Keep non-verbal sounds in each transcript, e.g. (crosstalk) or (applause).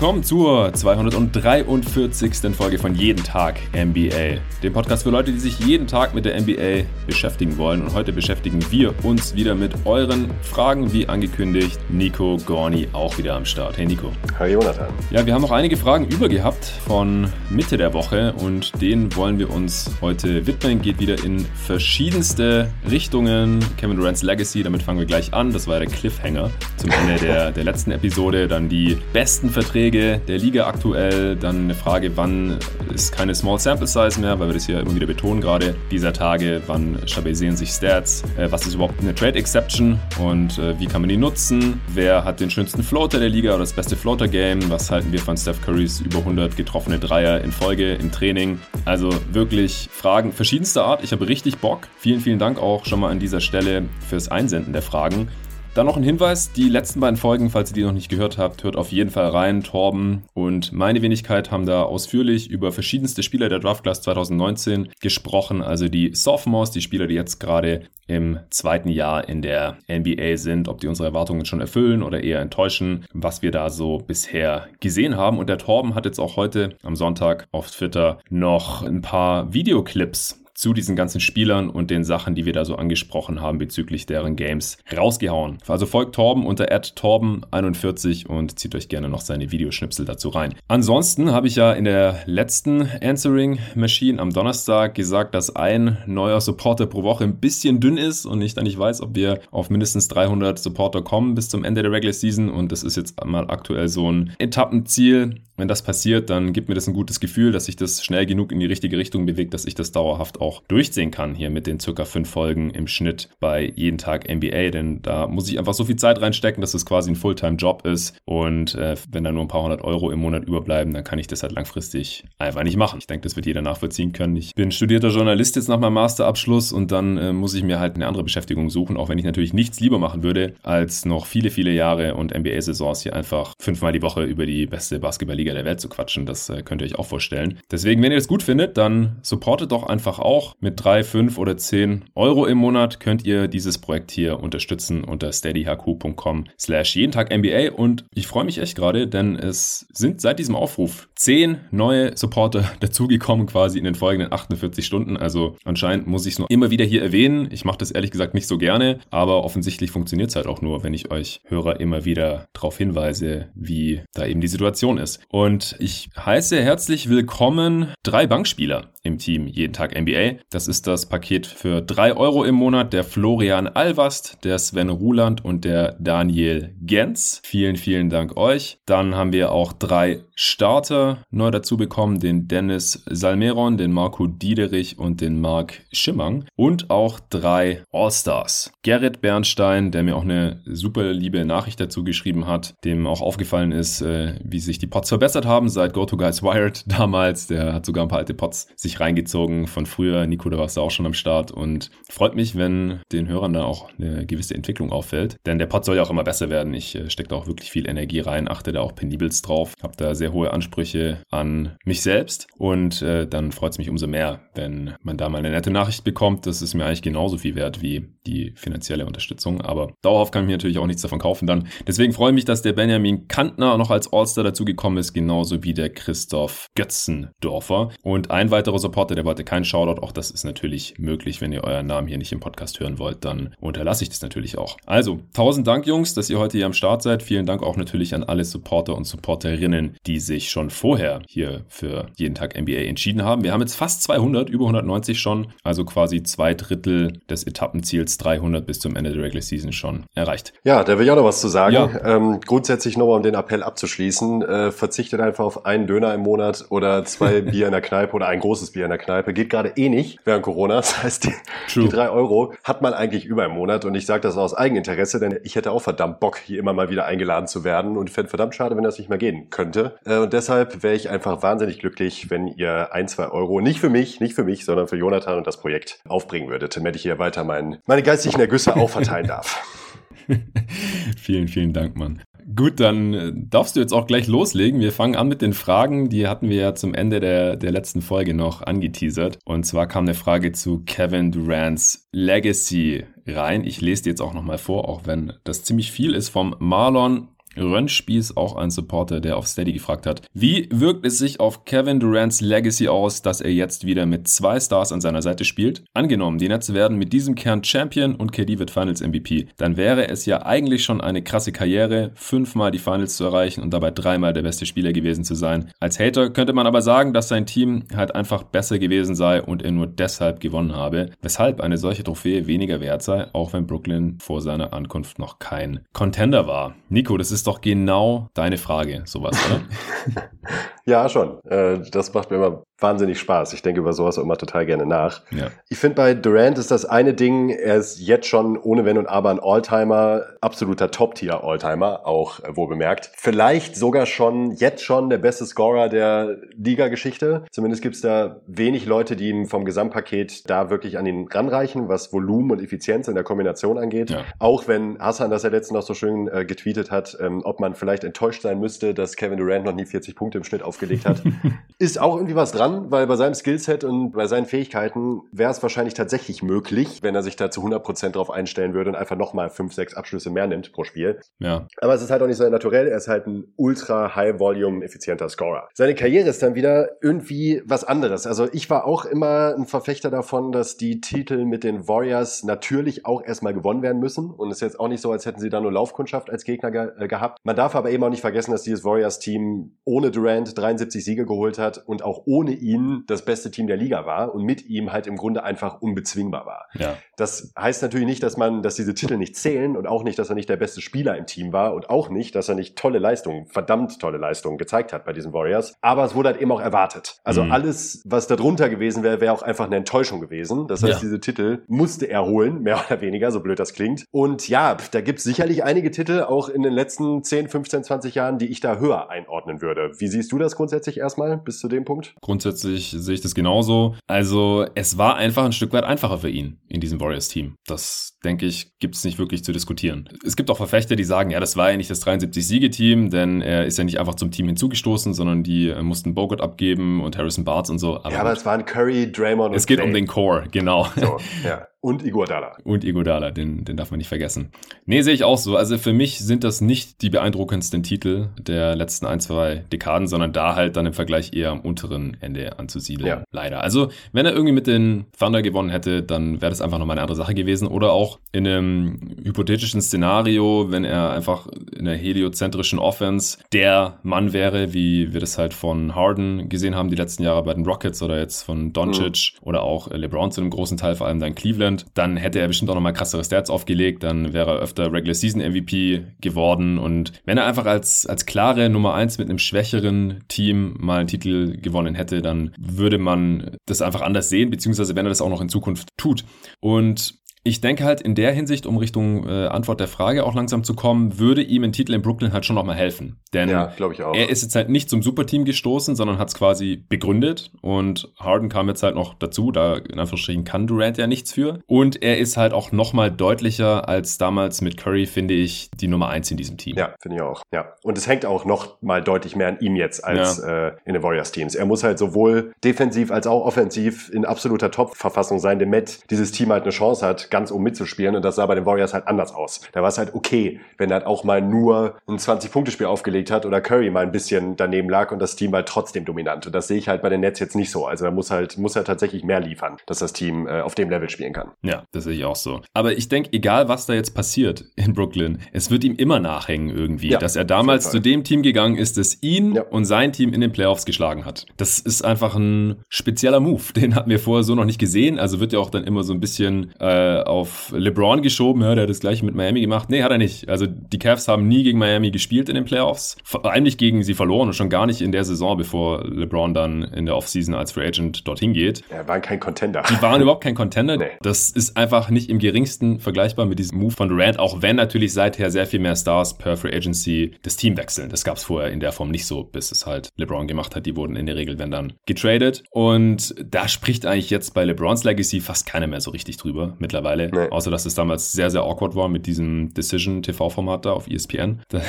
willkommen zur 243. Folge von Jeden Tag NBA. Dem Podcast für Leute, die sich jeden Tag mit der NBA beschäftigen wollen. Und heute beschäftigen wir uns wieder mit euren Fragen, wie angekündigt. Nico Gorni auch wieder am Start. Hey Nico. Hi Jonathan. Ja, wir haben noch einige Fragen übergehabt von Mitte der Woche und denen wollen wir uns heute widmen. Geht wieder in verschiedenste Richtungen. Kevin Durant's Legacy, damit fangen wir gleich an. Das war der Cliffhanger zum Ende der, der letzten Episode. Dann die besten Verträge Verträge der Liga aktuell. Dann eine Frage, wann ist keine Small Sample Size mehr, weil wir das hier immer wieder betonen gerade dieser Tage. Wann stabilisieren sich Stats? Äh, was ist überhaupt eine Trade Exception und äh, wie kann man die nutzen? Wer hat den schönsten Floater der Liga oder das beste Floater Game? Was halten wir von Steph Currys über 100 getroffene Dreier in Folge im Training? Also wirklich Fragen verschiedenster Art. Ich habe richtig Bock. Vielen, vielen Dank auch schon mal an dieser Stelle fürs Einsenden der Fragen. Dann noch ein Hinweis, die letzten beiden Folgen, falls ihr die noch nicht gehört habt, hört auf jeden Fall rein. Torben und meine Wenigkeit haben da ausführlich über verschiedenste Spieler der Draft Class 2019 gesprochen, also die Sophomores, die Spieler, die jetzt gerade im zweiten Jahr in der NBA sind, ob die unsere Erwartungen schon erfüllen oder eher enttäuschen, was wir da so bisher gesehen haben. Und der Torben hat jetzt auch heute am Sonntag auf Twitter noch ein paar Videoclips zu diesen ganzen Spielern und den Sachen, die wir da so angesprochen haben bezüglich deren Games rausgehauen. Also folgt Torben unter Torben41 und zieht euch gerne noch seine Videoschnipsel dazu rein. Ansonsten habe ich ja in der letzten Answering Machine am Donnerstag gesagt, dass ein neuer Supporter pro Woche ein bisschen dünn ist und ich dann nicht weiß, ob wir auf mindestens 300 Supporter kommen bis zum Ende der Regular Season und das ist jetzt mal aktuell so ein Etappenziel. Wenn das passiert, dann gibt mir das ein gutes Gefühl, dass sich das schnell genug in die richtige Richtung bewegt, dass ich das dauerhaft auch auch durchziehen kann hier mit den circa fünf Folgen im Schnitt bei jeden Tag NBA, denn da muss ich einfach so viel Zeit reinstecken, dass es quasi ein Fulltime-Job ist und äh, wenn da nur ein paar hundert Euro im Monat überbleiben, dann kann ich das halt langfristig einfach nicht machen. Ich denke, das wird jeder nachvollziehen können. Ich bin studierter Journalist jetzt nach meinem Masterabschluss und dann äh, muss ich mir halt eine andere Beschäftigung suchen, auch wenn ich natürlich nichts lieber machen würde, als noch viele, viele Jahre und NBA-Saisons hier einfach fünfmal die Woche über die beste Basketballliga der Welt zu quatschen. Das äh, könnt ihr euch auch vorstellen. Deswegen, wenn ihr das gut findet, dann supportet doch einfach auch auch mit 3, 5 oder 10 Euro im Monat könnt ihr dieses Projekt hier unterstützen unter steadyhq.com slash jeden Tag NBA und ich freue mich echt gerade, denn es sind seit diesem Aufruf 10 neue Supporter (laughs) dazugekommen quasi in den folgenden 48 Stunden. Also anscheinend muss ich es nur immer wieder hier erwähnen. Ich mache das ehrlich gesagt nicht so gerne, aber offensichtlich funktioniert es halt auch nur, wenn ich euch Hörer immer wieder darauf hinweise, wie da eben die Situation ist. Und ich heiße herzlich willkommen drei Bankspieler im Team jeden Tag Das ist das Paket für drei Euro im Monat. Der Florian Alvast, der Sven Ruland und der Daniel Gens. Vielen, vielen Dank euch. Dann haben wir auch drei Starter neu dazu bekommen. Den Dennis Salmeron, den Marco Diederich und den Marc Schimmang. Und auch drei All-Stars. Gerrit Bernstein, der mir auch eine super liebe Nachricht dazu geschrieben hat, dem auch aufgefallen ist, äh, wie sich die Pots verbessert haben seit GoToGuys Wired (laughs) damals. Der hat sogar ein paar alte Pots sich reingezogen von früher Nico, da warst du auch schon am Start und freut mich, wenn den Hörern da auch eine gewisse Entwicklung auffällt. Denn der Pod soll ja auch immer besser werden. Ich äh, stecke da auch wirklich viel Energie rein, achte da auch penibelst drauf, habe da sehr hohe Ansprüche an mich selbst und äh, dann freut es mich umso mehr, wenn man da mal eine nette Nachricht bekommt. Das ist mir eigentlich genauso viel wert wie die finanzielle Unterstützung, aber dauerhaft kann ich mir natürlich auch nichts davon kaufen dann. Deswegen freue ich mich, dass der Benjamin Kantner noch als All-Star dazugekommen ist, genauso wie der Christoph Götzendorfer. Und ein weiterer Supporter, der wollte keinen Shoutout, auch das ist natürlich möglich. Wenn ihr euren Namen hier nicht im Podcast hören wollt, dann unterlasse ich das natürlich auch. Also, tausend Dank, Jungs, dass ihr heute hier am Start seid. Vielen Dank auch natürlich an alle Supporter und Supporterinnen, die sich schon vorher hier für jeden Tag NBA entschieden haben. Wir haben jetzt fast 200, über 190 schon, also quasi zwei Drittel des Etappenziels 300 bis zum Ende der Regular Season schon erreicht. Ja, da will ich auch noch was zu sagen. Ja. Ähm, grundsätzlich nochmal, um den Appell abzuschließen, äh, verzichtet einfach auf einen Döner im Monat oder zwei (laughs) Bier in der Kneipe oder ein großes Bier in der Kneipe. Geht gerade eh nicht während Corona. Das heißt, die, die drei Euro hat man eigentlich über im Monat. Und ich sage das aus Eigeninteresse, denn ich hätte auch verdammt Bock, hier immer mal wieder eingeladen zu werden. Und fände verdammt schade, wenn das nicht mehr gehen könnte. Äh, und deshalb wäre ich einfach wahnsinnig glücklich, wenn ihr ein, zwei Euro nicht für mich, nicht für mich, sondern für Jonathan und das Projekt aufbringen würdet, damit ich hier weiter mein, meine geistigen Ergüsse auch verteilen darf. (laughs) (laughs) vielen, vielen Dank, Mann. Gut, dann äh, darfst du jetzt auch gleich loslegen. Wir fangen an mit den Fragen. Die hatten wir ja zum Ende der, der letzten Folge noch angeteasert. Und zwar kam eine Frage zu Kevin Durants Legacy rein. Ich lese die jetzt auch nochmal vor, auch wenn das ziemlich viel ist vom Marlon Rönnspieß, auch ein Supporter, der auf Steady gefragt hat, wie wirkt es sich auf Kevin Durants Legacy aus, dass er jetzt wieder mit zwei Stars an seiner Seite spielt? Angenommen, die Nets werden mit diesem Kern Champion und KD wird Finals MVP, dann wäre es ja eigentlich schon eine krasse Karriere, fünfmal die Finals zu erreichen und dabei dreimal der beste Spieler gewesen zu sein. Als Hater könnte man aber sagen, dass sein Team halt einfach besser gewesen sei und er nur deshalb gewonnen habe, weshalb eine solche Trophäe weniger wert sei, auch wenn Brooklyn vor seiner Ankunft noch kein Contender war. Nico, das ist doch genau deine Frage, sowas, oder? (laughs) ja, schon. Äh, das macht mir immer wahnsinnig Spaß. Ich denke über sowas auch immer total gerne nach. Ja. Ich finde bei Durant ist das eine Ding, er ist jetzt schon ohne Wenn und Aber ein Alltimer, absoluter Top-Tier-Alltimer, auch äh, wohl bemerkt. Vielleicht sogar schon, jetzt schon der beste Scorer der Liga-Geschichte. Zumindest gibt es da wenig Leute, die ihm vom Gesamtpaket da wirklich an ihn ranreichen, was Volumen und Effizienz in der Kombination angeht. Ja. Auch wenn Hassan das ja letztens noch so schön äh, getweetet hat, ähm, ob man vielleicht enttäuscht sein müsste, dass Kevin Durant noch nie 40 Punkte im Schnitt aufgelegt hat. (laughs) ist auch irgendwie was dran dran, weil bei seinem Skillset und bei seinen Fähigkeiten wäre es wahrscheinlich tatsächlich möglich, wenn er sich da zu 100% drauf einstellen würde und einfach nochmal 5, 6 Abschlüsse mehr nimmt pro Spiel. Ja. Aber es ist halt auch nicht so naturell, er ist halt ein ultra high-volume effizienter Scorer. Seine Karriere ist dann wieder irgendwie was anderes. Also ich war auch immer ein Verfechter davon, dass die Titel mit den Warriors natürlich auch erstmal gewonnen werden müssen und es ist jetzt auch nicht so, als hätten sie da nur Laufkundschaft als Gegner ge äh, gehabt. Man darf aber eben auch nicht vergessen, dass dieses Warriors-Team ohne Durant 73 Siege geholt hat und auch ohne ihn das beste Team der Liga war und mit ihm halt im Grunde einfach unbezwingbar war. Ja. Das heißt natürlich nicht, dass man, dass diese Titel nicht zählen und auch nicht, dass er nicht der beste Spieler im Team war und auch nicht, dass er nicht tolle Leistungen, verdammt tolle Leistungen gezeigt hat bei diesen Warriors. Aber es wurde halt eben auch erwartet. Also mhm. alles, was darunter gewesen wäre, wäre auch einfach eine Enttäuschung gewesen. Das heißt, ja. diese Titel musste er holen, mehr oder weniger, so blöd das klingt. Und ja, da gibt es sicherlich einige Titel auch in den letzten 10, 15, 20 Jahren, die ich da höher einordnen würde. Wie siehst du das grundsätzlich erstmal bis zu dem Punkt? Grundsätzlich sehe ich das genauso. Also es war einfach ein Stück weit einfacher für ihn in diesem Warriors-Team. Das, denke ich, gibt es nicht wirklich zu diskutieren. Es gibt auch Verfechter, die sagen, ja, das war ja nicht das 73-Siege-Team, denn er ist ja nicht einfach zum Team hinzugestoßen, sondern die äh, mussten Bogut abgeben und Harrison Barnes und so. Aber ja, aber es waren Curry, Draymond und Es geht Clay. um den Core, genau. So, (laughs) ja. Und Iguodala. Und Iguodala, den, den darf man nicht vergessen. Nee, sehe ich auch so. Also für mich sind das nicht die beeindruckendsten Titel der letzten ein, zwei Dekaden, sondern da halt dann im Vergleich eher am unteren Ende anzusiedeln. Ja. Leider. Also wenn er irgendwie mit den Thunder gewonnen hätte, dann wäre das einfach nochmal eine andere Sache gewesen. Oder auch in einem hypothetischen Szenario, wenn er einfach in der heliozentrischen Offense der Mann wäre, wie wir das halt von Harden gesehen haben die letzten Jahre bei den Rockets oder jetzt von Doncic mhm. oder auch LeBron zu einem großen Teil, vor allem dann Cleveland Cleveland, dann hätte er bestimmt auch nochmal krassere Stats aufgelegt, dann wäre er öfter Regular Season MVP geworden und wenn er einfach als, als klare Nummer eins mit einem schwächeren Team mal einen Titel gewonnen hätte, dann würde man das einfach anders sehen, beziehungsweise wenn er das auch noch in Zukunft tut. Und ich denke halt in der Hinsicht, um Richtung äh, Antwort der Frage auch langsam zu kommen, würde ihm ein Titel in Brooklyn halt schon nochmal helfen. Denn ja, er ist jetzt halt nicht zum Superteam gestoßen, sondern hat es quasi begründet und Harden kam jetzt halt noch dazu, da in Anführungsstrichen kann Durant ja nichts für. Und er ist halt auch nochmal deutlicher als damals mit Curry, finde ich, die Nummer eins in diesem Team. Ja, finde ich auch. Ja. Und es hängt auch noch mal deutlich mehr an ihm jetzt als ja. äh, in den Warriors-Teams. Er muss halt sowohl defensiv als auch offensiv in absoluter Top-Verfassung sein, damit dieses Team halt eine Chance hat, ganz um mitzuspielen. Und das sah bei den Warriors halt anders aus. Da war es halt okay, wenn er halt auch mal nur ein 20-Punkte-Spiel aufgelegt hat oder Curry mal ein bisschen daneben lag und das Team halt trotzdem dominant. Und das sehe ich halt bei den Nets jetzt nicht so. Also er muss halt, muss er tatsächlich mehr liefern, dass das Team äh, auf dem Level spielen kann. Ja, das sehe ich auch so. Aber ich denke, egal was da jetzt passiert in Brooklyn, es wird ihm immer nachhängen irgendwie, ja, dass er damals zu dem Team gegangen ist, das ihn ja. und sein Team in den Playoffs geschlagen hat. Das ist einfach ein spezieller Move. Den hatten wir vorher so noch nicht gesehen. Also wird ja auch dann immer so ein bisschen äh, auf LeBron geschoben, ja, der hat das gleiche mit Miami gemacht. Nee, hat er nicht. Also die Cavs haben nie gegen Miami gespielt in den Playoffs. Vor allem nicht gegen sie verloren und schon gar nicht in der Saison, bevor LeBron dann in der Offseason als Free Agent dorthin geht. Ja, waren kein Contender. Die waren überhaupt kein Contender. Nee. Das ist einfach nicht im geringsten vergleichbar mit diesem Move von Durant, auch wenn natürlich seither sehr viel mehr Stars per Free Agency das Team wechseln. Das gab es vorher in der Form nicht so, bis es halt LeBron gemacht hat. Die wurden in der Regel, wenn dann, getradet. Und da spricht eigentlich jetzt bei LeBrons Legacy fast keiner mehr so richtig drüber mittlerweile mittlerweile. Nee. Außer, dass es damals sehr, sehr awkward war mit diesem Decision-TV-Format da auf ESPN. (laughs) Da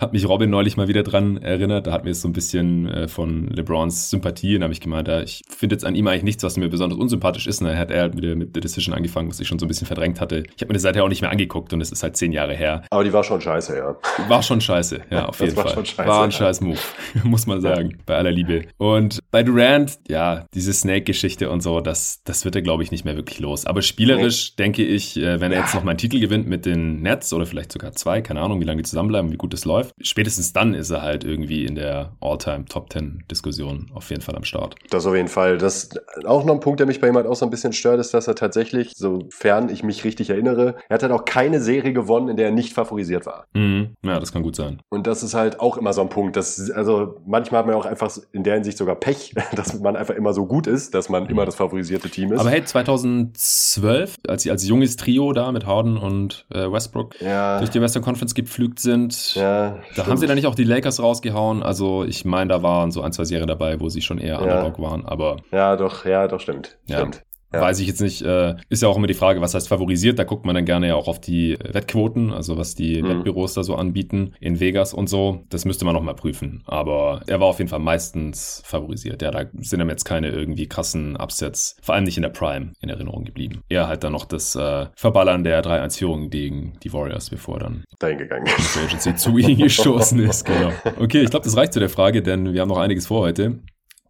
hat mich Robin neulich mal wieder dran erinnert. Da hat mir so ein bisschen äh, von LeBrons Sympathie. Da habe ich gemeint, ja, ich finde jetzt an ihm eigentlich nichts, was mir besonders unsympathisch ist. Und dann hat er halt wieder mit The Decision angefangen, was ich schon so ein bisschen verdrängt hatte. Ich habe mir das seither auch nicht mehr angeguckt und es ist halt zehn Jahre her. Aber die war schon scheiße, ja. War schon scheiße, ja, (laughs) auf jeden Fall. Schon scheiße, war ein scheiß Move, (laughs) muss man sagen, bei aller Liebe. Und bei Durant, ja, diese Snake-Geschichte und so, das, das wird er, glaube ich, nicht mehr wirklich los. Aber spielerisch nee. Denke ich, äh, wenn er jetzt noch mal einen Titel gewinnt mit den Nets oder vielleicht sogar zwei, keine Ahnung, wie lange die zusammenbleiben, wie gut das läuft, spätestens dann ist er halt irgendwie in der All-Time Top Ten Diskussion auf jeden Fall am Start. Das auf jeden Fall. Das auch noch ein Punkt, der mich bei ihm halt auch so ein bisschen stört, ist, dass er tatsächlich, sofern ich mich richtig erinnere, er hat halt auch keine Serie gewonnen, in der er nicht favorisiert war. Mhm. Ja, das kann gut sein. Und das ist halt auch immer so ein Punkt. Dass, also manchmal hat man ja auch einfach in der Hinsicht sogar Pech, (laughs) dass man einfach immer so gut ist, dass man immer das favorisierte Team ist. Aber hey, 2012, als sie als junges Trio da mit Harden und äh, Westbrook ja. durch die Western Conference gepflügt sind, ja, da stimmt. haben sie dann nicht auch die Lakers rausgehauen. Also ich meine, da waren so ein, zwei Serien dabei, wo sie schon eher Underdog ja. waren. Aber ja, doch, ja, doch stimmt. Ja. Stimmt. Ja. Weiß ich jetzt nicht. Äh, ist ja auch immer die Frage, was heißt favorisiert? Da guckt man dann gerne ja auch auf die Wettquoten, also was die mhm. Wettbüros da so anbieten in Vegas und so. Das müsste man noch mal prüfen. Aber er war auf jeden Fall meistens favorisiert. Ja, da sind ihm jetzt keine irgendwie krassen Upsets, vor allem nicht in der Prime, in Erinnerung geblieben. Er halt dann noch das äh, Verballern der 3-1-Führung gegen die Warriors, bevor dann dahin gegangen ist. zu ihm (laughs) gestoßen ist. Genau. Okay, ich glaube, das reicht zu der Frage, denn wir haben noch einiges vor heute.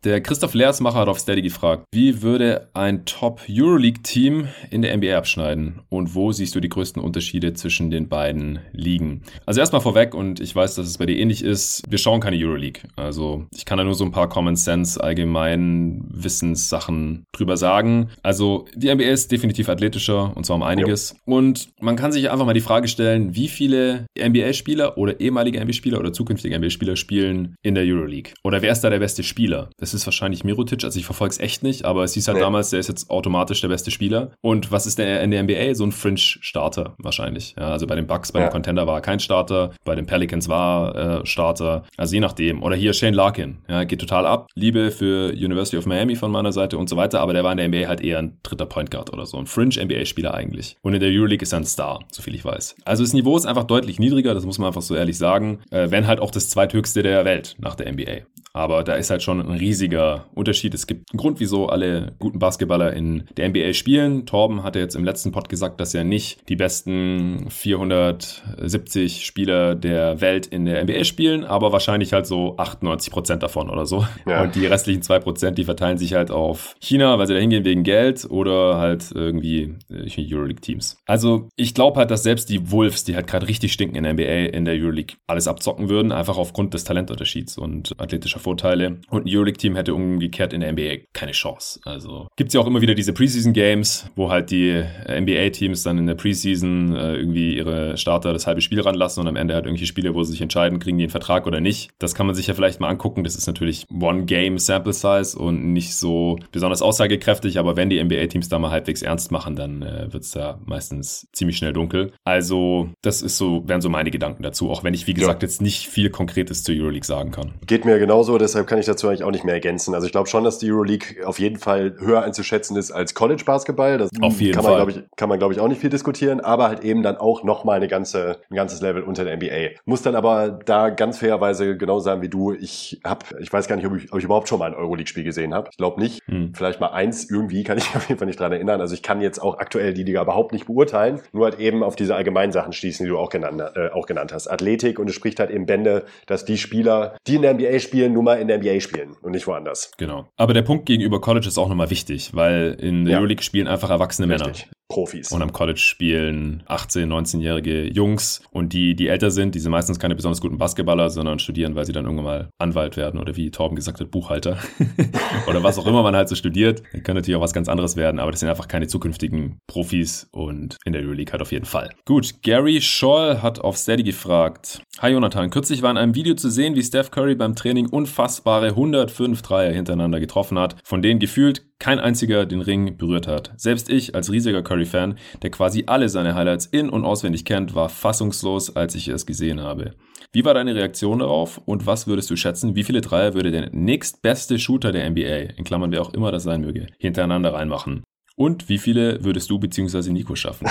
Der Christoph Leersmacher hat auf Steady gefragt, wie würde ein Top-Euroleague-Team in der NBA abschneiden und wo siehst du die größten Unterschiede zwischen den beiden Ligen? Also erstmal vorweg und ich weiß, dass es bei dir ähnlich ist, wir schauen keine Euroleague. Also ich kann da nur so ein paar Common Sense, allgemein Wissenssachen drüber sagen. Also die NBA ist definitiv athletischer und zwar um einiges. Jo. Und man kann sich einfach mal die Frage stellen, wie viele NBA-Spieler oder ehemalige NBA-Spieler oder zukünftige NBA-Spieler spielen in der Euroleague? Oder wer ist da der beste Spieler? Das ist wahrscheinlich Mirotic. Also ich verfolge es echt nicht, aber es hieß halt nee. damals, der ist jetzt automatisch der beste Spieler. Und was ist der in der NBA? So ein Fringe-Starter wahrscheinlich. Ja, also bei den Bucks, bei ja. dem Contender war er kein Starter, bei den Pelicans war er äh, Starter. Also je nachdem. Oder hier Shane Larkin. Ja, geht total ab. Liebe für University of Miami von meiner Seite und so weiter, aber der war in der NBA halt eher ein dritter Point Guard oder so. Ein Fringe-NBA-Spieler eigentlich. Und in der Euroleague ist er ein Star, soviel ich weiß. Also das Niveau ist einfach deutlich niedriger, das muss man einfach so ehrlich sagen. Äh, wenn halt auch das zweithöchste der Welt nach der NBA. Aber da ist halt schon ein riesiger Unterschied. Es gibt einen Grund, wieso alle guten Basketballer in der NBA spielen. Torben hatte jetzt im letzten Pod gesagt, dass er nicht die besten 470 Spieler der Welt in der NBA spielen, aber wahrscheinlich halt so 98 Prozent davon oder so. Ja. Und die restlichen zwei Prozent, die verteilen sich halt auf China, weil sie da hingehen wegen Geld oder halt irgendwie äh, Euroleague-Teams. Also ich glaube halt, dass selbst die Wolves, die halt gerade richtig stinken in der NBA, in der Euroleague alles abzocken würden, einfach aufgrund des Talentunterschieds und athletischer Vorteile. Und ein Euroleague-Team hätte umgekehrt in der NBA keine Chance. Also gibt es ja auch immer wieder diese Preseason-Games, wo halt die äh, NBA-Teams dann in der Preseason äh, irgendwie ihre Starter das halbe Spiel ranlassen und am Ende halt irgendwelche Spiele, wo sie sich entscheiden, kriegen die einen Vertrag oder nicht. Das kann man sich ja vielleicht mal angucken. Das ist natürlich One-Game-Sample-Size und nicht so besonders aussagekräftig, aber wenn die NBA-Teams da mal halbwegs ernst machen, dann äh, wird es da meistens ziemlich schnell dunkel. Also das ist so, wären so meine Gedanken dazu, auch wenn ich, wie gesagt, ja. jetzt nicht viel Konkretes zur Euroleague sagen kann. Geht mir genauso so, deshalb kann ich dazu eigentlich auch nicht mehr ergänzen. Also ich glaube schon, dass die Euroleague auf jeden Fall höher einzuschätzen ist als College Basketball. Das auf jeden kann man, glaube ich, kann man, glaube ich, auch nicht viel diskutieren, aber halt eben dann auch nochmal eine ganze, ein ganzes Level unter der NBA. Muss dann aber da ganz fairerweise genau sagen wie du. Ich habe, ich weiß gar nicht, ob ich, ob ich überhaupt schon mal ein Euroleague-Spiel gesehen habe. Ich glaube nicht. Hm. Vielleicht mal eins irgendwie, kann ich (laughs) auf jeden Fall nicht dran erinnern. Also ich kann jetzt auch aktuell die Liga überhaupt nicht beurteilen. Nur halt eben auf diese allgemeinen Sachen schließen, die du auch genannt, äh, auch genannt hast. Athletik und es spricht halt eben Bände, dass die Spieler, die in der NBA spielen, nur mal in der NBA spielen spielen und nicht woanders. Genau. Aber der Punkt gegenüber College ist auch nochmal wichtig, weil in der ja. Euroleague spielen einfach erwachsene Richtig. Männer. Profis. Und am College spielen 18-, 19-jährige Jungs und die, die älter sind, die sind meistens keine besonders guten Basketballer, sondern studieren, weil sie dann irgendwann mal Anwalt werden oder wie Torben gesagt hat, Buchhalter. (laughs) oder was auch immer man halt so studiert. Kann natürlich auch was ganz anderes werden, aber das sind einfach keine zukünftigen Profis und in der Euroleague halt auf jeden Fall. Gut, Gary Scholl hat auf Steady gefragt. Hi Jonathan, kürzlich war in einem Video zu sehen, wie Steph Curry beim Training unfassbare 105 Dreier hintereinander getroffen hat, von denen gefühlt kein einziger den Ring berührt hat. Selbst ich als riesiger Curry-Fan, der quasi alle seine Highlights in- und auswendig kennt, war fassungslos, als ich es gesehen habe. Wie war deine Reaktion darauf und was würdest du schätzen, wie viele Dreier würde der nächstbeste Shooter der NBA, in Klammern wer auch immer das sein möge, hintereinander reinmachen? Und wie viele würdest du bzw. Nico schaffen?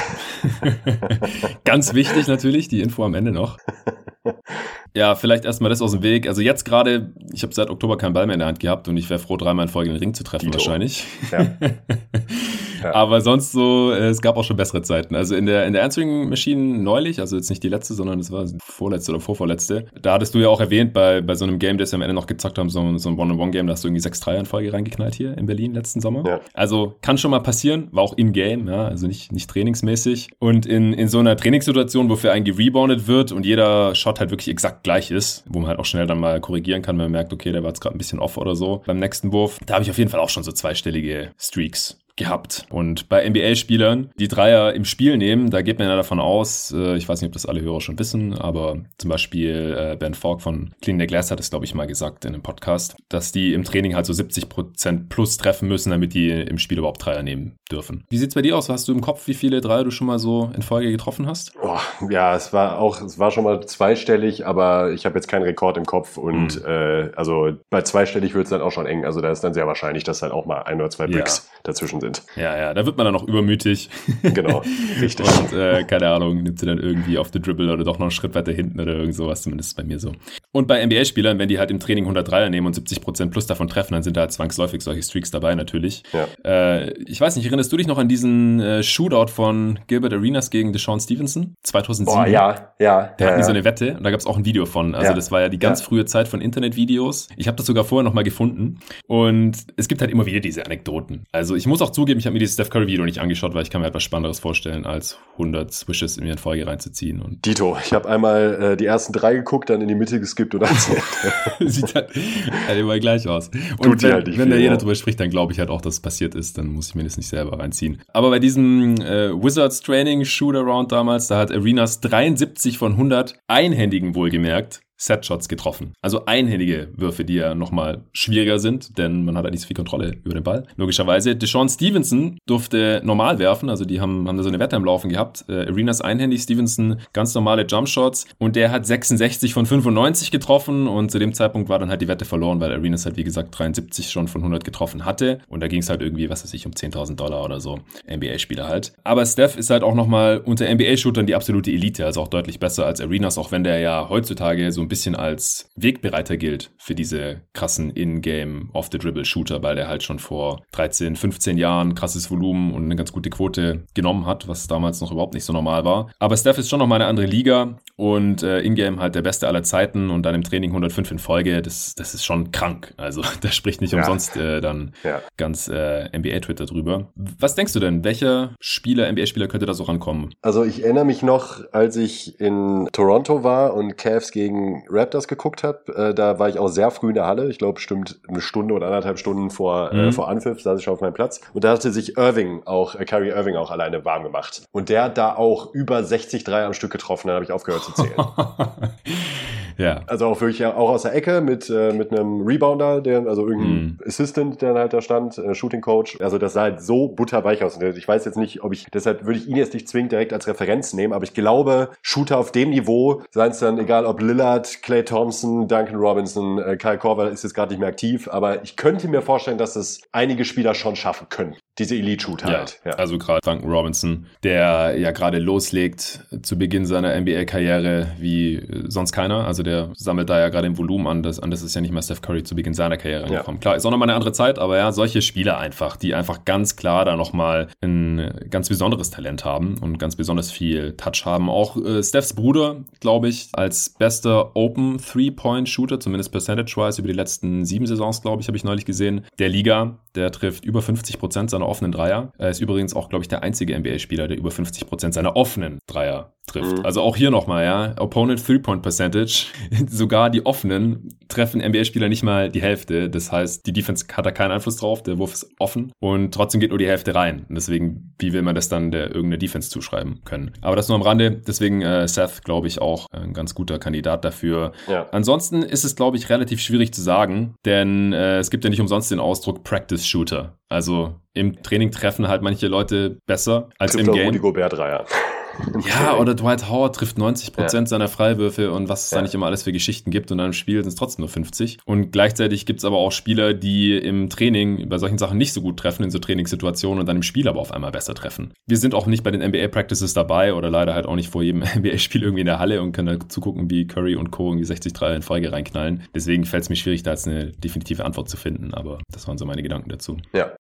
(laughs) (laughs) Ganz wichtig natürlich, die Info am Ende noch. (laughs) Ja, vielleicht erstmal das aus dem Weg. Also jetzt gerade, ich habe seit Oktober keinen Ball mehr in der Hand gehabt und ich wäre froh, dreimal in Folge den Ring zu treffen Dito. wahrscheinlich. Ja. (laughs) ja. Aber sonst so, äh, es gab auch schon bessere Zeiten. Also in der, in der Answering Machine neulich, also jetzt nicht die letzte, sondern es war die vorletzte oder vorvorletzte, da hattest du ja auch erwähnt, bei, bei so einem Game, das wir am Ende noch gezockt haben, so, so ein One-on-One-Game, da hast du irgendwie sechs Dreier in Folge reingeknallt hier in Berlin letzten Sommer. Ja. Also kann schon mal passieren, war auch in-game, ja, also nicht, nicht trainingsmäßig. Und in, in so einer Trainingssituation, wo für einen gereboundet wird und jeder Shot halt wirklich exakt gleich ist, wo man halt auch schnell dann mal korrigieren kann, wenn man merkt, okay, der war jetzt gerade ein bisschen off oder so beim nächsten Wurf. Da habe ich auf jeden Fall auch schon so zweistellige Streaks gehabt. Und bei NBA-Spielern, die Dreier im Spiel nehmen, da geht man ja davon aus, äh, ich weiß nicht, ob das alle Hörer schon wissen, aber zum Beispiel äh, Ben Falk von Clean the Glass hat es, glaube ich, mal gesagt in einem Podcast, dass die im Training halt so 70% plus treffen müssen, damit die im Spiel überhaupt Dreier nehmen dürfen. Wie sieht's bei dir aus? Hast du im Kopf, wie viele Dreier du schon mal so in Folge getroffen hast? Oh, ja, es war auch, es war schon mal zweistellig, aber ich habe jetzt keinen Rekord im Kopf und mhm. äh, also bei zweistellig wird es dann auch schon eng. Also da ist dann sehr wahrscheinlich, dass halt auch mal ein oder zwei Bricks ja. dazwischen sind. Ja, ja, da wird man dann auch übermütig. Genau, (laughs) richtig. Und äh, keine Ahnung, nimmt sie dann irgendwie auf the Dribble oder doch noch einen Schritt weiter hinten oder irgend sowas, zumindest bei mir so. Und bei NBA-Spielern, wenn die halt im Training 103er nehmen und 70% plus davon treffen, dann sind da halt zwangsläufig solche Streaks dabei natürlich. Ja. Äh, ich weiß nicht, erinnerst du dich noch an diesen äh, Shootout von Gilbert Arenas gegen Deshaun Stevenson? 2007? Boah, ja, ja. Da ja, hatten die so eine Wette und da gab es auch ein Video von. Also ja. das war ja die ganz frühe Zeit von Internetvideos. Ich habe das sogar vorher nochmal gefunden und es gibt halt immer wieder diese Anekdoten. Also ich muss auch zugeben, ich habe mir dieses Steph Curry Video nicht angeschaut, weil ich kann mir etwas Spannenderes vorstellen, als 100 Swishes in mir in Folge reinzuziehen. Und Dito, ich habe einmal äh, die ersten drei geguckt, dann in die Mitte geskippt und erzählt. (laughs) Sieht halt, halt immer gleich aus. Und Tut wenn, halt wenn da jeder drüber spricht, dann glaube ich halt auch, dass es passiert ist. Dann muss ich mir das nicht selber reinziehen. Aber bei diesem äh, Wizards Training Shootaround damals, da hat Arenas 73 von 100 einhändigen wohlgemerkt Set-Shots getroffen. Also einhändige Würfe, die ja nochmal schwieriger sind, denn man hat nicht so viel Kontrolle über den Ball. Logischerweise. Deshaun Stevenson durfte normal werfen, also die haben, haben da so eine Wette am Laufen gehabt. Äh, Arenas einhändig, Stevenson ganz normale Jumpshots und der hat 66 von 95 getroffen und zu dem Zeitpunkt war dann halt die Wette verloren, weil Arenas halt wie gesagt 73 schon von 100 getroffen hatte und da ging es halt irgendwie, was weiß ich, um 10.000 Dollar oder so. NBA-Spieler halt. Aber Steph ist halt auch nochmal unter NBA-Shootern die absolute Elite, also auch deutlich besser als Arenas, auch wenn der ja heutzutage so ein bisschen als Wegbereiter gilt für diese krassen In-Game Off-the-Dribble-Shooter, weil der halt schon vor 13, 15 Jahren krasses Volumen und eine ganz gute Quote genommen hat, was damals noch überhaupt nicht so normal war. Aber Steph ist schon noch mal eine andere Liga und äh, In-Game halt der beste aller Zeiten und dann im Training 105 in Folge, das, das ist schon krank. Also (laughs) da spricht nicht ja. umsonst äh, dann ja. ganz äh, NBA-Twitter drüber. Was denkst du denn, welcher Spieler, NBA-Spieler könnte da so rankommen? Also ich erinnere mich noch, als ich in Toronto war und Cavs gegen Raptors geguckt habe, äh, da war ich auch sehr früh in der Halle. Ich glaube, bestimmt eine Stunde oder anderthalb Stunden vor, äh, mhm. äh, vor Anpfiff saß ich schon auf meinem Platz. Und da hatte sich Irving auch, äh, Kyrie Irving auch alleine warm gemacht. Und der hat da auch über 60 Dreier am Stück getroffen. Dann habe ich aufgehört zu zählen. (laughs) Ja. Also auch wirklich auch aus der Ecke mit, äh, mit einem Rebounder, der, also irgendein mm. Assistant, der halt da stand, äh, Shooting Coach. Also das sah halt so butterweich aus. Ich weiß jetzt nicht, ob ich, deshalb würde ich ihn jetzt nicht zwingend direkt als Referenz nehmen, aber ich glaube, Shooter auf dem Niveau, seien es dann egal ob Lillard, Clay Thompson, Duncan Robinson, äh, Kyle Korver ist jetzt gerade nicht mehr aktiv, aber ich könnte mir vorstellen, dass es einige Spieler schon schaffen können diese Elite-Shooter ja, halt. Ja. Also gerade Duncan Robinson, der ja gerade loslegt zu Beginn seiner NBA-Karriere wie sonst keiner. Also der sammelt da ja gerade im Volumen an. Das, an das ist ja nicht mehr Steph Curry zu Beginn seiner Karriere ja. gekommen. Klar, ist auch nochmal eine andere Zeit, aber ja, solche Spieler einfach, die einfach ganz klar da nochmal ein ganz besonderes Talent haben und ganz besonders viel Touch haben. Auch äh, Stephs Bruder, glaube ich, als bester Open Three-Point-Shooter, zumindest percentage-wise über die letzten sieben Saisons, glaube ich, habe ich neulich gesehen, der Liga. Der trifft über 50 Prozent seiner offenen Dreier. Er ist übrigens auch, glaube ich, der einzige NBA-Spieler, der über 50 Prozent seiner offenen Dreier trifft. Mhm. Also auch hier nochmal, ja. Opponent Three-Point Percentage. (laughs) Sogar die offenen treffen NBA-Spieler nicht mal die Hälfte. Das heißt, die Defense hat da keinen Einfluss drauf. Der Wurf ist offen und trotzdem geht nur die Hälfte rein. Und deswegen, wie will man das dann der irgendeine Defense zuschreiben können? Aber das nur am Rande. Deswegen äh, Seth, glaube ich, auch ein ganz guter Kandidat dafür. Ja. Ansonsten ist es, glaube ich, relativ schwierig zu sagen, denn äh, es gibt ja nicht umsonst den Ausdruck Practice Shooter. Also im Training treffen halt manche Leute besser als Trifft im Game. Rudi Gobert Dreier. Ja, (laughs) oder Dwight Howard trifft 90 Prozent ja. seiner Freiwürfe und was es ja. da nicht immer alles für Geschichten gibt und dann im Spiel sind es trotzdem nur 50. Und gleichzeitig gibt es aber auch Spieler, die im Training bei solchen Sachen nicht so gut treffen, in so Trainingssituationen und dann im Spiel aber auf einmal besser treffen. Wir sind auch nicht bei den NBA-Practices dabei oder leider halt auch nicht vor jedem (laughs) NBA-Spiel irgendwie in der Halle und können da zugucken, wie Curry und Co. irgendwie 60-3 in Folge reinknallen. Deswegen fällt es mir schwierig, da jetzt eine definitive Antwort zu finden, aber das waren so meine Gedanken dazu. Ja,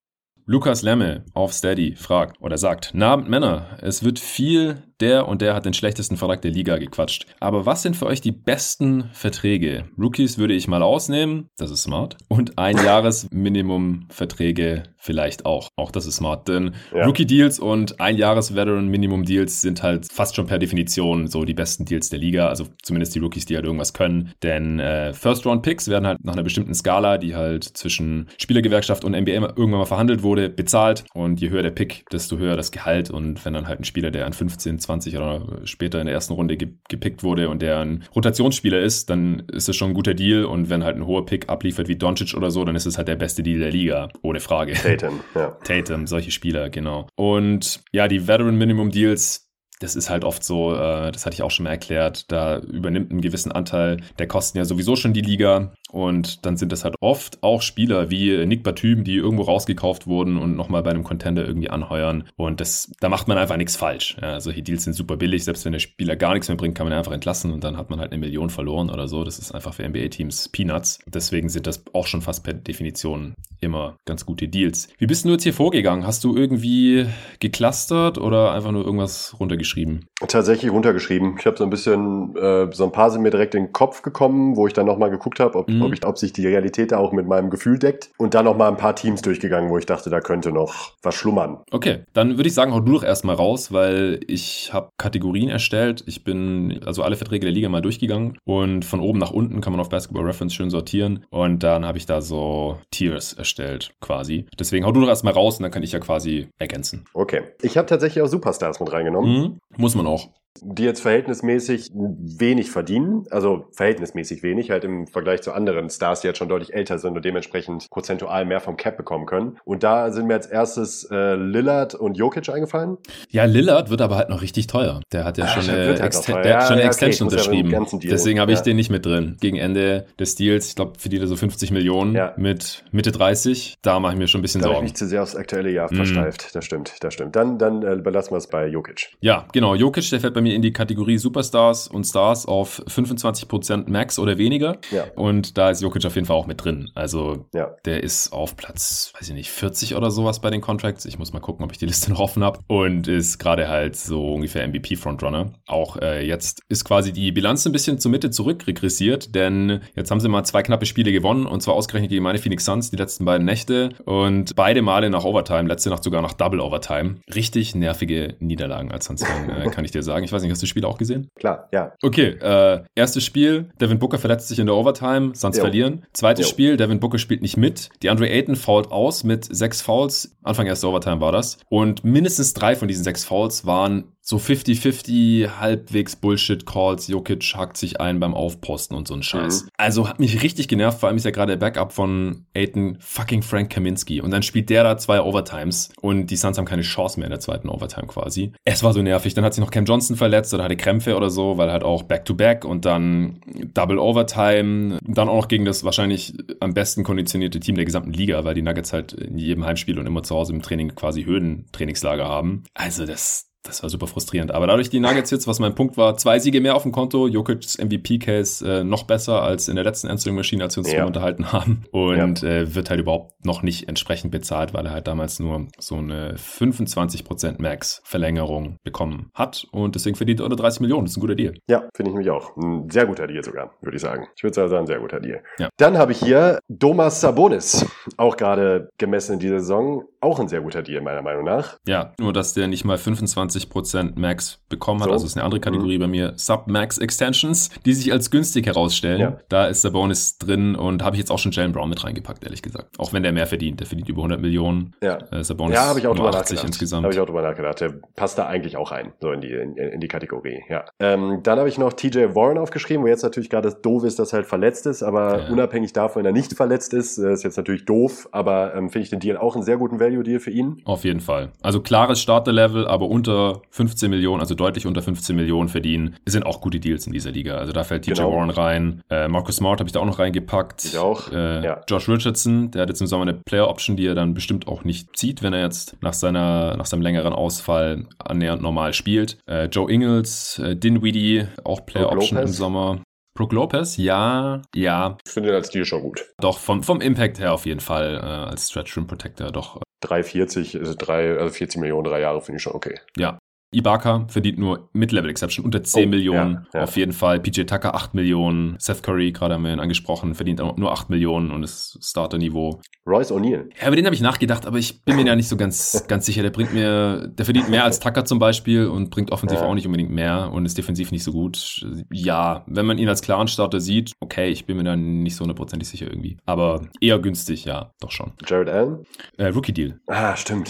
Lukas Lemme auf Steady fragt oder sagt, Na Männer, es wird viel der und der hat den schlechtesten Vertrag der Liga gequatscht. Aber was sind für euch die besten Verträge? Rookies würde ich mal ausnehmen, das ist smart. Und ein (laughs) Jahresminimum-Verträge vielleicht auch. Auch das ist smart, denn ja. Rookie-Deals und ein Jahres-Veteran-Minimum-Deals sind halt fast schon per Definition so die besten Deals der Liga. Also zumindest die Rookies, die halt irgendwas können. Denn äh, First-Round-Picks werden halt nach einer bestimmten Skala, die halt zwischen Spielergewerkschaft und NBA irgendwann mal verhandelt wurde, bezahlt. Und je höher der Pick, desto höher das Gehalt. Und wenn dann halt ein Spieler, der an 15, 20 20 oder später in der ersten Runde gepickt wurde und der ein Rotationsspieler ist, dann ist es schon ein guter Deal. Und wenn halt ein hoher Pick abliefert wie Doncic oder so, dann ist es halt der beste Deal der Liga, ohne Frage. Tatum, ja. Tatum, solche Spieler, genau. Und ja, die Veteran Minimum Deals, das ist halt oft so, äh, das hatte ich auch schon mal erklärt, da übernimmt einen gewissen Anteil der Kosten ja sowieso schon die Liga und dann sind das halt oft auch Spieler wie Nick Batum, die irgendwo rausgekauft wurden und nochmal bei einem Contender irgendwie anheuern und das, da macht man einfach nichts falsch. Ja, solche Deals sind super billig, selbst wenn der Spieler gar nichts mehr bringt, kann man ihn einfach entlassen und dann hat man halt eine Million verloren oder so. Das ist einfach für NBA-Teams Peanuts. Deswegen sind das auch schon fast per Definition immer ganz gute Deals. Wie bist du jetzt hier vorgegangen? Hast du irgendwie geclustert oder einfach nur irgendwas runtergeschrieben? Runtergeschrieben? Tatsächlich runtergeschrieben. Ich habe so ein bisschen, äh, so ein paar sind mir direkt in den Kopf gekommen, wo ich dann nochmal geguckt habe, ob, mhm. ob, ob sich die Realität da auch mit meinem Gefühl deckt. Und dann nochmal ein paar Teams durchgegangen, wo ich dachte, da könnte noch was schlummern. Okay, dann würde ich sagen, hau du doch erstmal raus, weil ich habe Kategorien erstellt. Ich bin also alle Verträge der Liga mal durchgegangen und von oben nach unten kann man auf Basketball Reference schön sortieren. Und dann habe ich da so Tiers erstellt quasi. Deswegen hau du doch erstmal raus und dann kann ich ja quasi ergänzen. Okay. Ich habe tatsächlich auch Superstars mit reingenommen. Mhm. Muss man auch die jetzt verhältnismäßig wenig verdienen, also verhältnismäßig wenig, halt im Vergleich zu anderen Stars, die jetzt schon deutlich älter sind und dementsprechend prozentual mehr vom Cap bekommen können. Und da sind mir als erstes äh, Lillard und Jokic eingefallen. Ja, Lillard wird aber halt noch richtig teuer. Der hat ja Ach, schon, eine, halt ja, schon eine ja, Extension okay, unterschrieben. Deswegen habe ich ja. den nicht mit drin. Gegen Ende des Deals, ich glaube, verdient er so 50 Millionen mit Mitte 30. Da mache ich mir schon ein bisschen da Sorgen. Da nicht zu sehr aufs aktuelle Jahr mm. versteift. Das stimmt, das stimmt. Dann, dann äh, belassen wir es bei Jokic. Ja, genau. Jokic, der fällt bei mir in die Kategorie Superstars und Stars auf 25% Max oder weniger. Ja. Und da ist Jokic auf jeden Fall auch mit drin. Also ja. der ist auf Platz, weiß ich nicht, 40 oder sowas bei den Contracts. Ich muss mal gucken, ob ich die Liste (laughs) noch offen habe. Und ist gerade halt so ungefähr MVP-Frontrunner. Auch äh, jetzt ist quasi die Bilanz ein bisschen zur Mitte zurückregressiert, denn jetzt haben sie mal zwei knappe Spiele gewonnen und zwar ausgerechnet gegen meine Phoenix Suns die letzten beiden Nächte und beide Male nach Overtime, letzte Nacht sogar nach Double Overtime. Richtig nervige Niederlagen als Suns-Fan, äh, kann ich dir sagen. Ich weiß nicht, hast du das Spiel auch gesehen? Klar, ja. Okay, äh, erstes Spiel, Devin Booker verletzt sich in der Overtime, Suns jo. verlieren. Zweites jo. Spiel, Devin Booker spielt nicht mit. Die Andre Ayton fault aus mit sechs Fouls. Anfang erster Overtime war das. Und mindestens drei von diesen sechs Fouls waren so 50-50 halbwegs Bullshit-Calls. Jokic hackt sich ein beim Aufposten und so ein Scheiß. Mhm. Also hat mich richtig genervt. Vor allem ist ja gerade der Backup von Aiton fucking Frank Kaminski. Und dann spielt der da zwei Overtimes und die Suns haben keine Chance mehr in der zweiten Overtime quasi. Es war so nervig. Dann hat sich noch Cam Johnson verletzt oder hatte Krämpfe oder so, weil halt auch Back-to-Back -back und dann Double Overtime. Dann auch noch gegen das wahrscheinlich am besten konditionierte Team der gesamten Liga, weil die Nuggets halt in jedem Heimspiel und immer zu Hause im Training quasi Höhentrainingslager haben. Also das, das war super frustrierend. Aber dadurch die Nuggets jetzt, was mein Punkt war, zwei Siege mehr auf dem Konto, Jokic's MVP-Case äh, noch besser als in der letzten Answering Machine, als wir uns ja. unterhalten haben. Und ja. äh, wird halt überhaupt noch nicht entsprechend bezahlt, weil er halt damals nur so eine 25% Max-Verlängerung bekommen hat. Und deswegen verdient er unter 30 Millionen. Das ist ein guter Deal. Ja, finde ich nämlich auch. Ein sehr guter Deal sogar, würde ich sagen. Ich würde sagen, ein sehr guter Deal. Ja. Dann habe ich hier Domas Sabonis, auch gerade gemessen in dieser Saison. Auch ein sehr guter Deal, meiner Meinung nach. Ja, nur dass der nicht mal 25 20% Max bekommen hat. So. Also ist eine andere Kategorie mhm. bei mir. Sub-Max Extensions, die sich als günstig herausstellen. Ja. Da ist der Bonus drin und habe ich jetzt auch schon Jalen Brown mit reingepackt, ehrlich gesagt. Auch wenn der mehr verdient. Der verdient über 100 Millionen. Ja, äh, Sabonis ja habe ich auch drüber nachgedacht. insgesamt. Habe ich auch drüber nachgedacht. Der passt da eigentlich auch rein, so in die, in, in die Kategorie. Ja. Ähm, dann habe ich noch TJ Warren aufgeschrieben, wo jetzt natürlich gerade doof ist, dass er halt verletzt ist, aber ja. unabhängig davon, wenn er nicht verletzt ist, äh, ist jetzt natürlich doof, aber ähm, finde ich den Deal auch einen sehr guten Value Value-Deal für ihn. Auf jeden Fall. Also klares Starter-Level, aber unter 15 Millionen, also deutlich unter 15 Millionen verdienen, sind auch gute Deals in dieser Liga. Also da fällt TJ genau. Warren rein. Äh, Marcus Smart habe ich da auch noch reingepackt. Ich auch. Äh, ja. Josh Richardson, der hat jetzt im Sommer eine Player-Option, die er dann bestimmt auch nicht zieht, wenn er jetzt nach, seiner, nach seinem längeren Ausfall annähernd normal spielt. Äh, Joe Ingles, äh, Dinwiddie, auch Player-Option im Sommer. Brook Lopez, ja, ja. Ich finde den als Deal schon gut. Doch, vom, vom Impact her auf jeden Fall äh, als Stretch Rim Protector doch. 3,40, also, 3, also 40 Millionen, drei Jahre finde ich schon okay. Ja, Ibaka verdient nur Mid-Level Exception unter 10 oh, Millionen. Ja, ja. Auf jeden Fall. PJ Tucker 8 Millionen. Seth Curry, gerade haben wir ihn angesprochen, verdient nur 8 Millionen und ist Starter-Niveau. Royce O'Neal. Ja, über den habe ich nachgedacht, aber ich bin mir ja nicht so ganz, (laughs) ganz sicher. Der bringt mir, der verdient mehr als Tucker zum Beispiel und bringt offensiv ja. auch nicht unbedingt mehr und ist defensiv nicht so gut. Ja, wenn man ihn als klaren Starter sieht, okay, ich bin mir da nicht so hundertprozentig sicher irgendwie. Aber eher günstig, ja, doch schon. Jared Allen? Äh, Rookie-Deal. Ah, stimmt.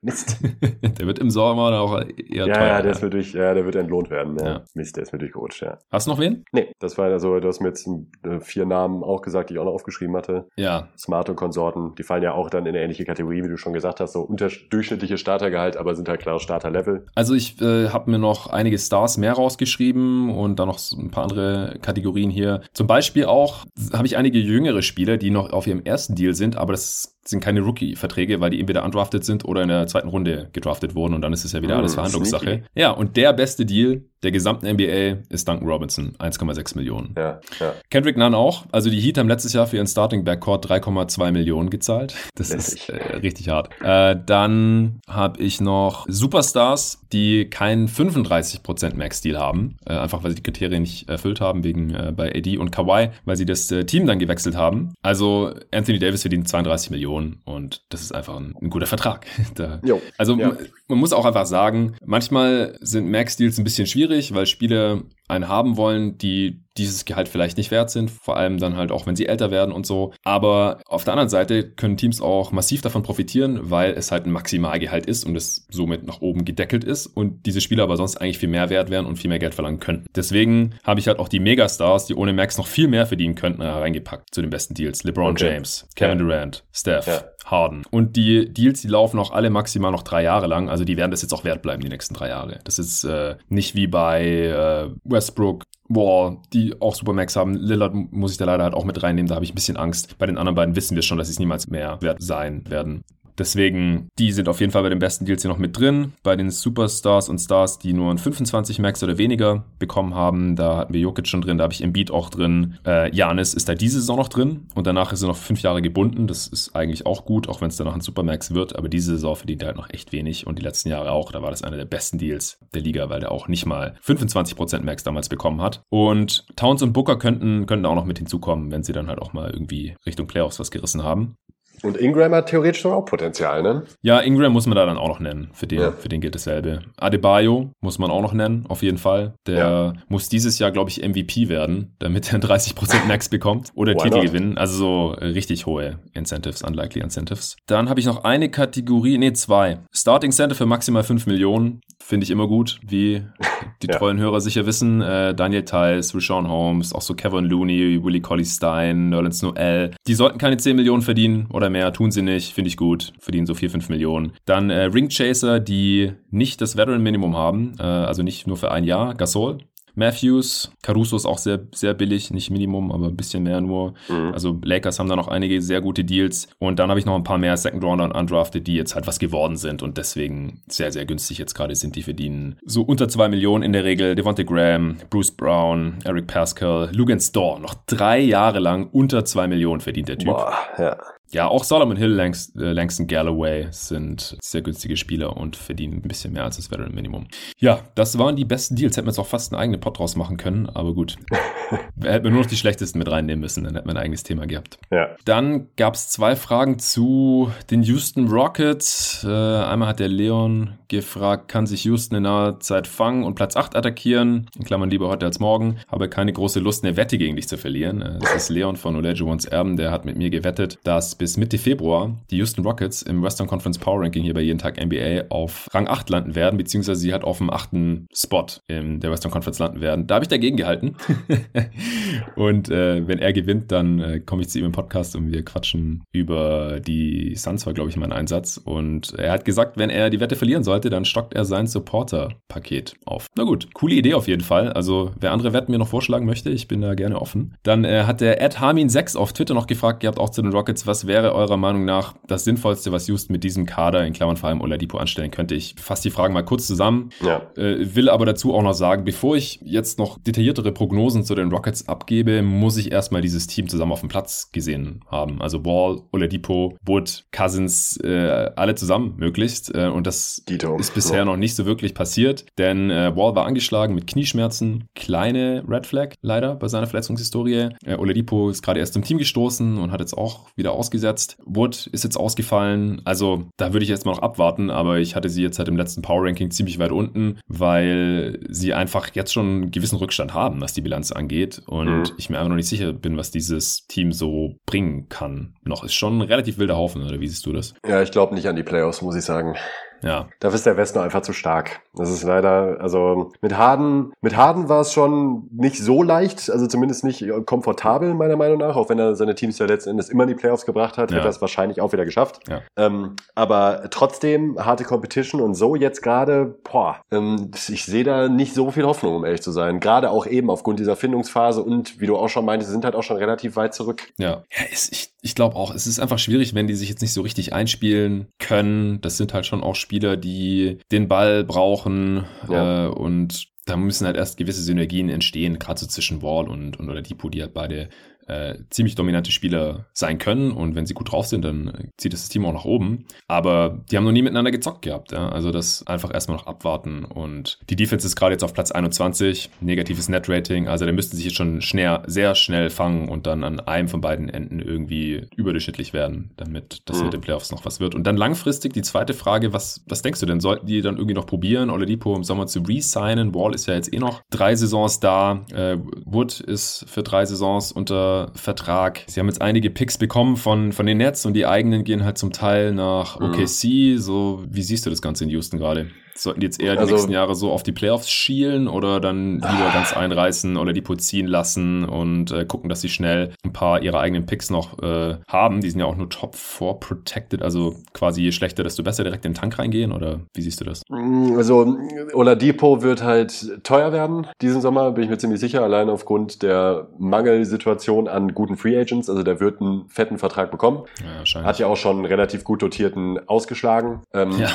Mist. (laughs) der wird im Sommer auch eher ja, teuer. Ja, der, ist mir durch, ja, der wird entlohnt werden. Ja. ja. Mist, der ist mir durchgerutscht, ja. Hast du noch wen? Nee, das war also, du hast mir jetzt äh, vier Namen auch gesagt, die ich auch noch aufgeschrieben hatte. Ja. Smart und Konsorten, die fallen ja auch dann in eine ähnliche Kategorie, wie du schon gesagt hast, so unterdurchschnittliche Startergehalt, aber sind halt klar Starterlevel. Also ich äh, habe mir noch einige Stars mehr rausgeschrieben und dann noch so ein paar andere Kategorien hier. Zum Beispiel auch habe ich einige jüngere Spieler, die noch auf ihrem ersten Deal sind, aber das sind keine Rookie-Verträge, weil die entweder undrafted sind oder in der zweiten Runde gedraftet wurden und dann ist es ja wieder mm, alles Verhandlungssache. Ja, und der beste Deal der gesamten NBA ist Duncan Robinson, 1,6 Millionen. Ja, ja. Kendrick Nunn auch. Also die Heat haben letztes Jahr für ihren Starting Backcourt 3,2 Millionen gezahlt. Das Lässig. ist äh, richtig hart. Äh, dann habe ich noch Superstars, die keinen 35% Max-Deal haben. Äh, einfach weil sie die Kriterien nicht erfüllt haben, wegen äh, bei AD und Kawhi, weil sie das äh, Team dann gewechselt haben. Also Anthony Davis verdient 32 Millionen und das ist einfach ein, ein guter Vertrag. (laughs) da, also ja. man muss auch einfach sagen, manchmal sind Max-Deals ein bisschen schwierig schwierig, weil Spiele einen haben wollen, die dieses Gehalt vielleicht nicht wert sind, vor allem dann halt auch, wenn sie älter werden und so. Aber auf der anderen Seite können Teams auch massiv davon profitieren, weil es halt ein Maximalgehalt ist und es somit nach oben gedeckelt ist und diese Spieler aber sonst eigentlich viel mehr wert wären und viel mehr Geld verlangen könnten. Deswegen habe ich halt auch die Megastars, die ohne Max noch viel mehr verdienen könnten, reingepackt zu den besten Deals. LeBron okay. James, Kevin ja. Durant, Steph. Ja. Harden. Und die Deals, die laufen auch alle maximal noch drei Jahre lang. Also die werden das jetzt auch wert bleiben, die nächsten drei Jahre. Das ist äh, nicht wie bei äh, Westbrook, Boah, die auch Supermax haben. Lillard muss ich da leider halt auch mit reinnehmen, da habe ich ein bisschen Angst. Bei den anderen beiden wissen wir schon, dass sie es niemals mehr wert sein werden. Deswegen, die sind auf jeden Fall bei den besten Deals hier noch mit drin. Bei den Superstars und Stars, die nur ein 25 Max oder weniger bekommen haben, da hatten wir Jokic schon drin, da habe ich Embiid auch drin. Äh, Janis ist da diese Saison noch drin und danach ist er noch fünf Jahre gebunden. Das ist eigentlich auch gut, auch wenn es danach ein Supermax wird. Aber diese Saison verdient er halt noch echt wenig und die letzten Jahre auch. Da war das einer der besten Deals der Liga, weil der auch nicht mal 25% Max damals bekommen hat. Und Towns und Booker könnten, könnten auch noch mit hinzukommen, wenn sie dann halt auch mal irgendwie Richtung Playoffs was gerissen haben. Und Ingram hat theoretisch auch Potenzial, ne? Ja, Ingram muss man da dann auch noch nennen. Für den, ja. für den gilt dasselbe. Adebayo muss man auch noch nennen, auf jeden Fall. Der ja. muss dieses Jahr, glaube ich, MVP werden, damit er (laughs) 30% Max bekommt oder Why Titel not? gewinnen. Also so richtig hohe Incentives, unlikely Incentives. Dann habe ich noch eine Kategorie, nee, zwei. Starting Center für maximal 5 Millionen. Finde ich immer gut, wie die ja. treuen Hörer sicher wissen. Äh, Daniel Tice, Rashawn Holmes, auch so Kevin Looney, Willie Colley Stein, Nerlens Noel. Die sollten keine 10 Millionen verdienen oder mehr, tun sie nicht, finde ich gut. Verdienen so 4, 5 Millionen. Dann äh, Ring Chaser, die nicht das Veteran Minimum haben, äh, also nicht nur für ein Jahr. Gasol, Matthews, Caruso ist auch sehr, sehr billig, nicht Minimum, aber ein bisschen mehr nur. Mhm. Also Lakers haben da noch einige sehr gute Deals. Und dann habe ich noch ein paar mehr Second Rounder und Undrafted, die jetzt halt was geworden sind und deswegen sehr, sehr günstig jetzt gerade sind. Die verdienen so unter zwei Millionen in der Regel. Devontae Graham, Bruce Brown, Eric Pascal, Lugan Storr, noch drei Jahre lang unter zwei Millionen verdient der Typ. Boah, ja. Ja, auch Solomon Hill, Langs äh, Langston Galloway sind sehr günstige Spieler und verdienen ein bisschen mehr als das Veteran Minimum. Ja, das waren die besten Deals. Hätten wir jetzt auch fast einen eigenen Pod draus machen können, aber gut. (laughs) hätten wir nur noch die schlechtesten mit reinnehmen müssen, dann hätten wir ein eigenes Thema gehabt. Ja. Dann gab es zwei Fragen zu den Houston Rockets. Äh, einmal hat der Leon gefragt, kann sich Houston in naher Zeit fangen und Platz 8 attackieren? In Klammern lieber heute als morgen. Habe keine große Lust, eine Wette gegen dich zu verlieren. Äh, das ist Leon von Olejuwons Erben, der hat mit mir gewettet, dass bis Mitte Februar die Houston Rockets im Western Conference Power Ranking hier bei jeden Tag NBA auf Rang 8 landen werden, beziehungsweise sie halt auf dem achten Spot in der Western Conference landen werden. Da habe ich dagegen gehalten. (laughs) und äh, wenn er gewinnt, dann äh, komme ich zu ihm im Podcast und wir quatschen über die Suns, war glaube ich mein Einsatz. Und er hat gesagt, wenn er die Wette verlieren sollte, dann stockt er sein Supporter-Paket auf. Na gut, coole Idee auf jeden Fall. Also wer andere Wetten mir noch vorschlagen möchte, ich bin da gerne offen. Dann äh, hat der Ed Harmin6 auf Twitter noch gefragt, ihr habt auch zu den Rockets, was wäre eurer Meinung nach das Sinnvollste, was Houston mit diesem Kader, in Klammern vor allem Oladipo, anstellen könnte? Ich fasse die Fragen mal kurz zusammen. Ja. Äh, will aber dazu auch noch sagen, bevor ich jetzt noch detailliertere Prognosen zu den Rockets abgebe, muss ich erstmal dieses Team zusammen auf dem Platz gesehen haben. Also Ball, Oladipo, Wood, Cousins, äh, alle zusammen möglichst. Äh, und das Dito. ist bisher ja. noch nicht so wirklich passiert, denn äh, Wall war angeschlagen mit Knieschmerzen. Kleine Red Flag leider bei seiner Verletzungshistorie. Äh, Oladipo ist gerade erst zum Team gestoßen und hat jetzt auch wieder ausgesetzt. Wood ist jetzt ausgefallen. Also da würde ich jetzt mal noch abwarten, aber ich hatte sie jetzt halt im letzten Power Ranking ziemlich weit unten, weil sie einfach jetzt schon einen gewissen Rückstand haben, was die Bilanz angeht. Und mhm. ich mir einfach noch nicht sicher bin, was dieses Team so bringen kann. Noch ist schon ein relativ wilder Haufen, oder wie siehst du das? Ja, ich glaube nicht an die Playoffs, muss ich sagen. Ja. Dafür ist der Westen einfach zu stark. Das ist leider, also mit Harden, mit Harden war es schon nicht so leicht, also zumindest nicht komfortabel, meiner Meinung nach, auch wenn er seine Teams ja letzten Endes immer in die Playoffs gebracht hat, ja. hätte er es wahrscheinlich auch wieder geschafft. Ja. Ähm, aber trotzdem harte Competition und so jetzt gerade, boah, ähm, ich sehe da nicht so viel Hoffnung, um ehrlich zu sein. Gerade auch eben aufgrund dieser Findungsphase und wie du auch schon meintest, sind halt auch schon relativ weit zurück. Ja, ja ich, ich glaube auch, es ist einfach schwierig, wenn die sich jetzt nicht so richtig einspielen können. Das sind halt schon auch Spieler, die den Ball brauchen ja. äh, und da müssen halt erst gewisse Synergien entstehen, gerade so zwischen Wall und, und oder Depot, die halt beide äh, ziemlich dominante Spieler sein können und wenn sie gut drauf sind, dann zieht das Team auch nach oben. Aber die haben noch nie miteinander gezockt gehabt. Ja? Also das einfach erstmal noch abwarten. Und die Defense ist gerade jetzt auf Platz 21, negatives Net-Rating. Also da müssten sich jetzt schon schnell, sehr schnell fangen und dann an einem von beiden Enden irgendwie überdurchschnittlich werden, damit das mhm. mit den Playoffs noch was wird. Und dann langfristig die zweite Frage, was, was denkst du denn? Sollten die dann irgendwie noch probieren, Oladipo im Sommer zu re-signen? Wall ist ja jetzt eh noch drei Saisons da. Äh, Wood ist für drei Saisons unter Vertrag. Sie haben jetzt einige Picks bekommen von, von den Nets und die eigenen gehen halt zum Teil nach OKC. Mhm. So, wie siehst du das Ganze in Houston gerade? Sollten die jetzt eher die also, nächsten Jahre so auf die Playoffs schielen oder dann lieber ganz einreißen oder die ziehen lassen und äh, gucken, dass sie schnell ein paar ihrer eigenen Picks noch äh, haben? Die sind ja auch nur Top 4 protected, also quasi je schlechter, desto besser direkt in den Tank reingehen oder wie siehst du das? Mm, also Oladipo wird halt teuer werden diesen Sommer, bin ich mir ziemlich sicher, allein aufgrund der Mangelsituation an guten Free Agents. Also der wird einen fetten Vertrag bekommen. Ja, Hat ja auch schon einen relativ gut dotierten ausgeschlagen. Ähm, ja.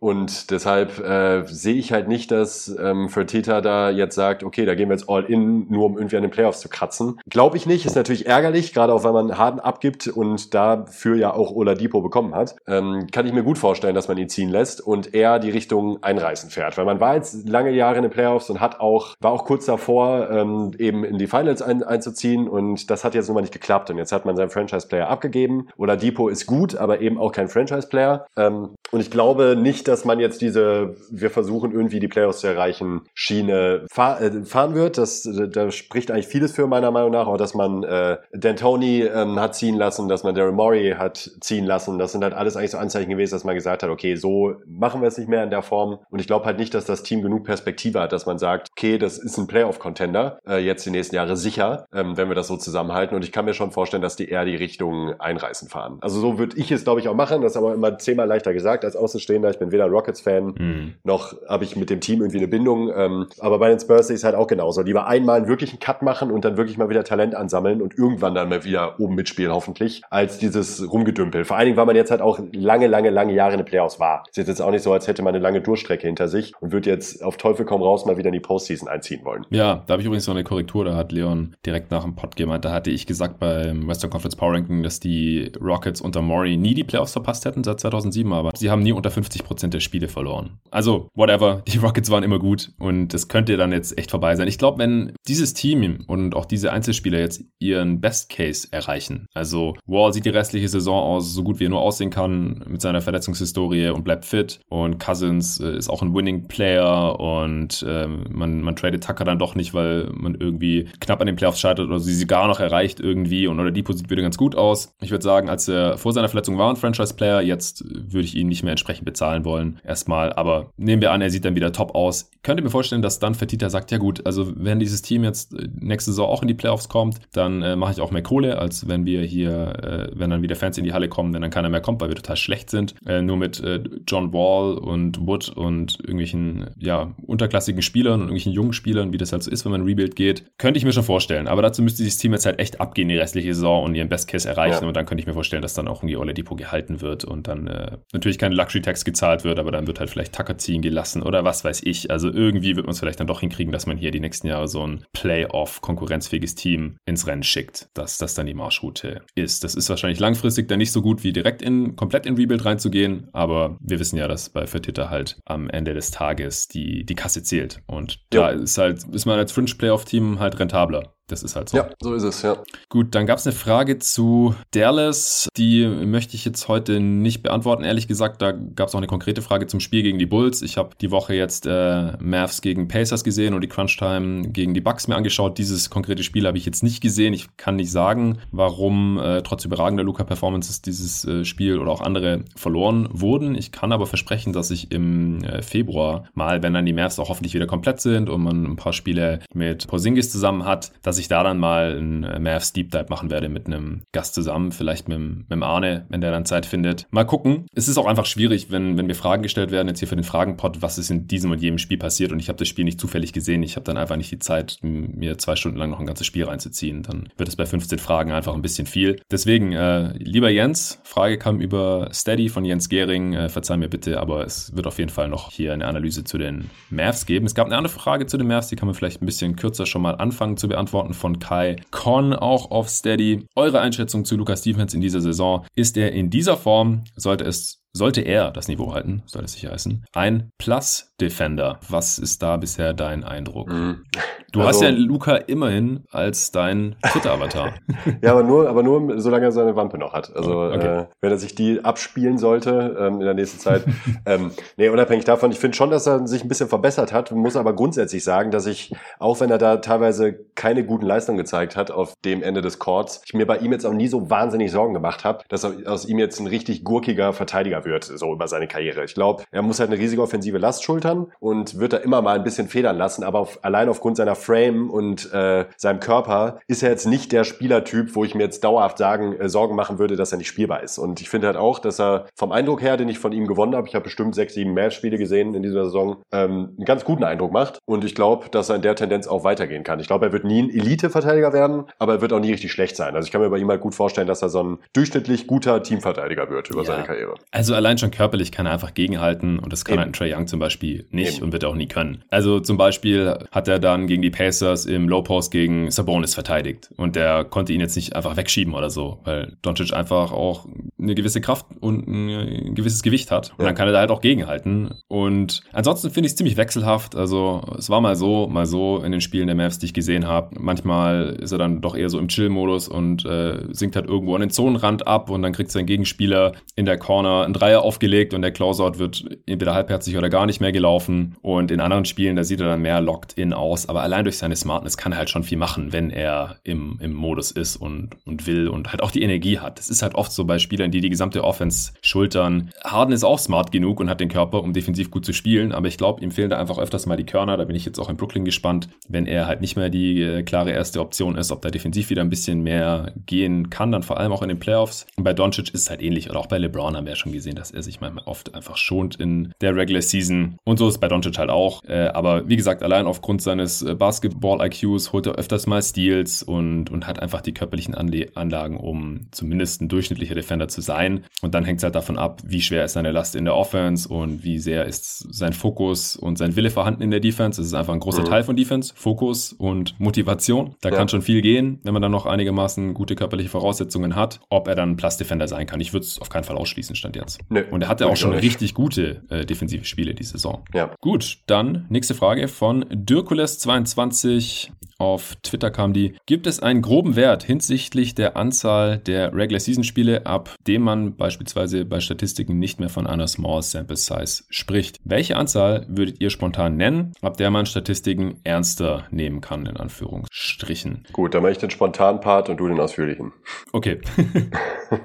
Und deshalb äh, sehe ich halt nicht, dass ähm, Fertitta da jetzt sagt, okay, da gehen wir jetzt all in, nur um irgendwie an den Playoffs zu kratzen. Glaube ich nicht, ist natürlich ärgerlich, gerade auch weil man Harden abgibt und dafür ja auch Oladipo bekommen hat. Ähm, kann ich mir gut vorstellen, dass man ihn ziehen lässt und er die Richtung einreißen fährt, weil man war jetzt lange Jahre in den Playoffs und hat auch, war auch kurz davor, ähm, eben in die Finals ein, einzuziehen und das hat jetzt nun mal nicht geklappt und jetzt hat man seinen Franchise-Player abgegeben. Oladipo ist gut, aber eben auch kein Franchise-Player. Ähm, und ich glaube nicht, dass man jetzt diese wir versuchen irgendwie die Playoffs zu erreichen, Schiene fahr, äh, fahren wird. Das, da spricht eigentlich vieles für meiner Meinung nach, auch dass man äh, D'Antoni ähm, hat ziehen lassen, dass man Daryl Morey hat ziehen lassen. Das sind halt alles eigentlich so Anzeichen gewesen, dass man gesagt hat, okay, so machen wir es nicht mehr in der Form. Und ich glaube halt nicht, dass das Team genug Perspektive hat, dass man sagt, okay, das ist ein Playoff-Contender, äh, jetzt die nächsten Jahre sicher, ähm, wenn wir das so zusammenhalten. Und ich kann mir schon vorstellen, dass die eher die Richtung einreißen fahren. Also so würde ich es, glaube ich, auch machen. Das ist aber immer zehnmal leichter gesagt als Außenstehender. Ich bin weder Rockets-Fan mhm. Noch habe ich mit dem Team irgendwie eine Bindung. Ähm, aber bei den Spurs ist es halt auch genauso. Lieber einmal einen wirklichen Cut machen und dann wirklich mal wieder Talent ansammeln und irgendwann dann mal wieder oben mitspielen, hoffentlich, als dieses Rumgedümpel. Vor allen Dingen, weil man jetzt halt auch lange, lange, lange Jahre in den Playoffs war. Ist jetzt auch nicht so, als hätte man eine lange Durchstrecke hinter sich und würde jetzt auf Teufel komm raus mal wieder in die Postseason einziehen wollen. Ja, da habe ich übrigens noch eine Korrektur. Da hat Leon direkt nach dem Pod gemeint, da hatte ich gesagt beim Western Conference Power Ranking, dass die Rockets unter Maury nie die Playoffs verpasst hätten seit 2007, aber sie haben nie unter 50 Prozent der Spiele verloren. Also, whatever, (laughs) die Rockets waren immer gut und das könnte dann jetzt echt vorbei sein. Ich glaube, wenn dieses Team und auch diese Einzelspieler jetzt ihren Best Case erreichen, also Wall sieht die restliche Saison aus, so gut wie er nur aussehen kann mit seiner Verletzungshistorie und bleibt fit und Cousins äh, ist auch ein Winning Player und äh, man, man tradet Tucker dann doch nicht, weil man irgendwie knapp an den Playoffs scheitert oder sie sie gar noch erreicht irgendwie und oder die sieht wieder ganz gut aus. Ich würde sagen, als er vor seiner Verletzung war ein Franchise-Player, jetzt würde ich ihn nicht mehr entsprechend bezahlen wollen. Erstmal, aber nehmen wir an, er sieht dann wieder top aus. Könnt ihr mir vorstellen, dass dann Fertita sagt, ja gut, also wenn dieses Team jetzt äh, nächste Saison auch in die Playoffs kommt, dann äh, mache ich auch mehr Kohle, als wenn wir hier, äh, wenn dann wieder Fans in die Halle kommen, wenn dann keiner mehr kommt, weil wir total schlecht sind. Äh, nur mit äh, John Wall und Wood und irgendwelchen, ja, unterklassigen Spielern und irgendwelchen jungen Spielern, wie das halt so ist, wenn man Rebuild geht, könnte ich mir schon vorstellen. Aber dazu müsste dieses Team jetzt halt echt abgehen die restliche Saison und ihren Best Case erreichen. Ja. Und dann könnte ich mir vorstellen, dass dann auch irgendwie Oladipo gehalten wird und dann äh, natürlich keine Luxury Tax gezahlt wird, aber dann wird halt vielleicht Tucker ziehen gelassen oder was weiß ich. Also irgendwie wird man es vielleicht dann doch hinkriegen, dass man hier die nächsten Jahre so ein Playoff-konkurrenzfähiges Team ins Rennen schickt, dass das dann die Marschroute ist. Das ist wahrscheinlich langfristig dann nicht so gut wie direkt in komplett in Rebuild reinzugehen, aber wir wissen ja, dass bei Fertitta halt am Ende des Tages die, die Kasse zählt. Und ja. da ist halt, ist man als Fringe-Playoff-Team halt rentabler. Das ist halt so. Ja, so ist es, ja. Gut, dann gab es eine Frage zu Dallas, die möchte ich jetzt heute nicht beantworten. Ehrlich gesagt, da gab es auch eine konkrete Frage zum Spiel gegen die Bulls. Ich habe die Woche jetzt äh, Mavs gegen Pacers gesehen und die Crunch Time gegen die Bucks mir angeschaut. Dieses konkrete Spiel habe ich jetzt nicht gesehen. Ich kann nicht sagen, warum äh, trotz überragender Luca-Performances dieses äh, Spiel oder auch andere verloren wurden. Ich kann aber versprechen, dass ich im äh, Februar mal, wenn dann die Mavs auch hoffentlich wieder komplett sind und man ein paar Spiele mit Porzingis zusammen hat, dass ich ich da dann mal ein Mavs Deep Dive machen werde mit einem Gast zusammen, vielleicht mit, mit Arne, wenn der dann Zeit findet. Mal gucken. Es ist auch einfach schwierig, wenn, wenn mir Fragen gestellt werden, jetzt hier für den Fragenpot, was ist in diesem und jedem Spiel passiert und ich habe das Spiel nicht zufällig gesehen. Ich habe dann einfach nicht die Zeit, mir zwei Stunden lang noch ein ganzes Spiel reinzuziehen. Dann wird es bei 15 Fragen einfach ein bisschen viel. Deswegen, äh, lieber Jens, Frage kam über Steady von Jens Gehring. Äh, verzeih mir bitte, aber es wird auf jeden Fall noch hier eine Analyse zu den Mavs geben. Es gab eine andere Frage zu den Mavs, die kann man vielleicht ein bisschen kürzer schon mal anfangen zu beantworten Antworten von Kai Con auch auf Steady. Eure Einschätzung zu Lukas Stevens in dieser Saison. Ist er in dieser Form? Sollte es sollte er das Niveau halten, soll es sicher heißen, ein Plus-Defender. Was ist da bisher dein Eindruck? Mhm. Du also, hast ja Luca immerhin als dein Twitter-Avatar. (laughs) ja, aber nur, aber nur, solange er seine Wampe noch hat. Also okay. äh, wenn er sich die abspielen sollte ähm, in der nächsten Zeit. (laughs) ähm, nee, unabhängig davon, ich finde schon, dass er sich ein bisschen verbessert hat, muss aber grundsätzlich sagen, dass ich, auch wenn er da teilweise keine guten Leistungen gezeigt hat auf dem Ende des Courts, ich mir bei ihm jetzt auch nie so wahnsinnig Sorgen gemacht habe, dass er aus ihm jetzt ein richtig gurkiger Verteidiger wird, so über seine Karriere. Ich glaube, er muss halt eine riesige offensive Last schultern und wird da immer mal ein bisschen federn lassen, aber auf, allein aufgrund seiner Frame und äh, seinem Körper ist er jetzt nicht der Spielertyp, wo ich mir jetzt dauerhaft sagen, äh, Sorgen machen würde, dass er nicht spielbar ist. Und ich finde halt auch, dass er vom Eindruck her, den ich von ihm gewonnen habe, ich habe bestimmt sechs, sieben Matchspiele gesehen in dieser Saison, ähm, einen ganz guten Eindruck macht. Und ich glaube, dass er in der Tendenz auch weitergehen kann. Ich glaube, er wird nie ein Elite-Verteidiger werden, aber er wird auch nie richtig schlecht sein. Also ich kann mir bei ihm halt gut vorstellen, dass er so ein durchschnittlich guter Teamverteidiger wird über ja. seine Karriere. Also allein schon körperlich kann er einfach gegenhalten und das kann Eben. halt ein Trey Young zum Beispiel nicht Eben. und wird auch nie können. Also zum Beispiel hat er dann gegen die Pacers im Low Post gegen Sabonis verteidigt. Und der konnte ihn jetzt nicht einfach wegschieben oder so, weil Doncic einfach auch eine gewisse Kraft und ein gewisses Gewicht hat. Und ja. dann kann er da halt auch gegenhalten. Und ansonsten finde ich es ziemlich wechselhaft. Also es war mal so, mal so in den Spielen der Mavs, die ich gesehen habe. Manchmal ist er dann doch eher so im Chill-Modus und äh, sinkt halt irgendwo an den Zonenrand ab und dann kriegt sein Gegenspieler in der Corner einen Dreier aufgelegt und der Closeout wird entweder halbherzig oder gar nicht mehr gelaufen. Und in anderen Spielen, da sieht er dann mehr locked in aus. Aber allein durch seine Smartness kann er halt schon viel machen, wenn er im, im Modus ist und, und will und halt auch die Energie hat. Das ist halt oft so bei Spielern, die die gesamte Offense schultern. Harden ist auch smart genug und hat den Körper, um defensiv gut zu spielen, aber ich glaube, ihm fehlen da einfach öfters mal die Körner. Da bin ich jetzt auch in Brooklyn gespannt, wenn er halt nicht mehr die äh, klare erste Option ist, ob da defensiv wieder ein bisschen mehr gehen kann, dann vor allem auch in den Playoffs. Und bei Doncic ist es halt ähnlich oder auch bei LeBron haben wir ja schon gesehen, dass er sich manchmal oft einfach schont in der Regular Season. Und so ist es bei Doncic halt auch. Äh, aber wie gesagt, allein aufgrund seines äh, Basketball-IQs holt er öfters mal Steals und, und hat einfach die körperlichen Anle Anlagen, um zumindest ein durchschnittlicher Defender zu sein. Und dann hängt es halt davon ab, wie schwer ist seine Last in der Offense und wie sehr ist sein Fokus und sein Wille vorhanden in der Defense. Das ist einfach ein großer mhm. Teil von Defense. Fokus und Motivation. Da ja. kann schon viel gehen, wenn man dann noch einigermaßen gute körperliche Voraussetzungen hat. Ob er dann ein Plus-Defender sein kann, ich würde es auf keinen Fall ausschließen, stand jetzt. Nö, und er hatte auch schon richtig gute äh, defensive Spiele die Saison. Ja. Gut, dann nächste Frage von Dirkules22 auf Twitter kam die. Gibt es einen groben Wert hinsichtlich der Anzahl der Regular Season Spiele, ab dem man beispielsweise bei Statistiken nicht mehr von einer Small Sample Size spricht? Welche Anzahl würdet ihr spontan nennen, ab der man Statistiken ernster nehmen kann, in Anführungsstrichen? Gut, dann mache ich den spontanen Part und du den ausführlichen. Okay. (laughs)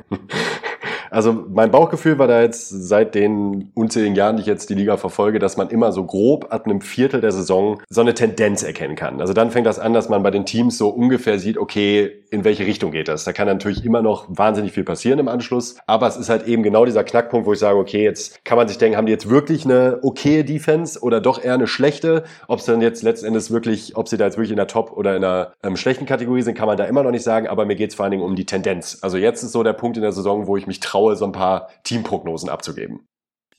(laughs) Also mein Bauchgefühl war da jetzt seit den unzähligen Jahren, die ich jetzt die Liga verfolge, dass man immer so grob ab einem Viertel der Saison so eine Tendenz erkennen kann. Also dann fängt das an, dass man bei den Teams so ungefähr sieht, okay, in welche Richtung geht das? Da kann natürlich immer noch wahnsinnig viel passieren im Anschluss, aber es ist halt eben genau dieser Knackpunkt, wo ich sage, okay, jetzt kann man sich denken, haben die jetzt wirklich eine okaye Defense oder doch eher eine schlechte? Ob es dann jetzt letzten Endes wirklich, ob sie da jetzt wirklich in der Top- oder in einer ähm, schlechten Kategorie sind, kann man da immer noch nicht sagen, aber mir geht es vor allen Dingen um die Tendenz. Also jetzt ist so der Punkt in der Saison, wo ich mich traue, so ein paar Teamprognosen abzugeben.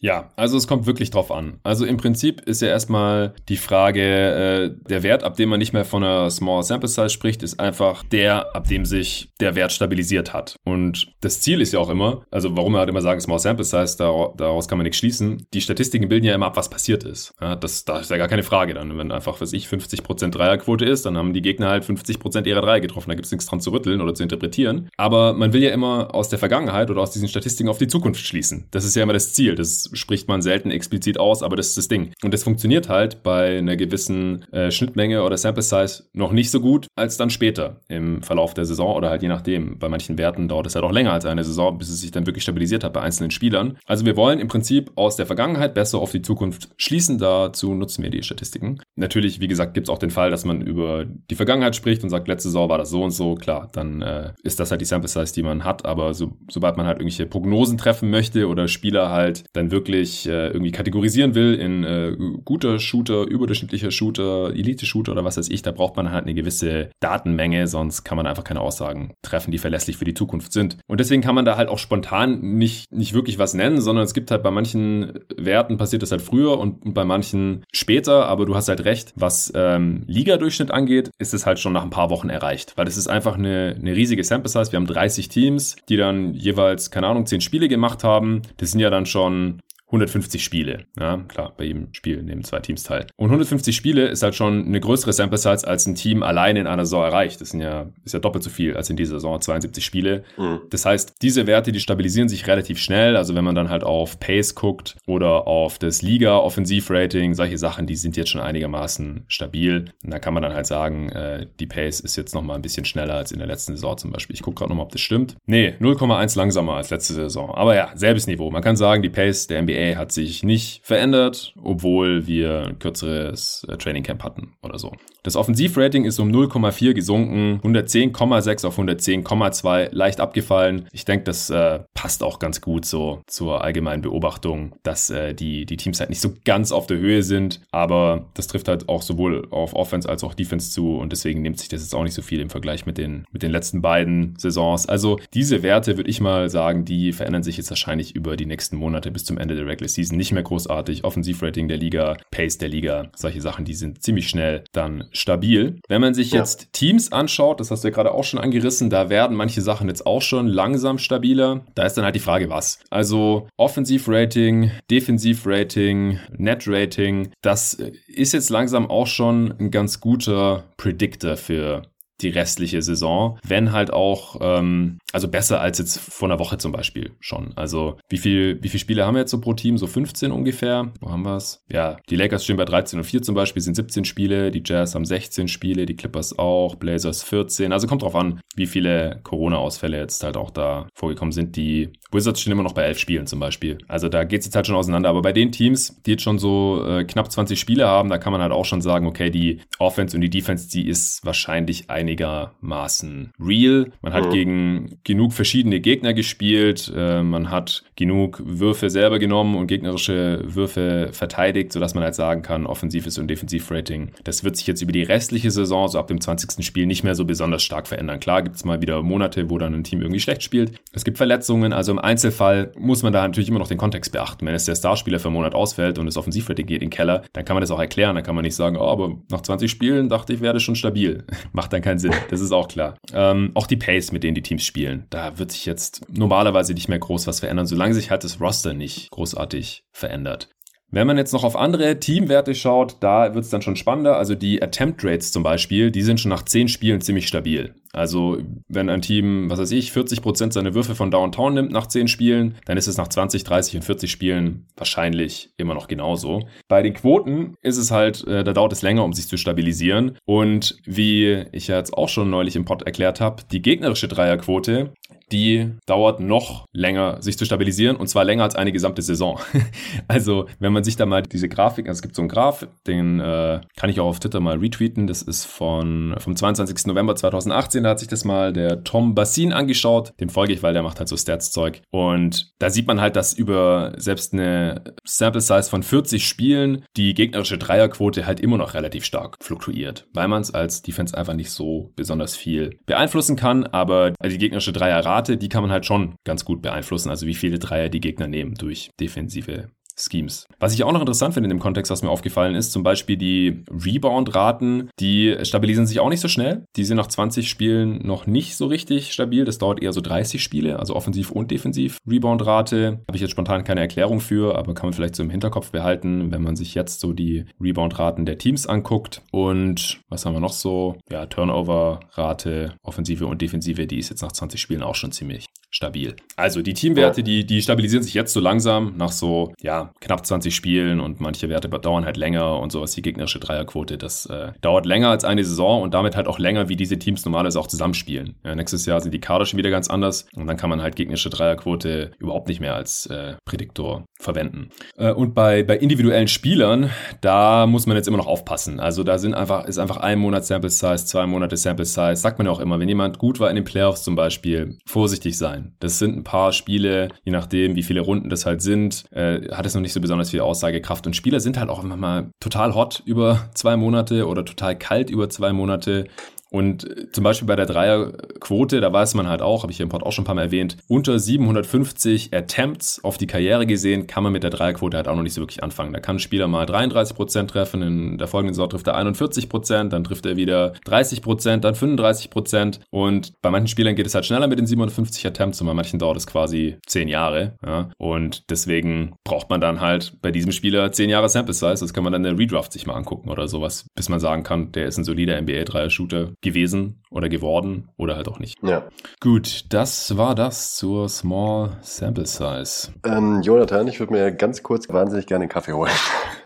Ja, also es kommt wirklich drauf an. Also im Prinzip ist ja erstmal die Frage, äh, der Wert, ab dem man nicht mehr von einer Small Sample Size spricht, ist einfach der, ab dem sich der Wert stabilisiert hat. Und das Ziel ist ja auch immer, also warum wir halt immer sagen Small Sample Size, daraus kann man nichts schließen. Die Statistiken bilden ja immer ab, was passiert ist. Ja, das, da ist ja gar keine Frage dann. Wenn einfach, was ich, 50% Dreierquote ist, dann haben die Gegner halt 50% ihrer Dreier getroffen. Da gibt es nichts dran zu rütteln oder zu interpretieren. Aber man will ja immer aus der Vergangenheit oder aus diesen Statistiken auf die Zukunft schließen. Das ist ja immer das Ziel. Das spricht man selten explizit aus, aber das ist das Ding. Und das funktioniert halt bei einer gewissen äh, Schnittmenge oder Sample Size noch nicht so gut als dann später im Verlauf der Saison oder halt je nachdem. Bei manchen Werten dauert es halt auch länger als eine Saison, bis es sich dann wirklich stabilisiert hat bei einzelnen Spielern. Also wir wollen im Prinzip aus der Vergangenheit besser auf die Zukunft schließen. Dazu nutzen wir die Statistiken. Natürlich, wie gesagt, gibt es auch den Fall, dass man über die Vergangenheit spricht und sagt, letzte Saison war das so und so. Klar, dann äh, ist das halt die Sample Size, die man hat. Aber so, sobald man halt irgendwelche Prognosen treffen möchte oder Spieler halt dann wirklich äh, irgendwie kategorisieren will in äh, guter Shooter, überdurchschnittlicher Shooter, Elite-Shooter oder was weiß ich, da braucht man halt eine gewisse Datenmenge, sonst kann man einfach keine Aussagen treffen, die verlässlich für die Zukunft sind. Und deswegen kann man da halt auch spontan nicht, nicht wirklich was nennen, sondern es gibt halt bei manchen Werten passiert das halt früher und, bei manchen später, aber du hast halt recht, was ähm, Liga-Durchschnitt angeht, ist es halt schon nach ein paar Wochen erreicht, weil es ist einfach eine, eine riesige Sample Size. Wir haben 30 Teams, die dann jeweils, keine Ahnung, 10 Spiele gemacht haben. Das sind ja dann schon 150 Spiele. Ja, klar, bei jedem Spiel nehmen zwei Teams teil. Und 150 Spiele ist halt schon eine größere Sample Size, als ein Team alleine in einer Saison erreicht. Das sind ja, ist ja doppelt so viel als in dieser Saison, 72 Spiele. Mhm. Das heißt, diese Werte, die stabilisieren sich relativ schnell. Also wenn man dann halt auf Pace guckt oder auf das Liga-Offensivrating, solche Sachen, die sind jetzt schon einigermaßen stabil. Und da kann man dann halt sagen, äh, die Pace ist jetzt nochmal ein bisschen schneller als in der letzten Saison zum Beispiel. Ich gucke gerade nochmal, ob das stimmt. Nee, 0,1 langsamer als letzte Saison. Aber ja, selbes Niveau. Man kann sagen, die Pace der NBA NBA hat sich nicht verändert, obwohl wir ein kürzeres äh, Training Camp hatten oder so. Das Offensivrating ist um 0,4 gesunken, 110,6 auf 110,2, leicht abgefallen. Ich denke, das äh, passt auch ganz gut so zur allgemeinen Beobachtung, dass äh, die, die Teams halt nicht so ganz auf der Höhe sind, aber das trifft halt auch sowohl auf Offense als auch Defense zu und deswegen nimmt sich das jetzt auch nicht so viel im Vergleich mit den, mit den letzten beiden Saisons. Also diese Werte würde ich mal sagen, die verändern sich jetzt wahrscheinlich über die nächsten Monate bis zum Ende der Regular Season nicht mehr großartig. Offensivrating der Liga, Pace der Liga, solche Sachen, die sind ziemlich schnell dann stabil. Wenn man sich ja. jetzt Teams anschaut, das hast du ja gerade auch schon angerissen, da werden manche Sachen jetzt auch schon langsam stabiler. Da ist dann halt die Frage, was. Also Offensivrating, Defensivrating, Netrating, das ist jetzt langsam auch schon ein ganz guter Predictor für die restliche Saison, wenn halt auch, ähm, also besser als jetzt vor einer Woche zum Beispiel schon. Also wie viel, wie viele Spiele haben wir jetzt so pro Team? So 15 ungefähr. Wo haben wir es? Ja, die Lakers stehen bei 13 und 4 zum Beispiel, sind 17 Spiele, die Jazz haben 16 Spiele, die Clippers auch, Blazers 14. Also kommt drauf an, wie viele Corona-Ausfälle jetzt halt auch da vorgekommen sind. Die Wizards stehen immer noch bei 11 Spielen zum Beispiel. Also da geht es jetzt halt schon auseinander. Aber bei den Teams, die jetzt schon so äh, knapp 20 Spiele haben, da kann man halt auch schon sagen, okay, die Offense und die Defense, die ist wahrscheinlich ein einigermaßen real. Man hat mhm. gegen genug verschiedene Gegner gespielt, äh, man hat genug Würfe selber genommen und gegnerische Würfe verteidigt, sodass man halt sagen kann, offensives und Defensivrating, das wird sich jetzt über die restliche Saison, so ab dem 20. Spiel, nicht mehr so besonders stark verändern. Klar gibt es mal wieder Monate, wo dann ein Team irgendwie schlecht spielt. Es gibt Verletzungen, also im Einzelfall muss man da natürlich immer noch den Kontext beachten. Wenn es der Starspieler für einen Monat ausfällt und das Offensivrating geht in den Keller, dann kann man das auch erklären. Dann kann man nicht sagen, oh, aber nach 20 Spielen dachte ich, werde schon stabil. (laughs) Macht dann keinen Sinn. Das ist auch klar. Ähm, auch die Pace, mit denen die Teams spielen. Spielen. Da wird sich jetzt normalerweise nicht mehr groß was verändern, solange sich halt das Roster nicht großartig verändert. Wenn man jetzt noch auf andere Teamwerte schaut, da wird es dann schon spannender. Also die Attempt Rates zum Beispiel, die sind schon nach 10 Spielen ziemlich stabil. Also wenn ein Team, was weiß ich, 40 Prozent seine Würfe von Downtown nimmt nach 10 Spielen, dann ist es nach 20, 30 und 40 Spielen wahrscheinlich immer noch genauso. Bei den Quoten ist es halt, äh, da dauert es länger, um sich zu stabilisieren. Und wie ich ja jetzt auch schon neulich im Pod erklärt habe, die gegnerische Dreierquote, die dauert noch länger, sich zu stabilisieren und zwar länger als eine gesamte Saison. (laughs) also, wenn man sich da mal diese Grafik, also es gibt so einen Graph, den äh, kann ich auch auf Twitter mal retweeten, das ist von vom 22. November 2018, da hat sich das mal der Tom Bassin angeschaut, dem folge ich, weil der macht halt so Stats-Zeug und da sieht man halt, dass über selbst eine Sample Size von 40 Spielen die gegnerische Dreierquote halt immer noch relativ stark fluktuiert, weil man es als Defense einfach nicht so besonders viel beeinflussen kann, aber die gegnerische Dreierrate Rate, die kann man halt schon ganz gut beeinflussen, also wie viele Dreier die Gegner nehmen durch defensive Schemes. Was ich auch noch interessant finde in dem Kontext, was mir aufgefallen ist, zum Beispiel die Rebound-Raten, die stabilisieren sich auch nicht so schnell. Die sind nach 20 Spielen noch nicht so richtig stabil. Das dauert eher so 30 Spiele, also offensiv und defensiv. Rebound-Rate habe ich jetzt spontan keine Erklärung für, aber kann man vielleicht so im Hinterkopf behalten, wenn man sich jetzt so die Rebound-Raten der Teams anguckt. Und was haben wir noch so? Ja, Turnover-Rate, Offensive und Defensive, die ist jetzt nach 20 Spielen auch schon ziemlich stabil. Also die Teamwerte, die, die stabilisieren sich jetzt so langsam nach so, ja, knapp 20 Spielen und manche Werte dauern halt länger und sowas. Die gegnerische Dreierquote, das äh, dauert länger als eine Saison und damit halt auch länger, wie diese Teams normalerweise auch zusammenspielen. Ja, nächstes Jahr sind die Kader schon wieder ganz anders und dann kann man halt gegnerische Dreierquote überhaupt nicht mehr als äh, Prädiktor verwenden. Äh, und bei, bei individuellen Spielern, da muss man jetzt immer noch aufpassen. Also da sind einfach, ist einfach ein Monat Sample Size, zwei Monate Sample Size. Sagt man ja auch immer, wenn jemand gut war in den Playoffs zum Beispiel, vorsichtig sein. Das sind ein paar Spiele, je nachdem, wie viele Runden das halt sind, äh, hat es noch nicht so besonders viel Aussagekraft. Und Spieler sind halt auch immer mal total hot über zwei Monate oder total kalt über zwei Monate. Und äh, zum Beispiel bei der Dreierquote, da weiß man halt auch, habe ich hier im Pod auch schon ein paar Mal erwähnt, unter 750 Attempts auf die Karriere gesehen, kann man mit der Dreierquote halt auch noch nicht so wirklich anfangen. Da kann ein Spieler mal 33% treffen, in der folgenden Saison trifft er 41%, dann trifft er wieder 30%, dann 35%. Und bei manchen Spielern geht es halt schneller mit den 750 Attempts und bei manchen dauert es quasi 10 Jahre. Ja? Und deswegen braucht man dann halt bei diesem Spieler 10 Jahre Sample Size. Das kann man dann in der Redraft sich mal angucken oder sowas, bis man sagen kann, der ist ein solider NBA-Dreier-Shooter gewesen oder geworden oder halt auch nicht. Ja. Gut, das war das zur Small Sample Size. Ähm, Jonathan, ich würde mir ganz kurz wahnsinnig gerne einen Kaffee holen.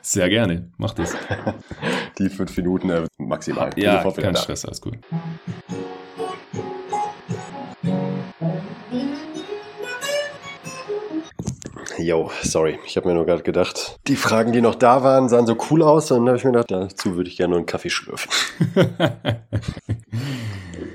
Sehr gerne, mach das. (laughs) Die fünf Minuten äh, maximal. Ja, kein Stress, alles gut. Yo, sorry. Ich habe mir nur gerade gedacht, die Fragen, die noch da waren, sahen so cool aus. Und dann habe ich mir gedacht, dazu würde ich gerne nur einen Kaffee schlürfen. (laughs)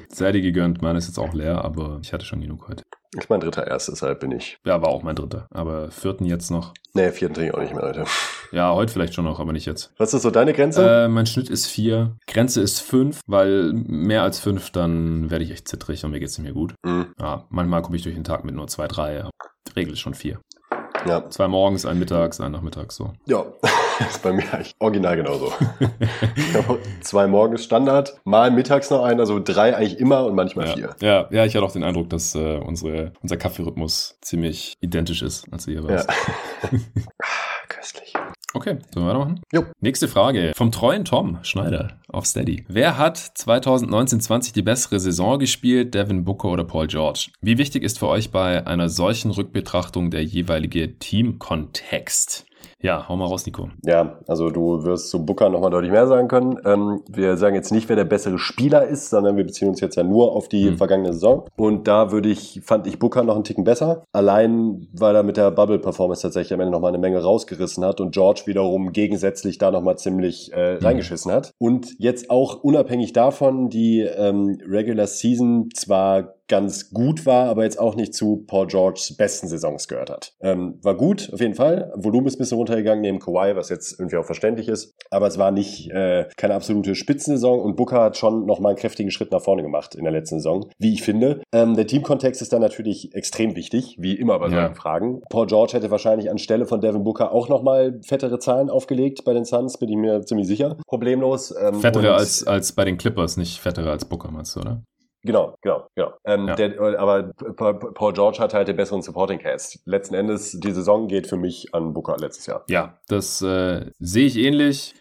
Sei dir gegönnt. Meine ist jetzt auch leer, aber ich hatte schon genug heute. Ist mein dritter erst, deshalb bin ich. Ja, war auch mein dritter. Aber vierten jetzt noch. Nee, vierten trinke ich auch nicht mehr heute. Ja, heute vielleicht schon noch, aber nicht jetzt. Was ist so deine Grenze? Äh, mein Schnitt ist vier. Grenze ist fünf, weil mehr als fünf, dann werde ich echt zittrig und mir geht es nicht mehr gut. Mhm. Ja, manchmal komme ich durch den Tag mit nur zwei, drei. Regel ist schon vier. Ja. Zwei morgens, ein mittags, ein nachmittags so. Ja, (laughs) ist bei mir eigentlich original genauso. zwei morgens Standard, mal mittags noch ein, also drei eigentlich immer und manchmal ja. vier. Ja, ja, ich hatte auch den Eindruck, dass äh, unsere, unser Kaffeerhythmus ziemlich identisch ist, als du hier warst. Ja. (laughs) Köstlich. Okay, sollen wir weitermachen? Jo. Nächste Frage vom treuen Tom Schneider auf Steady. Wer hat 2019-20 die bessere Saison gespielt, Devin Booker oder Paul George? Wie wichtig ist für euch bei einer solchen Rückbetrachtung der jeweilige Teamkontext? Ja, hau mal raus, Nico. Ja, also du wirst zu Booker nochmal deutlich mehr sagen können. Ähm, wir sagen jetzt nicht, wer der bessere Spieler ist, sondern wir beziehen uns jetzt ja nur auf die mhm. vergangene Saison. Und da würde ich, fand ich Booker noch einen Ticken besser. Allein, weil er mit der Bubble-Performance tatsächlich am Ende nochmal eine Menge rausgerissen hat und George wiederum gegensätzlich da nochmal ziemlich äh, mhm. reingeschissen hat. Und jetzt auch unabhängig davon, die ähm, Regular Season zwar ganz gut war, aber jetzt auch nicht zu Paul Georges besten Saisons gehört hat. Ähm, war gut, auf jeden Fall. Volumen ist ein bisschen runtergegangen neben Kawhi, was jetzt irgendwie auch verständlich ist. Aber es war nicht äh, keine absolute Spitzensaison und Booker hat schon nochmal einen kräftigen Schritt nach vorne gemacht in der letzten Saison, wie ich finde. Ähm, der Teamkontext ist dann natürlich extrem wichtig, wie immer bei solchen ja. Fragen. Paul George hätte wahrscheinlich anstelle von Devin Booker auch nochmal fettere Zahlen aufgelegt bei den Suns, bin ich mir ziemlich sicher. Problemlos. Ähm, fettere als, als bei den Clippers, nicht fettere als Booker, meinst du, oder? Genau, genau, genau. Ähm, ja. der, aber Paul George hat halt den besseren Supporting Cast. Letzten Endes, die Saison geht für mich an Booker letztes Jahr. Ja, das äh, sehe ich ähnlich.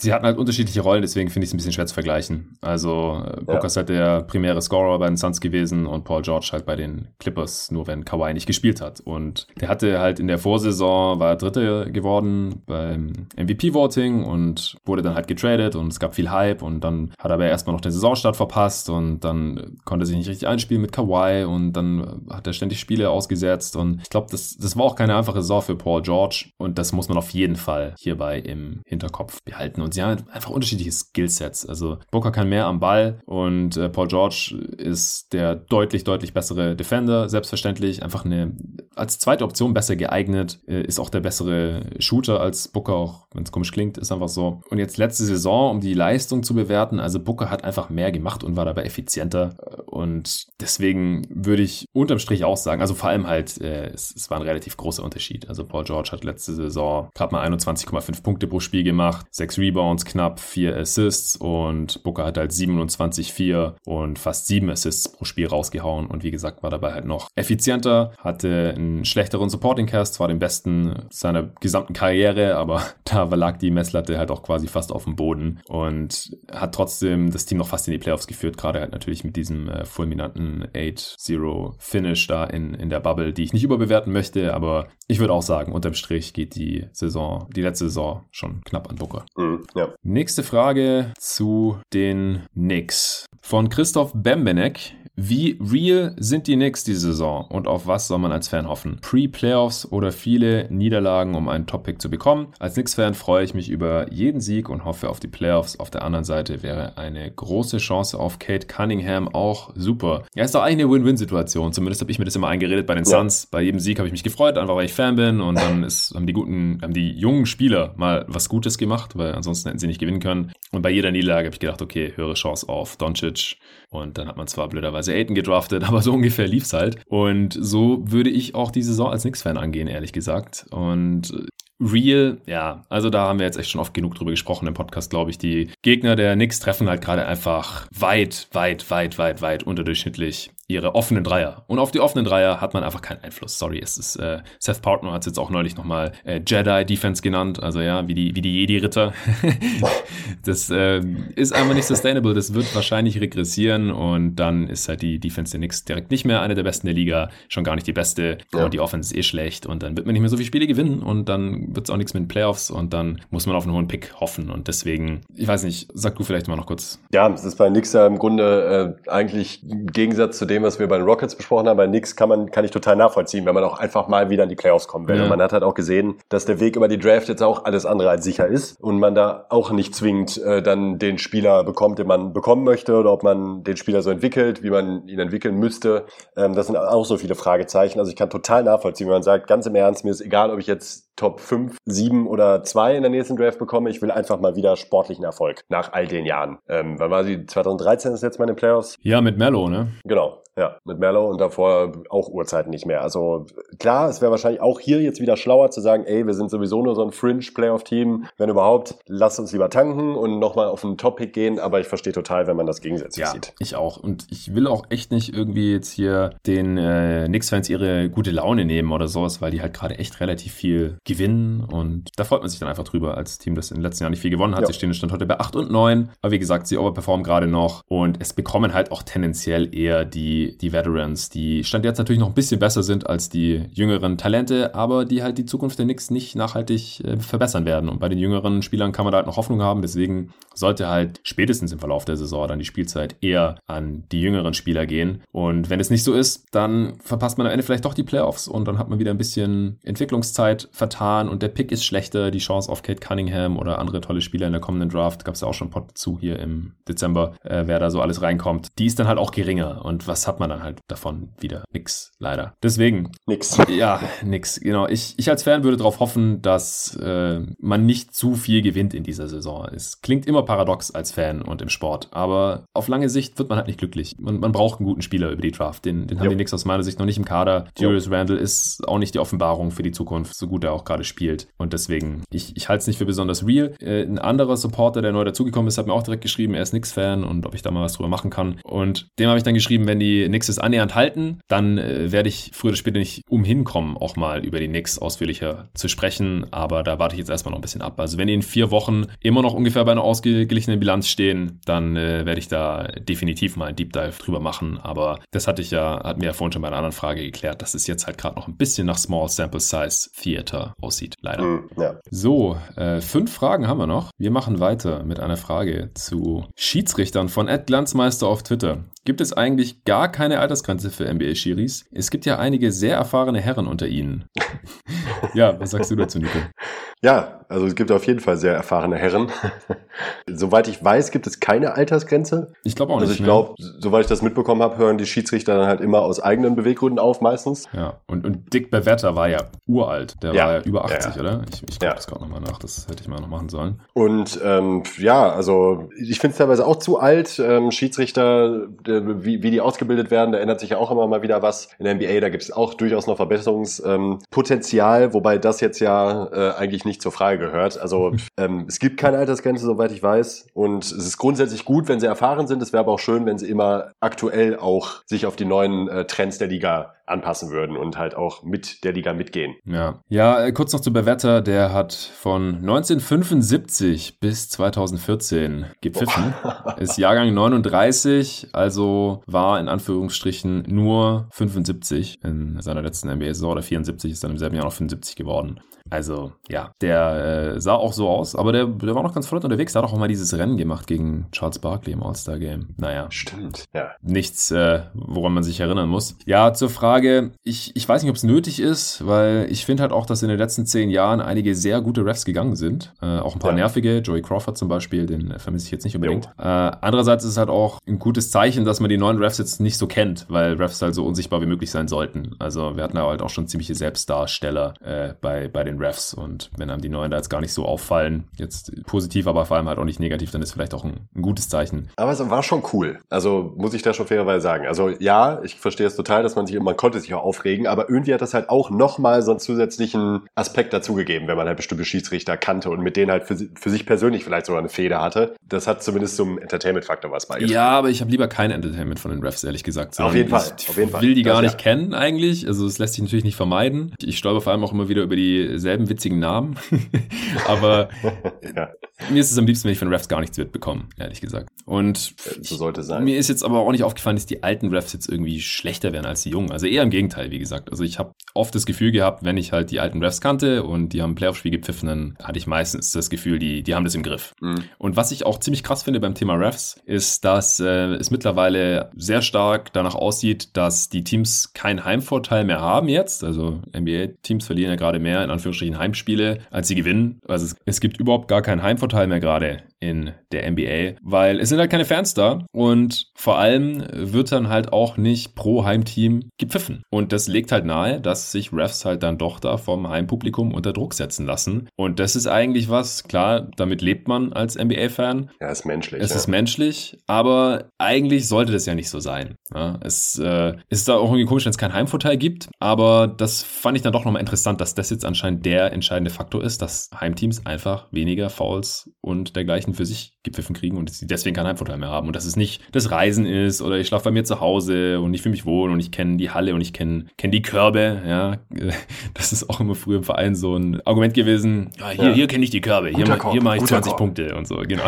Sie hatten halt unterschiedliche Rollen, deswegen finde ich es ein bisschen schwer zu vergleichen. Also äh, Booker ja. ist halt der primäre Scorer bei den Suns gewesen und Paul George halt bei den Clippers, nur wenn Kawhi nicht gespielt hat. Und der hatte halt in der Vorsaison, war er Dritter geworden beim MVP-Voting und wurde dann halt getradet und es gab viel Hype und dann hat er aber erstmal noch den Saisonstart verpasst und dann konnte er sich nicht richtig einspielen mit Kawhi und dann hat er ständig Spiele ausgesetzt und ich glaube, das, das war auch keine einfache Saison für Paul George und das muss man auf jeden Fall hierbei im Hinterkopf behalten. Und und sie haben einfach unterschiedliche Skillsets. Also Booker kann mehr am Ball und äh, Paul George ist der deutlich, deutlich bessere Defender, selbstverständlich. Einfach eine als zweite Option besser geeignet, äh, ist auch der bessere Shooter als Booker, auch wenn es komisch klingt, ist einfach so. Und jetzt letzte Saison, um die Leistung zu bewerten, also Booker hat einfach mehr gemacht und war dabei effizienter. Und deswegen würde ich unterm Strich auch sagen, also vor allem halt, äh, es, es war ein relativ großer Unterschied. Also Paul George hat letzte Saison gerade mal 21,5 Punkte pro Spiel gemacht, 6 Rebounds knapp 4 Assists und Booker hat halt 27, 4 und fast 7 Assists pro Spiel rausgehauen und wie gesagt war dabei halt noch effizienter, hatte einen schlechteren Supporting Cast, zwar den besten seiner gesamten Karriere, aber (laughs) da lag die Messlatte halt auch quasi fast auf dem Boden und hat trotzdem das Team noch fast in die Playoffs geführt, gerade halt natürlich mit diesem äh, fulminanten 8-0 Finish da in, in der Bubble, die ich nicht überbewerten möchte, aber ich würde auch sagen, unterm Strich geht die Saison, die letzte Saison schon knapp an Booker. Mhm. Ja. Nächste Frage zu den Knicks. Von Christoph Bembenek. Wie real sind die Knicks diese Saison und auf was soll man als Fan hoffen? Pre-Playoffs oder viele Niederlagen, um einen Top-Pick zu bekommen? Als Knicks-Fan freue ich mich über jeden Sieg und hoffe auf die Playoffs. Auf der anderen Seite wäre eine große Chance auf Kate Cunningham auch super. Ja, ist doch eigentlich eine Win-Win-Situation. Zumindest habe ich mir das immer eingeredet bei den ja. Suns. Bei jedem Sieg habe ich mich gefreut, einfach weil ich Fan bin und dann (laughs) ist, haben die guten, haben die jungen Spieler mal was Gutes gemacht, weil ansonsten hätten sie nicht gewinnen können. Und bei jeder Niederlage habe ich gedacht, okay, höhere Chance auf Doncic. Und dann hat man zwar blöderweise Ayton gedraftet, (laughs) aber so ungefähr lief's halt. Und so würde ich auch die Saison als Knicks-Fan angehen, ehrlich gesagt. Und Real, ja, also da haben wir jetzt echt schon oft genug drüber gesprochen im Podcast, glaube ich. Die Gegner der Knicks treffen halt gerade einfach weit, weit, weit, weit, weit unterdurchschnittlich ihre offenen Dreier. Und auf die offenen Dreier hat man einfach keinen Einfluss. Sorry, es ist äh, Seth Partner hat es jetzt auch neulich nochmal äh, Jedi Defense genannt, also ja, wie die, wie die Jedi-Ritter. (laughs) das äh, ist einfach nicht sustainable. Das wird wahrscheinlich regressieren und dann ist halt die Defense der Knicks direkt nicht mehr eine der besten der Liga, schon gar nicht die beste. Ja. Und die Offense ist eh schlecht und dann wird man nicht mehr so viele Spiele gewinnen und dann wird es auch nichts mit den Playoffs und dann muss man auf einen hohen Pick hoffen. Und deswegen, ich weiß nicht, sag du vielleicht mal noch kurz. Ja, das ist bei Knicks ja im Grunde äh, eigentlich im Gegensatz zu dem, dem, was wir bei den Rockets besprochen haben, bei Knicks kann man, kann ich total nachvollziehen, wenn man auch einfach mal wieder in die Playoffs kommen will. Ja. Und man hat halt auch gesehen, dass der Weg über die Draft jetzt auch alles andere als sicher ist und man da auch nicht zwingend äh, dann den Spieler bekommt, den man bekommen möchte oder ob man den Spieler so entwickelt, wie man ihn entwickeln müsste. Ähm, das sind auch so viele Fragezeichen. Also ich kann total nachvollziehen, wenn man sagt, ganz im Ernst, mir ist egal, ob ich jetzt Top 5, 7 oder 2 in der nächsten Draft bekomme. Ich will einfach mal wieder sportlichen Erfolg nach all den Jahren. Ähm, wann war sie? 2013 ist jetzt meine Playoffs? Ja, mit Mello, ne? Genau. Ja, mit Mello und davor auch Uhrzeiten nicht mehr. Also klar, es wäre wahrscheinlich auch hier jetzt wieder schlauer zu sagen, ey, wir sind sowieso nur so ein Fringe-Playoff-Team. Wenn überhaupt, lass uns lieber tanken und nochmal auf einen Topic gehen. Aber ich verstehe total, wenn man das gegensätzlich ja, sieht. Ich auch. Und ich will auch echt nicht irgendwie jetzt hier den äh, Knicks-Fans ihre gute Laune nehmen oder sowas, weil die halt gerade echt relativ viel gewinnen. Und da freut man sich dann einfach drüber als Team, das in den letzten Jahren nicht viel gewonnen hat. Ja. Sie stehen Stand heute bei 8 und 9. Aber wie gesagt, sie overperformen gerade noch. Und es bekommen halt auch tendenziell eher die die, Veterans, die Stand jetzt natürlich noch ein bisschen besser sind als die jüngeren Talente, aber die halt die Zukunft der Knicks nicht nachhaltig äh, verbessern werden. Und bei den jüngeren Spielern kann man da halt noch Hoffnung haben. Deswegen sollte halt spätestens im Verlauf der Saison dann die Spielzeit eher an die jüngeren Spieler gehen. Und wenn es nicht so ist, dann verpasst man am Ende vielleicht doch die Playoffs und dann hat man wieder ein bisschen Entwicklungszeit vertan und der Pick ist schlechter. Die Chance auf Kate Cunningham oder andere tolle Spieler in der kommenden Draft, gab es ja auch schon Pod zu hier im Dezember, äh, wer da so alles reinkommt, die ist dann halt auch geringer. Und was hat man dann halt davon wieder? Nix, leider. Deswegen. Nix. Ja, nix, genau. Ich, ich als Fan würde darauf hoffen, dass äh, man nicht zu viel gewinnt in dieser Saison. Es klingt immer paradox als Fan und im Sport, aber auf lange Sicht wird man halt nicht glücklich. Man, man braucht einen guten Spieler über die Draft. Den, den haben die Knicks aus meiner Sicht noch nicht im Kader. Julius jo. Randle ist auch nicht die Offenbarung für die Zukunft, so gut er auch auch gerade spielt. Und deswegen, ich, ich halte es nicht für besonders real. Äh, ein anderer Supporter, der neu dazugekommen ist, hat mir auch direkt geschrieben, er ist Knicks-Fan und ob ich da mal was drüber machen kann. Und dem habe ich dann geschrieben, wenn die Knicks es annähernd halten, dann äh, werde ich früher oder später nicht umhin kommen, auch mal über die Knicks ausführlicher zu sprechen. Aber da warte ich jetzt erstmal noch ein bisschen ab. Also wenn die in vier Wochen immer noch ungefähr bei einer ausgeglichenen Bilanz stehen, dann äh, werde ich da definitiv mal ein Deep Dive drüber machen. Aber das hatte ich ja, hat mir ja vorhin schon bei einer anderen Frage geklärt, dass es jetzt halt gerade noch ein bisschen nach Small Sample Size Theater aussieht, leider. Mm, ja. So, äh, fünf Fragen haben wir noch. Wir machen weiter mit einer Frage zu Schiedsrichtern von Ed Glanzmeister auf Twitter. Gibt es eigentlich gar keine Altersgrenze für NBA-Schiris? Es gibt ja einige sehr erfahrene Herren unter ihnen. (laughs) (laughs) ja, was sagst du dazu, Nico? Ja, also es gibt auf jeden Fall sehr erfahrene Herren. (laughs) soweit ich weiß, gibt es keine Altersgrenze. Ich glaube auch nicht. Also ich glaube, soweit ich das mitbekommen habe, hören die Schiedsrichter dann halt immer aus eigenen Beweggründen auf meistens. Ja, und, und Dick Bewetter war ja uralt. Der ja. war ja über 80, ja. oder? Ich, ich gucke ja. das gerade nochmal nach. Das hätte ich mal noch machen sollen. Und ähm, ja, also ich finde es teilweise auch zu alt. Ähm, Schiedsrichter, wie, wie die ausgebildet werden, da ändert sich ja auch immer mal wieder was. In der NBA, da gibt es auch durchaus noch Verbesserungspotenzial, ähm, wobei das jetzt ja äh, eigentlich nicht nicht zur Frage gehört. Also ähm, es gibt keine Altersgrenze, soweit ich weiß. Und es ist grundsätzlich gut, wenn sie erfahren sind. Es wäre aber auch schön, wenn sie immer aktuell auch sich auf die neuen äh, Trends der Liga anpassen würden und halt auch mit der Liga mitgehen. Ja, ja äh, kurz noch zu Bewetter, der hat von 1975 bis 2014 gepfiffen, ist Jahrgang 39, also war in Anführungsstrichen nur 75 in seiner letzten NBA-Saison oder 74, ist dann im selben Jahr noch 75 geworden. Also, ja, der äh, sah auch so aus, aber der, der war noch ganz flott unterwegs. Der hat auch mal dieses Rennen gemacht gegen Charles Barkley im All-Star-Game. Naja. Stimmt, ja. Nichts, äh, woran man sich erinnern muss. Ja, zur Frage, ich, ich weiß nicht, ob es nötig ist, weil ich finde halt auch, dass in den letzten zehn Jahren einige sehr gute Refs gegangen sind. Äh, auch ein paar ja. nervige, Joey Crawford zum Beispiel, den vermisse ich jetzt nicht unbedingt. Äh, andererseits ist es halt auch ein gutes Zeichen, dass man die neuen Refs jetzt nicht so kennt, weil Refs halt so unsichtbar wie möglich sein sollten. Also wir hatten halt auch schon ziemliche Selbstdarsteller äh, bei, bei den Refs. Und wenn einem die neuen da jetzt gar nicht so auffallen, jetzt positiv, aber vor allem halt auch nicht negativ, dann ist vielleicht auch ein, ein gutes Zeichen. Aber es war schon cool. Also muss ich da schon fairerweise sagen. Also ja, ich verstehe es total, dass man sich, man konnte sich auch aufregen, aber irgendwie hat das halt auch nochmal so einen zusätzlichen Aspekt dazugegeben, wenn man halt bestimmte Schiedsrichter kannte und mit denen halt für, für sich persönlich vielleicht sogar eine Feder hatte. Das hat zumindest zum Entertainment-Faktor was beigetragen. Ja, aber ich habe lieber kein Entertainment von den Refs, ehrlich gesagt. Auf jeden Fall. Ich, auf jeden Fall. will die gar das, nicht ja. kennen eigentlich. Also es lässt sich natürlich nicht vermeiden. Ich stolper vor allem auch immer wieder über dieselben selben witzigen Namen. (laughs) Aber ja. mir ist es am liebsten, wenn ich von Refs gar nichts mitbekomme, ehrlich gesagt. Und so sollte sein. mir ist jetzt aber auch nicht aufgefallen, dass die alten Refs jetzt irgendwie schlechter werden als die jungen. Also eher im Gegenteil, wie gesagt. Also ich habe oft das Gefühl gehabt, wenn ich halt die alten Refs kannte und die haben Playoff-Spiel gepfiffen, dann hatte ich meistens das Gefühl, die, die haben das im Griff. Mhm. Und was ich auch ziemlich krass finde beim Thema Refs, ist, dass äh, es mittlerweile sehr stark danach aussieht, dass die Teams keinen Heimvorteil mehr haben jetzt. Also NBA-Teams verlieren ja gerade mehr in Anführungsstrichen Heimspiele Spiele, als sie gewinnen. Also es, es gibt überhaupt gar keinen Heimvorteil mehr gerade in der NBA, weil es sind halt keine Fans da und vor allem wird dann halt auch nicht pro Heimteam gepfiffen. Und das legt halt nahe, dass sich Refs halt dann doch da vom Heimpublikum unter Druck setzen lassen. Und das ist eigentlich was, klar, damit lebt man als NBA-Fan. Ja, ist menschlich. Es ja. ist menschlich, aber eigentlich sollte das ja nicht so sein. Ja, es äh, ist da auch irgendwie komisch, wenn es keinen Heimvorteil gibt, aber das fand ich dann doch nochmal interessant, dass das jetzt anscheinend der entscheidende Faktor ist, dass Heimteams einfach weniger Fouls und dergleichen für sich gepfiffen kriegen und sie deswegen keinen Heimvorteil mehr haben. Und dass es nicht das Reisen ist oder ich schlafe bei mir zu Hause und ich fühle mich wohl und ich kenne die Halle und ich kenne kenn die Körbe. Ja, (laughs) das ist auch immer früher im Verein so ein Argument gewesen. Ja, hier, ja. hier kenne ich die Körbe, hier, hier mache ich 20 Korb. Punkte und so, genau.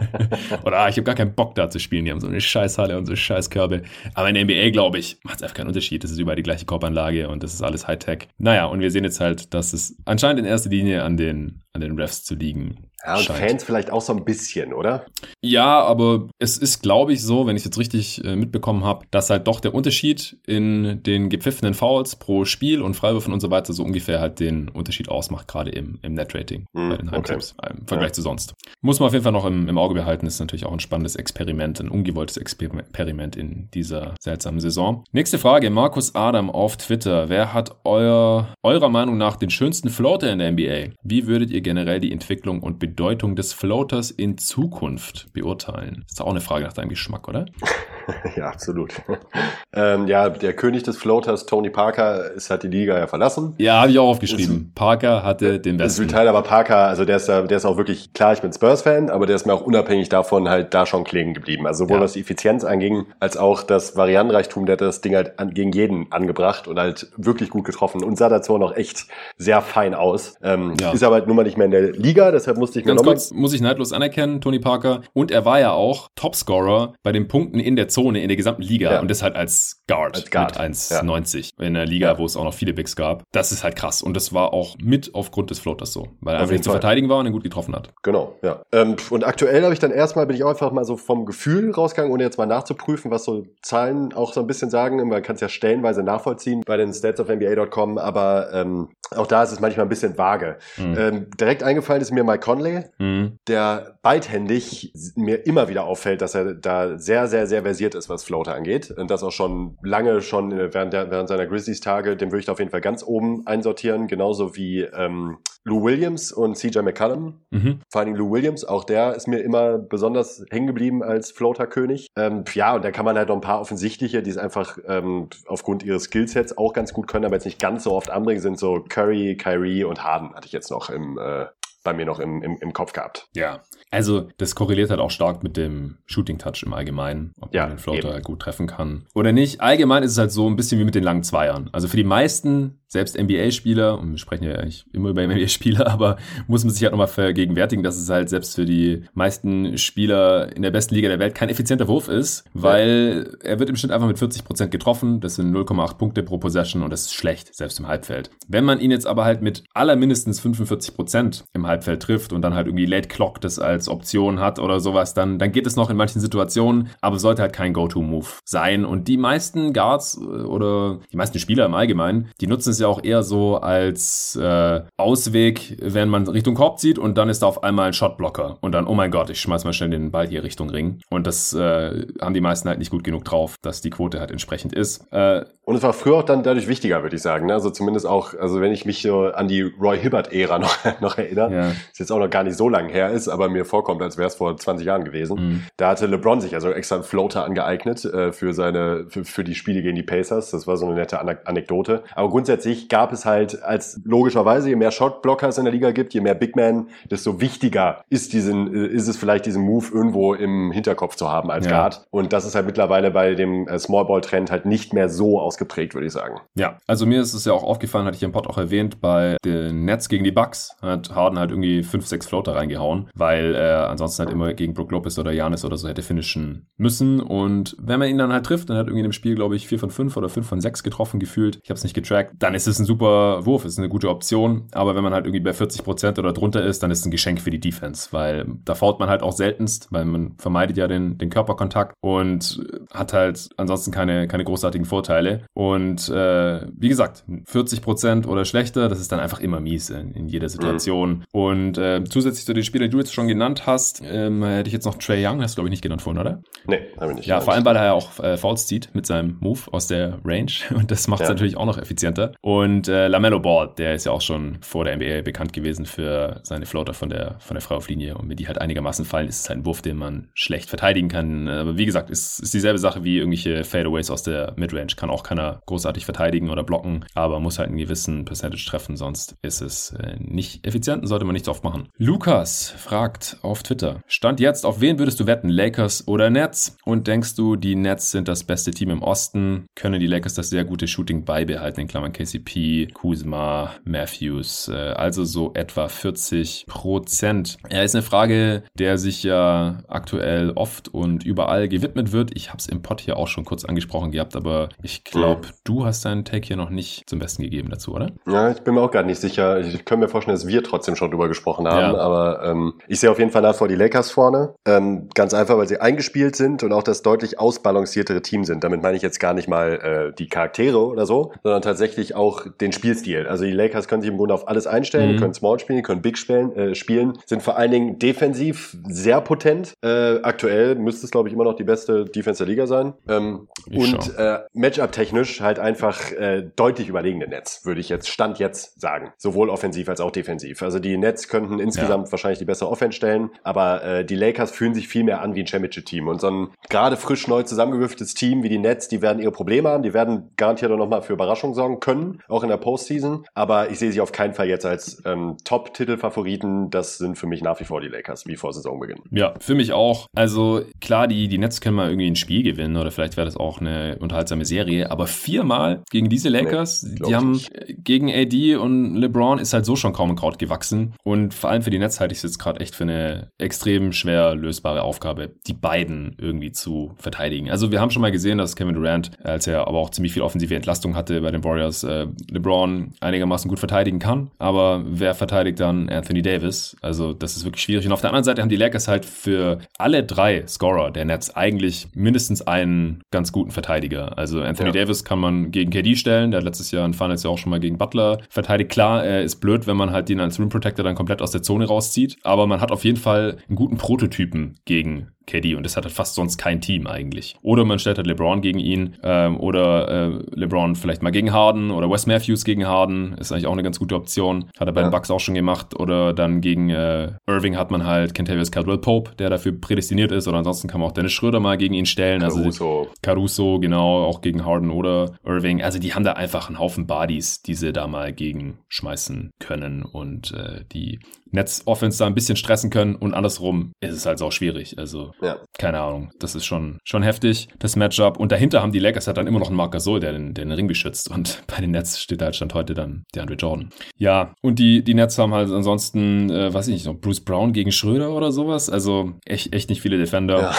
(laughs) oder ah, ich habe gar keinen Bock da zu spielen, die haben so eine scheiß Halle und so scheiß Körbe. Aber in der NBA, glaube ich, macht es einfach keinen Unterschied. Das ist überall die gleiche Korbanlage und das ist alles Hightech. Naja, und wir sehen jetzt halt, dass es anscheinend in erster Linie an den, an den Refs zu liegen. Ja, und scheint. Fans vielleicht auch so ein bisschen, oder? Ja, aber es ist, glaube ich, so, wenn ich es jetzt richtig äh, mitbekommen habe, dass halt doch der Unterschied in den gepfiffenen Fouls pro Spiel und Freiwürfen und so weiter so ungefähr halt den Unterschied ausmacht, gerade im, im Net-Rating mm, bei den Heimteams okay. im Vergleich ja. zu sonst. Muss man auf jeden Fall noch im, im Auge behalten. Ist natürlich auch ein spannendes Experiment, ein ungewolltes Experiment in dieser seltsamen Saison. Nächste Frage, Markus Adam auf Twitter. Wer hat euer, eurer Meinung nach den schönsten Floater in der NBA? Wie würdet ihr generell die Entwicklung und Bedeutung des Floaters in Zukunft beurteilen? Ist auch eine Frage nach deinem Geschmack, oder? (laughs) (laughs) ja, absolut. (laughs) ähm, ja, der König des Floaters, Tony Parker, ist hat die Liga ja verlassen. Ja, habe ich auch aufgeschrieben. Ist, Parker hatte den besten. Ist Teil, aber Parker, also der ist, der ist auch wirklich, klar, ich bin Spurs-Fan, aber der ist mir auch unabhängig davon halt da schon kleben geblieben. Also sowohl ja. was die Effizienz anging, als auch das Variantenreichtum, der hat das Ding halt an, gegen jeden angebracht und halt wirklich gut getroffen und sah dazu noch echt sehr fein aus. Ähm, ja. Ist aber halt nun mal nicht mehr in der Liga, deshalb musste ich mir Ganz kurz, muss ich neidlos anerkennen, Tony Parker. Und er war ja auch Topscorer bei den Punkten in der Zone in der gesamten Liga ja. und das halt als Guard, als Guard. mit 1,90 ja. in der Liga, wo es auch noch viele Bigs gab. Das ist halt krass und das war auch mit aufgrund des Floaters so, weil er einfach nicht zu verteidigen war und ihn gut getroffen hat. Genau, ja. Ähm, und aktuell habe ich dann erstmal, bin ich auch einfach mal so vom Gefühl rausgegangen, ohne jetzt mal nachzuprüfen, was so Zahlen auch so ein bisschen sagen. Man kann es ja stellenweise nachvollziehen bei den Stats of NBA.com, aber ähm, auch da ist es manchmal ein bisschen vage. Mhm. Ähm, direkt eingefallen ist mir Mike Conley, mhm. der beidhändig mir immer wieder auffällt, dass er da sehr, sehr, sehr versiert ist, was Floater angeht. Und das auch schon lange, schon während, der, während seiner Grizzlies-Tage, den würde ich da auf jeden Fall ganz oben einsortieren, genauso wie ähm, Lou Williams und CJ McCallum. Mhm. Vor allen Dingen Lou Williams, auch der ist mir immer besonders hängen geblieben als Floater-König. Ähm, ja, und da kann man halt noch ein paar offensichtliche, die es einfach ähm, aufgrund ihres Skillsets auch ganz gut können, aber jetzt nicht ganz so oft anbringen, sind so Curry, Kyrie und Harden hatte ich jetzt noch im, äh, bei mir noch im, im, im Kopf gehabt. Ja, also das korreliert halt auch stark mit dem Shooting Touch im Allgemeinen, ob ja, man den Floater eben. gut treffen kann oder nicht. Allgemein ist es halt so ein bisschen wie mit den langen Zweiern. Also für die meisten selbst NBA-Spieler, und wir sprechen ja eigentlich immer über NBA-Spieler, (laughs) aber muss man sich halt nochmal vergegenwärtigen, dass es halt selbst für die meisten Spieler in der besten Liga der Welt kein effizienter Wurf ist, weil ja. er wird im Schnitt einfach mit 40 Prozent getroffen, das sind 0,8 Punkte pro Possession und das ist schlecht, selbst im Halbfeld. Wenn man ihn jetzt aber halt mit aller mindestens 45 Prozent im Halbfeld trifft und dann halt irgendwie Late Clock das als Option hat oder sowas, dann, dann geht es noch in manchen Situationen, aber sollte halt kein Go-To-Move sein und die meisten Guards äh, oder die meisten Spieler im Allgemeinen, die nutzen es ja ja auch eher so als äh, Ausweg, wenn man Richtung Korb zieht und dann ist da auf einmal ein Shotblocker und dann, oh mein Gott, ich schmeiß mal schnell den Ball hier Richtung Ring. Und das äh, haben die meisten halt nicht gut genug drauf, dass die Quote halt entsprechend ist. Äh, und es war früher auch dann dadurch wichtiger, würde ich sagen. Ne? Also zumindest auch, also wenn ich mich so an die Roy Hibbert-Ära noch, (laughs) noch erinnere, ja. ist jetzt auch noch gar nicht so lange her ist, aber mir vorkommt, als wäre es vor 20 Jahren gewesen. Mhm. Da hatte LeBron sich also extra einen Floater angeeignet äh, für seine, für, für die Spiele gegen die Pacers. Das war so eine nette Anekdote. Aber grundsätzlich gab es halt als logischerweise, je mehr Shotblocker es in der Liga gibt, je mehr Big Man, desto wichtiger ist diesen, äh, ist es vielleicht diesen Move irgendwo im Hinterkopf zu haben als ja. Guard. Und das ist halt mittlerweile bei dem äh, Smallball-Trend halt nicht mehr so aus ausgeprägt, würde ich sagen. Ja, also mir ist es ja auch aufgefallen, hatte ich im Pod auch erwähnt, bei den Nets gegen die Bucks hat Harden halt irgendwie 5, 6 Floater reingehauen, weil er ansonsten halt immer gegen Brook Lopez oder Janis oder so hätte finishen müssen. Und wenn man ihn dann halt trifft, dann hat irgendwie in dem Spiel, glaube ich, 4 von 5 oder 5 von 6 getroffen gefühlt. Ich habe es nicht getrackt. Dann ist es ein super Wurf, ist eine gute Option. Aber wenn man halt irgendwie bei 40 Prozent oder drunter ist, dann ist es ein Geschenk für die Defense, weil da fault man halt auch seltenst, weil man vermeidet ja den, den Körperkontakt und hat halt ansonsten keine, keine großartigen Vorteile. Und äh, wie gesagt, 40 Prozent oder schlechter, das ist dann einfach immer mies in, in jeder Situation. Mhm. Und äh, zusätzlich zu den Spielern, die du jetzt schon genannt hast, ähm, hätte ich jetzt noch Trey Young, hast du glaube ich nicht genannt vorhin, oder? Nee, habe ich nicht. Ja, vor allem, weil er ja auch äh, Fouls zieht mit seinem Move aus der Range (laughs) und das macht es ja. natürlich auch noch effizienter. Und äh, LaMelo Ball, der ist ja auch schon vor der NBA bekannt gewesen für seine Floater von der, von der Freiwurflinie und wenn die halt einigermaßen fallen, ist es halt ein Wurf, den man schlecht verteidigen kann. Aber wie gesagt, ist, ist dieselbe Sache wie irgendwelche Fadeaways aus der Midrange. Kann auch keiner großartig verteidigen oder blocken, aber muss halt einen gewissen Percentage treffen, sonst ist es äh, nicht effizient und sollte man nicht so oft machen. Lukas fragt auf Twitter, Stand jetzt, auf wen würdest du wetten, Lakers oder Nets? Und denkst du, die Nets sind das beste Team im Osten? Können die Lakers das sehr gute Shooting beibehalten, in Klammern KCP, Kuzma, Matthews, äh, also so etwa 40 Prozent. Ja, ist eine Frage, der sich ja aktuell oft und überall gewidmet wird. Ich habe es im Pod hier auch schon kurz angesprochen gehabt, aber ich glaube, mhm. du hast deinen Take hier noch nicht zum Besten gegeben dazu, oder? Ja, ich bin mir auch gar nicht sicher. Ich kann mir vorstellen, dass wir trotzdem schon drüber gesprochen haben, ja. aber ähm, ich sehe auf jeden Fall nach vor die Lakers vorne. Ähm, ganz einfach, weil sie eingespielt sind und auch das deutlich ausbalanciertere Team sind. Damit meine ich jetzt gar nicht mal äh, die Charaktere oder so, sondern tatsächlich auch auch den Spielstil. Also die Lakers können sich im Grunde auf alles einstellen, mhm. können Small spielen, können Big spielen, äh, spielen, sind vor allen Dingen defensiv sehr potent. Äh, aktuell müsste es, glaube ich, immer noch die beste Defense der Liga sein. Ähm, und äh, Matchup-technisch halt einfach äh, deutlich überlegene Netz, würde ich jetzt Stand jetzt sagen. Sowohl offensiv als auch defensiv. Also die Nets könnten insgesamt ja. wahrscheinlich die bessere Offense stellen, aber äh, die Lakers fühlen sich viel mehr an wie ein Championship-Team. Und so ein gerade frisch neu zusammengewürfeltes Team wie die Nets, die werden ihre Probleme haben, die werden garantiert auch nochmal für Überraschungen sorgen können, auch in der Postseason. Aber ich sehe sie auf keinen Fall jetzt als ähm, Top-Titel-Favoriten. Das sind für mich nach wie vor die Lakers, wie vor Saisonbeginn. Ja, für mich auch. Also klar, die, die Nets können mal irgendwie ein Spiel gewinnen oder vielleicht wäre das auch eine unterhaltsame Serie, aber viermal gegen diese Lakers, nee, die haben nicht. gegen AD und LeBron ist halt so schon kaum ein Kraut gewachsen. Und vor allem für die Nets halte ich es jetzt gerade echt für eine extrem schwer lösbare Aufgabe, die beiden irgendwie zu verteidigen. Also wir haben schon mal gesehen, dass Kevin Durant, als er aber auch ziemlich viel offensive Entlastung hatte bei den Warriors, äh, LeBron einigermaßen gut verteidigen kann. Aber wer verteidigt dann Anthony Davis? Also das ist wirklich schwierig. Und auf der anderen Seite haben die Lakers halt für alle drei Scorer der Nets eigentlich mindestens einen ganz guten Verteidiger. Also Anthony ja. Davis kann man gegen KD stellen, der hat letztes Jahr in Finals ja auch schon mal gegen Butler verteidigt. Klar, er ist blöd, wenn man halt den als Rim Protector dann komplett aus der Zone rauszieht, aber man hat auf jeden Fall einen guten Prototypen gegen KD und das hat halt fast sonst kein Team eigentlich. Oder man stellt halt LeBron gegen ihn ähm, oder äh, LeBron vielleicht mal gegen Harden oder Wes Matthews gegen Harden ist eigentlich auch eine ganz gute Option. Hat er bei ja. den Bucks auch schon gemacht. Oder dann gegen äh, Irving hat man halt Kentavious Caldwell Pope, der dafür prädestiniert ist. Oder ansonsten kann man auch Dennis Schröder mal gegen ihn stellen. Also Caruso. Also Caruso, genau, auch gegen Harden oder Irving. Also die haben da einfach einen Haufen Bodies, die sie da mal gegen schmeißen können und äh, die Netz-Offense da ein bisschen stressen können und andersrum ist es halt auch schwierig. Also, ja. keine Ahnung. Das ist schon, schon heftig, das Matchup. Und dahinter haben die Lakers halt dann immer noch einen Marc Gasol, der den, den Ring beschützt. Und (laughs) bei den Nets steht halt Stand heute dann der Andre Jordan. Ja, und die, die Nets haben halt ansonsten, äh, weiß ich nicht, noch Bruce Brown gegen Schröder oder sowas. Also echt, echt nicht viele Defender. Ja.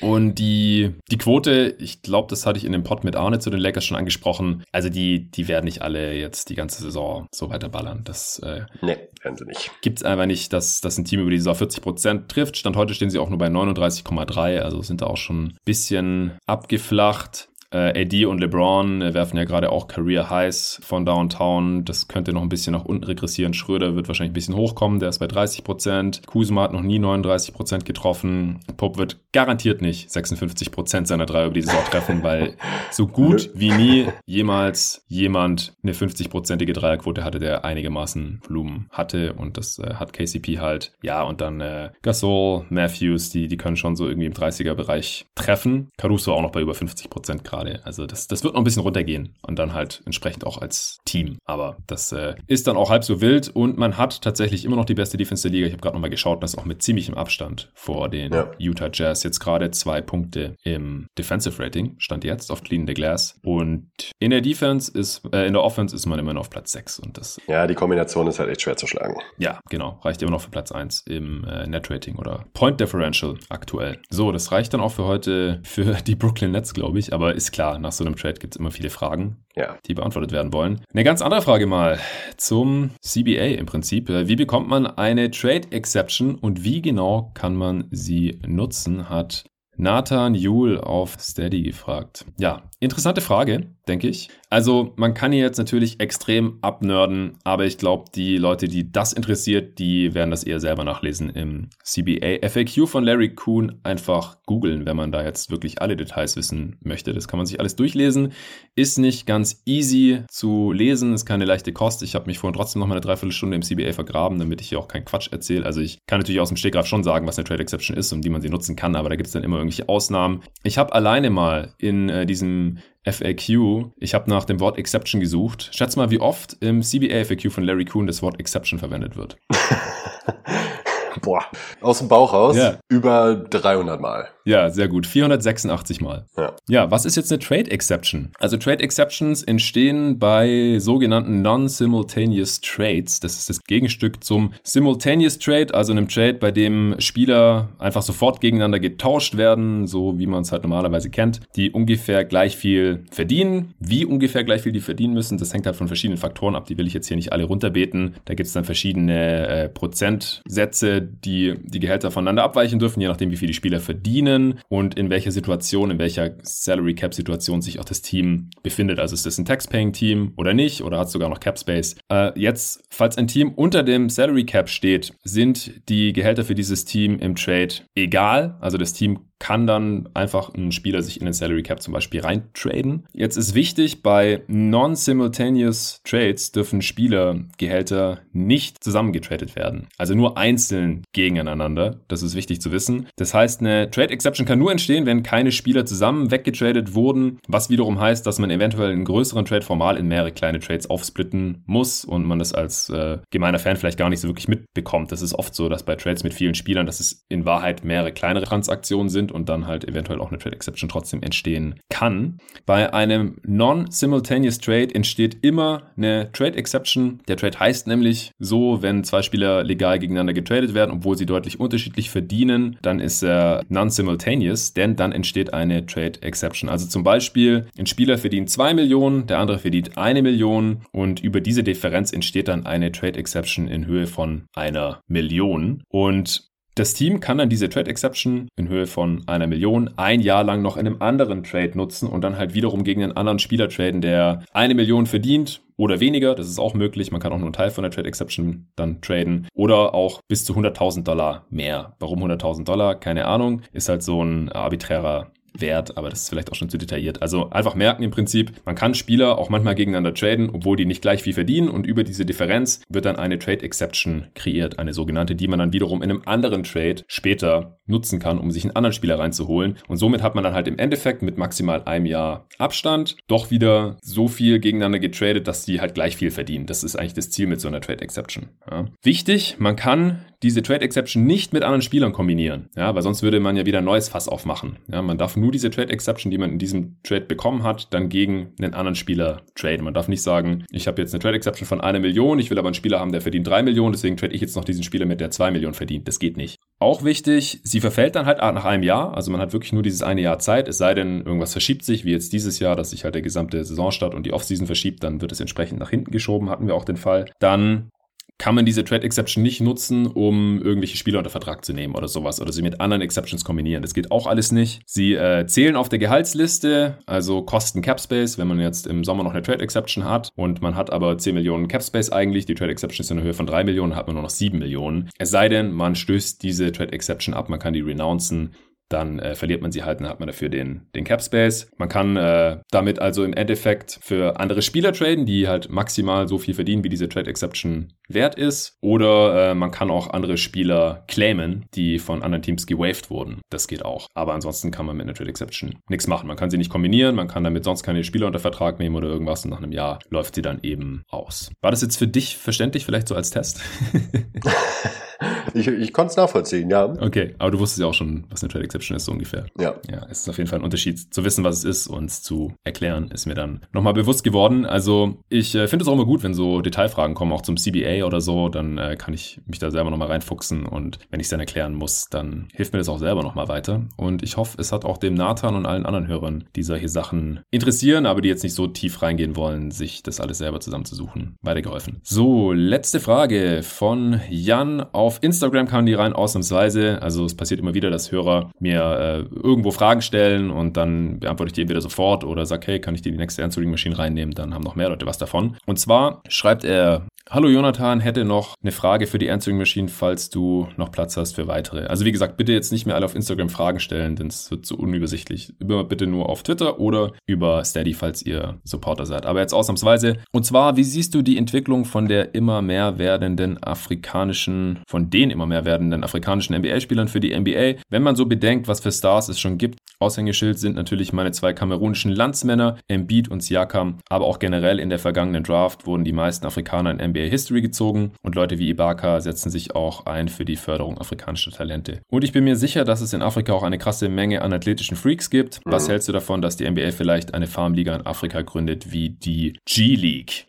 Und die, die Quote, ich glaube, das hatte ich in dem Pod mit Arne zu den Lakers schon angesprochen. Also die, die werden nicht alle jetzt die ganze Saison so weiter ballern. Das äh, nee, werden sie nicht. Gibt es einfach nicht, dass, dass ein Team über die Saison 40 Prozent trifft. Stand heute stehen sie auch nur bei 39,3, also sind da auch schon ein bisschen abgeflacht. Äh, AD und LeBron äh, werfen ja gerade auch Career Highs von Downtown. Das könnte noch ein bisschen nach unten regressieren. Schröder wird wahrscheinlich ein bisschen hochkommen. Der ist bei 30 Prozent. Kuzma hat noch nie 39 Prozent getroffen. Pope wird garantiert nicht 56 Prozent seiner Dreier über die Saison treffen, weil so gut (laughs) wie nie jemals jemand eine 50-prozentige Dreierquote hatte, der einigermaßen Volumen hatte. Und das äh, hat KCP halt. Ja, und dann äh, Gasol, Matthews, die, die können schon so irgendwie im 30er-Bereich treffen. Caruso auch noch bei über 50 Prozent gerade gerade. Also das, das wird noch ein bisschen runtergehen und dann halt entsprechend auch als Team. Aber das äh, ist dann auch halb so wild und man hat tatsächlich immer noch die beste Defense der Liga. Ich habe gerade nochmal geschaut, das auch mit ziemlichem Abstand vor den ja. Utah Jazz. Jetzt gerade zwei Punkte im Defensive Rating, stand jetzt auf Clean the Glass. Und in der Defense ist, äh, in der Offense ist man immer noch auf Platz 6. Und das, ja, die Kombination ist halt echt schwer zu schlagen. Ja, genau. Reicht immer noch für Platz 1 im äh, Net Rating oder Point Differential aktuell. So, das reicht dann auch für heute für die Brooklyn Nets, glaube ich. Aber ist klar, nach so einem Trade gibt es immer viele Fragen, ja. die beantwortet werden wollen. Eine ganz andere Frage mal zum CBA im Prinzip. Wie bekommt man eine Trade Exception und wie genau kann man sie nutzen, hat Nathan Juhl auf Steady gefragt. Ja, interessante Frage, denke ich. Also, man kann hier jetzt natürlich extrem abnörden, aber ich glaube, die Leute, die das interessiert, die werden das eher selber nachlesen im CBA FAQ von Larry Kuhn. Einfach googeln, wenn man da jetzt wirklich alle Details wissen möchte. Das kann man sich alles durchlesen. Ist nicht ganz easy zu lesen, ist keine leichte Kost. Ich habe mich vorhin trotzdem noch mal eine Dreiviertelstunde im CBA vergraben, damit ich hier auch keinen Quatsch erzähle. Also, ich kann natürlich aus dem Stegreif schon sagen, was eine Trade Exception ist und wie man sie nutzen kann, aber da gibt es dann immer irgendwelche Ausnahmen. Ich habe alleine mal in äh, diesem FAQ. Ich habe nach dem Wort Exception gesucht. Schätze mal, wie oft im CBA FAQ von Larry Kuhn das Wort Exception verwendet wird. (laughs) Boah, aus dem Bauch raus ja. über 300 Mal. Ja, sehr gut. 486 Mal. Ja. ja, was ist jetzt eine Trade Exception? Also Trade Exceptions entstehen bei sogenannten Non-Simultaneous Trades. Das ist das Gegenstück zum Simultaneous Trade, also einem Trade, bei dem Spieler einfach sofort gegeneinander getauscht werden, so wie man es halt normalerweise kennt, die ungefähr gleich viel verdienen. Wie ungefähr gleich viel die verdienen müssen, das hängt halt von verschiedenen Faktoren ab. Die will ich jetzt hier nicht alle runterbeten. Da gibt es dann verschiedene äh, Prozentsätze, die die Gehälter voneinander abweichen dürfen, je nachdem, wie viel die Spieler verdienen und in welcher Situation, in welcher Salary Cap Situation sich auch das Team befindet. Also ist das ein Taxpaying Team oder nicht oder hat sogar noch Cap Space. Äh, jetzt, falls ein Team unter dem Salary Cap steht, sind die Gehälter für dieses Team im Trade egal. Also das Team kann dann einfach ein Spieler sich in den Salary Cap zum Beispiel reintraden. Jetzt ist wichtig, bei non-simultaneous Trades dürfen Spielergehälter nicht zusammengetradet werden. Also nur einzeln gegeneinander. Das ist wichtig zu wissen. Das heißt, eine Trade Exception kann nur entstehen, wenn keine Spieler zusammen weggetradet wurden, was wiederum heißt, dass man eventuell einen größeren Trade formal in mehrere kleine Trades aufsplitten muss und man das als äh, gemeiner Fan vielleicht gar nicht so wirklich mitbekommt. Das ist oft so, dass bei Trades mit vielen Spielern, dass es in Wahrheit mehrere kleinere Transaktionen sind und dann halt eventuell auch eine Trade Exception trotzdem entstehen kann. Bei einem Non-Simultaneous Trade entsteht immer eine Trade Exception. Der Trade heißt nämlich so, wenn zwei Spieler legal gegeneinander getradet werden, obwohl sie deutlich unterschiedlich verdienen, dann ist er non-simultaneous, denn dann entsteht eine Trade Exception. Also zum Beispiel, ein Spieler verdient 2 Millionen, der andere verdient eine Million und über diese Differenz entsteht dann eine Trade Exception in Höhe von einer Million. Und das Team kann dann diese Trade Exception in Höhe von einer Million ein Jahr lang noch in einem anderen Trade nutzen und dann halt wiederum gegen einen anderen Spieler traden, der eine Million verdient oder weniger. Das ist auch möglich. Man kann auch nur einen Teil von der Trade Exception dann traden oder auch bis zu 100.000 Dollar mehr. Warum 100.000 Dollar? Keine Ahnung. Ist halt so ein arbiträrer Wert, aber das ist vielleicht auch schon zu detailliert. Also einfach merken im Prinzip, man kann Spieler auch manchmal gegeneinander traden, obwohl die nicht gleich viel verdienen und über diese Differenz wird dann eine Trade Exception kreiert, eine sogenannte, die man dann wiederum in einem anderen Trade später nutzen kann, um sich einen anderen Spieler reinzuholen. Und somit hat man dann halt im Endeffekt mit maximal einem Jahr Abstand doch wieder so viel gegeneinander getradet, dass die halt gleich viel verdienen. Das ist eigentlich das Ziel mit so einer Trade Exception. Ja. Wichtig, man kann diese Trade Exception nicht mit anderen Spielern kombinieren, ja, weil sonst würde man ja wieder ein neues Fass aufmachen. Ja, man darf nur diese Trade Exception, die man in diesem Trade bekommen hat, dann gegen einen anderen Spieler traden. Man darf nicht sagen, ich habe jetzt eine Trade Exception von einer Million, ich will aber einen Spieler haben, der verdient drei Millionen, deswegen trade ich jetzt noch diesen Spieler mit, der zwei Millionen verdient. Das geht nicht. Auch wichtig, sie verfällt dann halt nach einem Jahr, also man hat wirklich nur dieses eine Jahr Zeit, es sei denn, irgendwas verschiebt sich, wie jetzt dieses Jahr, dass sich halt der gesamte Saisonstart und die Offseason verschiebt, dann wird es entsprechend nach hinten geschoben, hatten wir auch den Fall. Dann kann man diese Trade Exception nicht nutzen, um irgendwelche Spieler unter Vertrag zu nehmen oder sowas oder sie mit anderen Exceptions kombinieren. Das geht auch alles nicht. Sie äh, zählen auf der Gehaltsliste, also kosten Cap Space, wenn man jetzt im Sommer noch eine Trade Exception hat und man hat aber 10 Millionen Cap Space eigentlich, die Trade Exception ist in der Höhe von 3 Millionen, hat man nur noch 7 Millionen. Es sei denn, man stößt diese Trade Exception ab, man kann die renouncen dann äh, verliert man sie halt, dann hat man dafür den, den Cap Space. Man kann äh, damit also im Endeffekt für andere Spieler traden, die halt maximal so viel verdienen, wie diese Trade Exception wert ist. Oder äh, man kann auch andere Spieler claimen, die von anderen Teams gewaved wurden. Das geht auch. Aber ansonsten kann man mit einer Trade Exception nichts machen. Man kann sie nicht kombinieren, man kann damit sonst keine Spieler unter Vertrag nehmen oder irgendwas und nach einem Jahr läuft sie dann eben aus. War das jetzt für dich verständlich, vielleicht so als Test? (laughs) ich ich konnte es nachvollziehen, ja. Okay, aber du wusstest ja auch schon, was eine Trade Exception ist, so ungefähr. Ja. Ja, es ist auf jeden Fall ein Unterschied zu wissen, was es ist und es zu erklären, ist mir dann nochmal bewusst geworden. Also ich äh, finde es auch immer gut, wenn so Detailfragen kommen, auch zum CBA oder so, dann äh, kann ich mich da selber nochmal reinfuchsen und wenn ich es dann erklären muss, dann hilft mir das auch selber nochmal weiter. Und ich hoffe, es hat auch dem Nathan und allen anderen Hörern, die solche Sachen interessieren, aber die jetzt nicht so tief reingehen wollen, sich das alles selber zusammenzusuchen, weitergeholfen. So, letzte Frage von Jan auf Instagram kam die rein, ausnahmsweise. Also es passiert immer wieder, dass Hörer mir äh, irgendwo Fragen stellen und dann beantworte ich die entweder sofort oder sage, hey, kann ich dir die nächste Answering Machine reinnehmen? Dann haben noch mehr Leute was davon. Und zwar schreibt er Hallo Jonathan, hätte noch eine Frage für die Answering Machine, falls du noch Platz hast für weitere. Also wie gesagt, bitte jetzt nicht mehr alle auf Instagram Fragen stellen, denn es wird zu unübersichtlich. Immer bitte nur auf Twitter oder über Steady, falls ihr Supporter seid. Aber jetzt ausnahmsweise. Und zwar, wie siehst du die Entwicklung von der immer mehr werdenden afrikanischen, von den immer mehr werdenden afrikanischen NBA-Spielern für die NBA? Wenn man so bedenkt, was für Stars es schon gibt, Aushängeschild sind natürlich meine zwei kamerunischen Landsmänner, Embiid und Siakam, aber auch generell in der vergangenen Draft wurden die meisten Afrikaner in NBA History gezogen und Leute wie Ibaka setzen sich auch ein für die Förderung afrikanischer Talente. Und ich bin mir sicher, dass es in Afrika auch eine krasse Menge an athletischen Freaks gibt. Was mhm. hältst du davon, dass die NBA vielleicht eine Farmliga in Afrika gründet wie die G-League?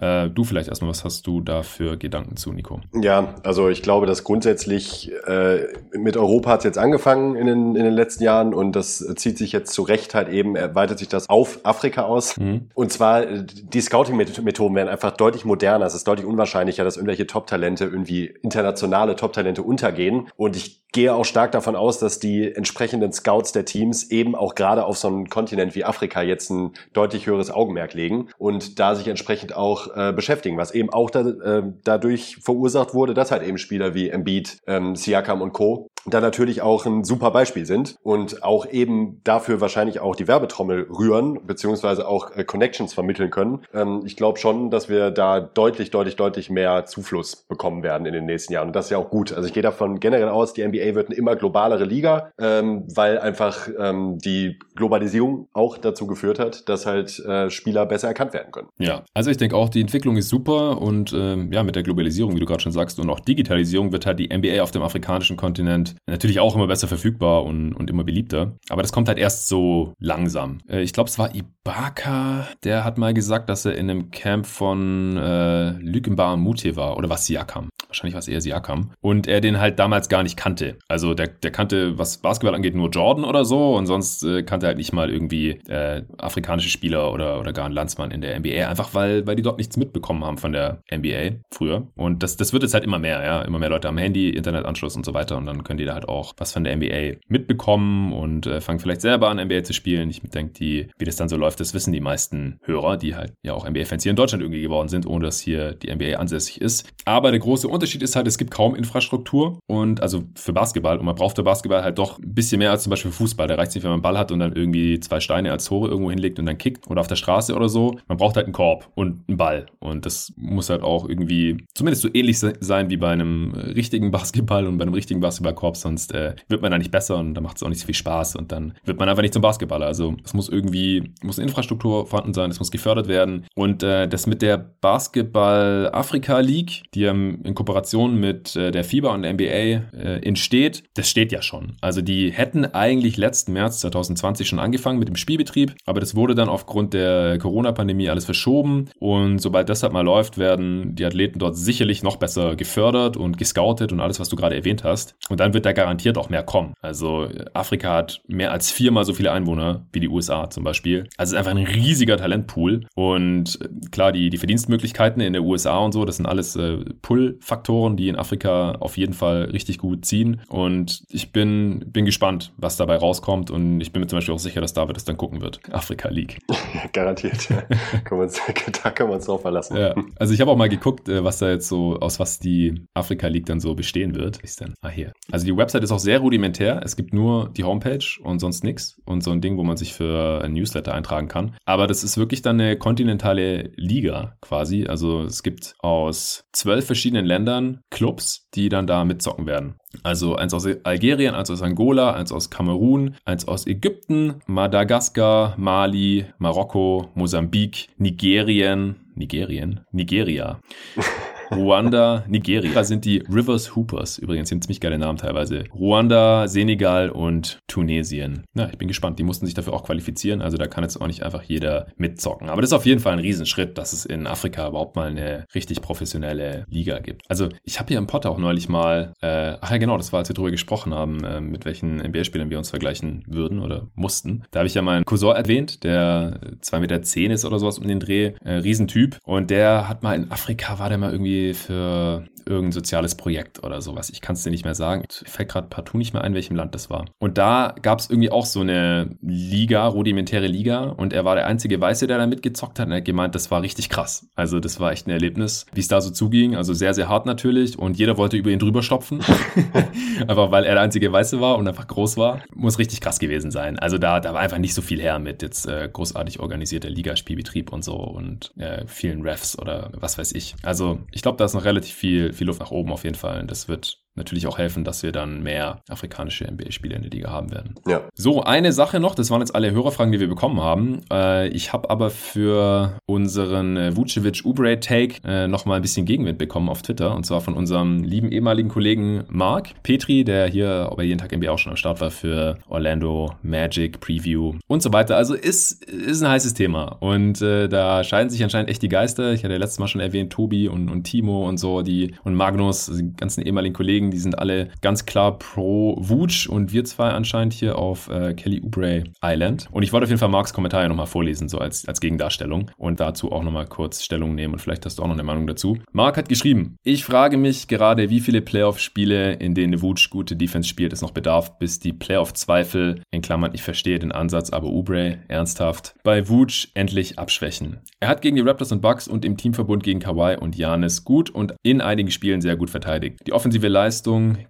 Äh, du vielleicht erstmal, was hast du da für Gedanken zu, Nico? Ja, also ich glaube, dass grundsätzlich äh, mit Europa hat es jetzt angefangen in den, in den letzten Jahren und das zieht sich jetzt zu Recht halt eben, erweitert sich das auf Afrika aus. Mhm. Und zwar, die Scouting-Methoden werden einfach deutlich moderner. Es ist deutlich unwahrscheinlicher, dass irgendwelche Top-Talente irgendwie internationale Top-Talente untergehen. Und ich gehe auch stark davon aus, dass die entsprechenden Scouts der Teams eben auch gerade auf so einem Kontinent wie Afrika jetzt ein deutlich höheres Augenmerk legen und da sich entsprechend auch äh, beschäftigen, was eben auch da, äh, dadurch verursacht wurde, dass halt eben Spieler wie Embiid, ähm, Siakam und Co da natürlich auch ein super Beispiel sind und auch eben dafür wahrscheinlich auch die Werbetrommel rühren, beziehungsweise auch äh, Connections vermitteln können. Ähm, ich glaube schon, dass wir da deutlich, deutlich, deutlich mehr Zufluss bekommen werden in den nächsten Jahren. Und das ist ja auch gut. Also ich gehe davon generell aus, die NBA wird eine immer globalere Liga, ähm, weil einfach ähm, die Globalisierung auch dazu geführt hat, dass halt äh, Spieler besser erkannt werden können. Ja, also ich denke auch, die Entwicklung ist super und ja, mit der Globalisierung, wie du gerade schon sagst, und auch Digitalisierung wird halt die NBA auf dem afrikanischen Kontinent Natürlich auch immer besser verfügbar und, und immer beliebter. Aber das kommt halt erst so langsam. Äh, ich glaube, es war Ibaka, der hat mal gesagt, dass er in einem Camp von äh, Lükenbar Mute war. Oder was Siakam. Wahrscheinlich war es eher Siakam. Und er den halt damals gar nicht kannte. Also der, der kannte, was Basketball angeht, nur Jordan oder so. Und sonst äh, kannte er halt nicht mal irgendwie äh, afrikanische Spieler oder, oder gar einen Landsmann in der NBA. Einfach weil, weil die dort nichts mitbekommen haben von der NBA früher. Und das, das wird jetzt halt immer mehr, ja. Immer mehr Leute am Handy, Internetanschluss und so weiter. Und dann können die da halt auch was von der NBA mitbekommen und äh, fangen vielleicht selber an, NBA zu spielen. Ich denke, die, wie das dann so läuft, das wissen die meisten Hörer, die halt ja auch NBA-Fans hier in Deutschland irgendwie geworden sind, ohne dass hier die NBA ansässig ist. Aber der große Unterschied ist halt, es gibt kaum Infrastruktur und also für Basketball und man braucht für Basketball halt doch ein bisschen mehr als zum Beispiel für Fußball. Da reicht es nicht, wenn man einen Ball hat und dann irgendwie zwei Steine als Tore irgendwo hinlegt und dann kickt oder auf der Straße oder so. Man braucht halt einen Korb und einen Ball und das muss halt auch irgendwie zumindest so ähnlich sein wie bei einem richtigen Basketball und bei einem richtigen Basketballkorb, sonst äh, wird man da nicht besser und da macht es auch nicht so viel Spaß und dann wird man einfach nicht zum Basketballer. Also es muss irgendwie, muss eine Infrastruktur vorhanden sein, es muss gefördert werden und äh, das mit der Basketball Afrika League, die ja in Kooperation mit äh, der FIBA und der NBA äh, entsteht, das steht ja schon. Also die hätten eigentlich letzten März 2020 schon angefangen mit dem Spielbetrieb, aber das wurde dann aufgrund der Corona-Pandemie alles verschoben und sobald das halt mal läuft, werden die Athleten dort sicherlich noch besser gefördert und gescoutet und alles, was du gerade erwähnt hast. Und dann wird da garantiert auch mehr kommen. Also Afrika hat mehr als viermal so viele Einwohner wie die USA zum Beispiel. Also es ist einfach ein riesiger Talentpool. Und äh, klar, die, die Verdienstmöglichkeiten in der USA und so, das sind alles äh, Pull-Faktoren, die in Afrika auf jeden Fall richtig gut ziehen. Und ich bin, bin gespannt, was dabei rauskommt. Und ich bin mir zum Beispiel auch sicher, dass David es dann gucken wird. Afrika League. (laughs) Garantiert. (laughs) da können wir uns drauf verlassen. Ja. Also ich habe auch mal geguckt, äh, was da jetzt so, aus was die Afrika League dann so bestehen wird. Ist denn? Ah, hier. Also die Website ist auch sehr rudimentär. Es gibt nur die Homepage und sonst nichts und so ein Ding, wo man sich für ein Newsletter eintragen kann. Aber das ist wirklich dann eine kontinentale Liga quasi. Also es gibt aus zwölf verschiedenen Ländern Clubs, die dann da mitzocken werden. Also eins aus Algerien, eins aus Angola, eins aus Kamerun, eins aus Ägypten, Madagaskar, Mali, Marokko, Mosambik, Nigerien, Nigerien, Nigeria. (laughs) Ruanda, Nigeria sind die Rivers Hoopers. Übrigens, sind ziemlich geile Namen teilweise. Ruanda, Senegal und Tunesien. Na, ich bin gespannt. Die mussten sich dafür auch qualifizieren. Also da kann jetzt auch nicht einfach jeder mitzocken. Aber das ist auf jeden Fall ein Riesenschritt, dass es in Afrika überhaupt mal eine richtig professionelle Liga gibt. Also ich habe hier im Pod auch neulich mal, äh, ach ja genau, das war, als wir darüber gesprochen haben, äh, mit welchen NBA-Spielern wir uns vergleichen würden oder mussten. Da habe ich ja meinen Cousin erwähnt, der 2,10 Meter ist oder sowas um den Dreh. Äh, Riesentyp. Und der hat mal in Afrika, war der mal irgendwie für irgendein soziales Projekt oder sowas. Ich kann es dir nicht mehr sagen. Ich fällt gerade partout nicht mehr ein, welchem Land das war. Und da gab es irgendwie auch so eine Liga, rudimentäre Liga. Und er war der einzige Weiße, der da mitgezockt hat. Und er hat gemeint, das war richtig krass. Also das war echt ein Erlebnis, wie es da so zuging. Also sehr, sehr hart natürlich. Und jeder wollte über ihn drüber stopfen. (laughs) einfach weil er der einzige Weiße war und einfach groß war. Muss richtig krass gewesen sein. Also da, da war einfach nicht so viel her mit jetzt äh, großartig organisierter Ligaspielbetrieb und so und äh, vielen Refs oder was weiß ich. Also ich glaube, da ist noch relativ viel, viel Luft nach oben auf jeden Fall. Das wird natürlich auch helfen, dass wir dann mehr afrikanische NBA-Spieler in der Liga haben werden. Ja. So, eine Sache noch, das waren jetzt alle Hörerfragen, die wir bekommen haben. Äh, ich habe aber für unseren äh, Vucevic-Ubre-Take äh, nochmal ein bisschen Gegenwind bekommen auf Twitter und zwar von unserem lieben ehemaligen Kollegen Mark Petri, der hier bei jeden Tag NBA auch schon am Start war für Orlando Magic Preview und so weiter. Also ist, ist ein heißes Thema und äh, da scheiden sich anscheinend echt die Geister. Ich hatte ja letztes Mal schon erwähnt, Tobi und, und Timo und so, die und Magnus, die ganzen ehemaligen Kollegen, die sind alle ganz klar pro Wutsch und wir zwei anscheinend hier auf äh, Kelly Oubre Island. Und ich wollte auf jeden Fall Marks Kommentar ja nochmal vorlesen, so als, als Gegendarstellung und dazu auch nochmal kurz Stellung nehmen und vielleicht hast du auch noch eine Meinung dazu. Mark hat geschrieben, ich frage mich gerade, wie viele Playoff-Spiele, in denen Wutsch gute Defense spielt, es noch bedarf, bis die Playoff-Zweifel, in Klammern, ich verstehe den Ansatz, aber Oubre, ernsthaft, bei Wutsch endlich abschwächen. Er hat gegen die Raptors und Bucks und im Teamverbund gegen Kawhi und Janis gut und in einigen Spielen sehr gut verteidigt. Die offensive Leistung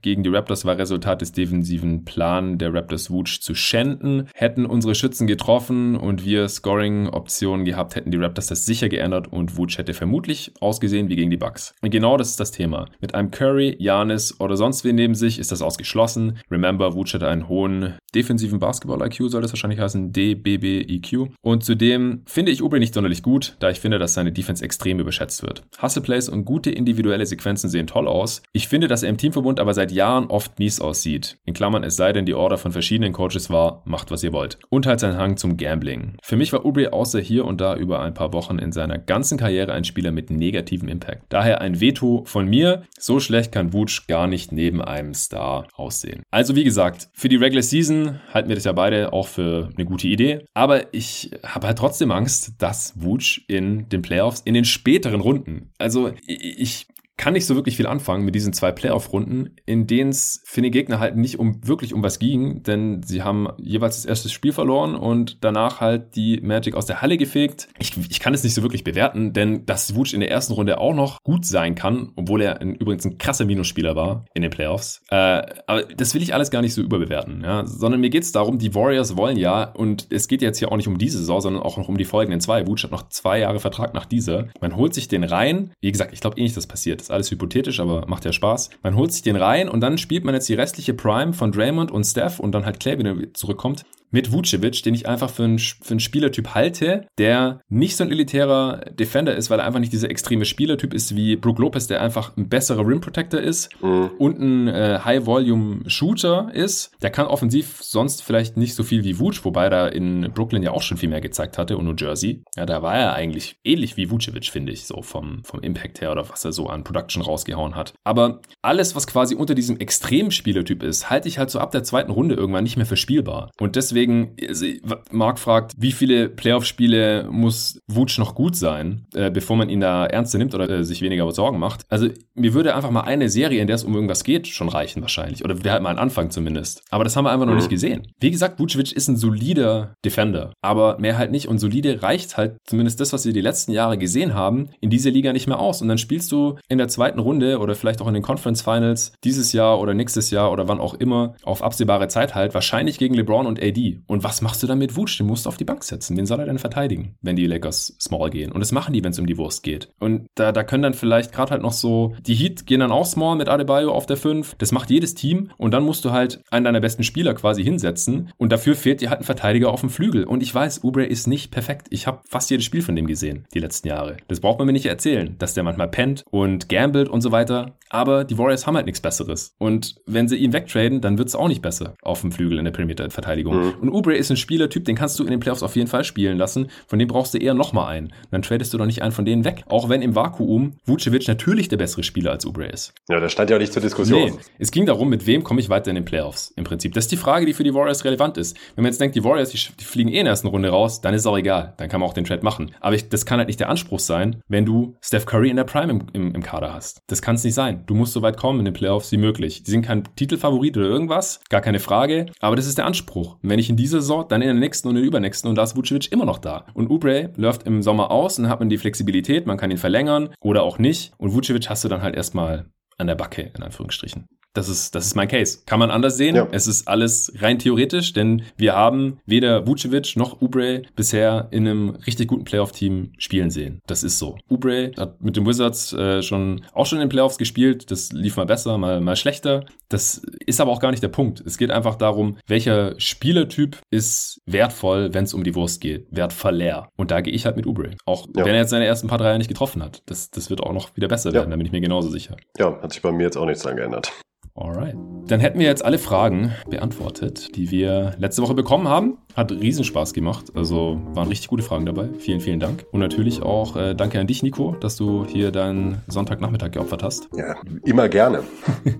gegen die Raptors war Resultat des defensiven Plan der Raptors Wutsch zu schänden. Hätten unsere Schützen getroffen und wir Scoring-Optionen gehabt, hätten die Raptors das sicher geändert und Wutsch hätte vermutlich ausgesehen wie gegen die Bucks. Und genau das ist das Thema. Mit einem Curry, Janis oder sonst wen neben sich ist das ausgeschlossen. Remember, Wutsch hatte einen hohen defensiven Basketball-IQ, soll das wahrscheinlich heißen, DBBEQ. Und zudem finde ich Ubre nicht sonderlich gut, da ich finde, dass seine Defense extrem überschätzt wird. Hustle-Plays und gute individuelle Sequenzen sehen toll aus. Ich finde, dass er im Teamverbund aber seit Jahren oft mies aussieht. In Klammern, es sei denn, die Order von verschiedenen Coaches war, macht was ihr wollt. Und halt sein Hang zum Gambling. Für mich war Ubre außer hier und da über ein paar Wochen in seiner ganzen Karriere ein Spieler mit negativem Impact. Daher ein Veto von mir. So schlecht kann Wutsch gar nicht neben einem Star aussehen. Also wie gesagt, für die Regular Season halten wir das ja beide auch für eine gute Idee. Aber ich habe halt trotzdem Angst, dass Wutsch in den Playoffs, in den späteren Runden, also ich kann nicht so wirklich viel anfangen mit diesen zwei Playoff-Runden, in denen es für den Gegner halt nicht um wirklich um was ging, denn sie haben jeweils das erste Spiel verloren und danach halt die Magic aus der Halle gefegt. Ich, ich kann es nicht so wirklich bewerten, denn dass Wutsch in der ersten Runde auch noch gut sein kann, obwohl er ein, übrigens ein krasser Minusspieler war in den Playoffs. Äh, aber das will ich alles gar nicht so überbewerten, ja? sondern mir geht es darum, die Warriors wollen ja, und es geht jetzt hier auch nicht um diese Saison, sondern auch noch um die folgenden zwei. Wutsch hat noch zwei Jahre Vertrag nach dieser. Man holt sich den rein. Wie gesagt, ich glaube eh nicht, dass passiert ist alles hypothetisch, aber macht ja Spaß. Man holt sich den rein und dann spielt man jetzt die restliche Prime von Draymond und Steph und dann halt Clay wieder zurückkommt mit Vucevic, den ich einfach für einen, für einen Spielertyp halte, der nicht so ein elitärer Defender ist, weil er einfach nicht dieser extreme Spielertyp ist wie Brook Lopez, der einfach ein besserer Rim Protector ist mhm. und ein äh, High-Volume-Shooter ist. Der kann offensiv sonst vielleicht nicht so viel wie Vuce, wobei er in Brooklyn ja auch schon viel mehr gezeigt hatte und New Jersey. Ja, da war er eigentlich ähnlich wie Vucevic, finde ich, so vom, vom Impact her oder was er so an Production rausgehauen hat. Aber alles, was quasi unter diesem extremen Spielertyp ist, halte ich halt so ab der zweiten Runde irgendwann nicht mehr für spielbar. Und deswegen deswegen, also, Marc fragt, wie viele Playoff-Spiele muss Wutsch noch gut sein, äh, bevor man ihn da ernster nimmt oder äh, sich weniger Sorgen macht. Also mir würde einfach mal eine Serie, in der es um irgendwas geht, schon reichen wahrscheinlich. Oder der halt mal einen Anfang zumindest. Aber das haben wir einfach noch mhm. nicht gesehen. Wie gesagt, Vucevic ist ein solider Defender, aber mehr halt nicht. Und solide reicht halt zumindest das, was wir die letzten Jahre gesehen haben, in dieser Liga nicht mehr aus. Und dann spielst du in der zweiten Runde oder vielleicht auch in den Conference Finals dieses Jahr oder nächstes Jahr oder wann auch immer auf absehbare Zeit halt wahrscheinlich gegen LeBron und AD. Und was machst du dann mit Wutsch? Den musst du auf die Bank setzen. Wen soll er denn verteidigen, wenn die Lakers small gehen? Und das machen die, wenn es um die Wurst geht. Und da, da können dann vielleicht gerade halt noch so, die Heat gehen dann auch small mit Adebayo auf der 5. Das macht jedes Team. Und dann musst du halt einen deiner besten Spieler quasi hinsetzen. Und dafür fehlt dir halt ein Verteidiger auf dem Flügel. Und ich weiß, Ubre ist nicht perfekt. Ich habe fast jedes Spiel von dem gesehen, die letzten Jahre. Das braucht man mir nicht erzählen, dass der manchmal pennt und gambelt und so weiter. Aber die Warriors haben halt nichts Besseres. Und wenn sie ihn wegtraden, dann wird es auch nicht besser auf dem Flügel in der Perimeter-Verteidigung. Mhm. Und Ubre ist ein Spielertyp, den kannst du in den Playoffs auf jeden Fall spielen lassen. Von dem brauchst du eher nochmal einen. Dann tradest du doch nicht einen von denen weg. Auch wenn im Vakuum Vucevic natürlich der bessere Spieler als Ubre ist. Ja, das stand ja auch nicht zur Diskussion. Nee, es ging darum, mit wem komme ich weiter in den Playoffs im Prinzip. Das ist die Frage, die für die Warriors relevant ist. Wenn man jetzt denkt, die Warriors, die, die fliegen eh in der ersten Runde raus, dann ist es auch egal. Dann kann man auch den Trade machen. Aber ich, das kann halt nicht der Anspruch sein, wenn du Steph Curry in der Prime im, im, im Kader hast. Das kann es nicht sein. Du musst so weit kommen in den Playoffs wie möglich. Die sind kein Titelfavorit oder irgendwas, gar keine Frage. Aber das ist der Anspruch. Und wenn ich in dieser Saison, dann in der nächsten und in der übernächsten und da ist Vucevic immer noch da. Und Ubre läuft im Sommer aus und hat man die Flexibilität, man kann ihn verlängern oder auch nicht. Und Vucevic hast du dann halt erstmal an der Backe, in Anführungsstrichen. Das ist, das ist mein Case. Kann man anders sehen. Ja. Es ist alles rein theoretisch, denn wir haben weder Vucevic noch Ubre bisher in einem richtig guten Playoff-Team spielen sehen. Das ist so. Ubre hat mit den Wizards äh, schon auch schon in den Playoffs gespielt. Das lief mal besser, mal, mal schlechter. Das ist aber auch gar nicht der Punkt. Es geht einfach darum, welcher Spielertyp ist wertvoll, wenn es um die Wurst geht. Wertvoller. Und da gehe ich halt mit Ubre. Auch ja. wenn er jetzt seine ersten paar Dreier nicht getroffen hat. Das, das wird auch noch wieder besser werden, da bin ich mir genauso sicher. Ja, hat sich bei mir jetzt auch nichts dran geändert. Alright. Dann hätten wir jetzt alle Fragen beantwortet, die wir letzte Woche bekommen haben. Hat Riesenspaß gemacht. Also waren richtig gute Fragen dabei. Vielen, vielen Dank. Und natürlich auch äh, danke an dich, Nico, dass du hier deinen Sonntagnachmittag geopfert hast. Ja, immer gerne.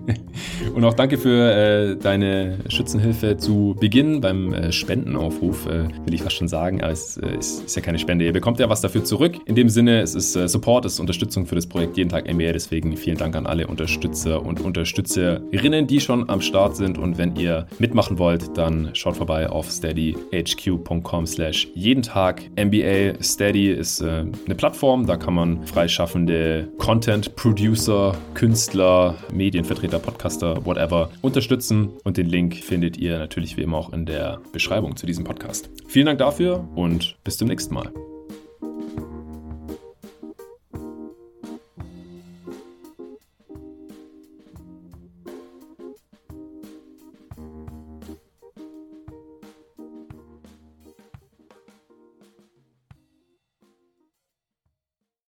(laughs) Und auch danke für äh, deine Schützenhilfe zu Beginn beim äh, Spendenaufruf, äh, will ich fast schon sagen. Aber es äh, ist, ist, ja keine Spende. Ihr bekommt ja was dafür zurück. In dem Sinne, es ist äh, Support, es ist Unterstützung für das Projekt Jeden Tag NBA. Deswegen vielen Dank an alle Unterstützer und Unterstützerinnen, die schon am Start sind. Und wenn ihr mitmachen wollt, dann schaut vorbei auf Steady hq.com slash jeden Tag NBA. Steady ist äh, eine Plattform, da kann man freischaffende Content Producer, Künstler, Medienvertreter, Podcaster, whatever unterstützen und den Link findet ihr natürlich wie immer auch in der Beschreibung zu diesem Podcast. Vielen Dank dafür und bis zum nächsten Mal.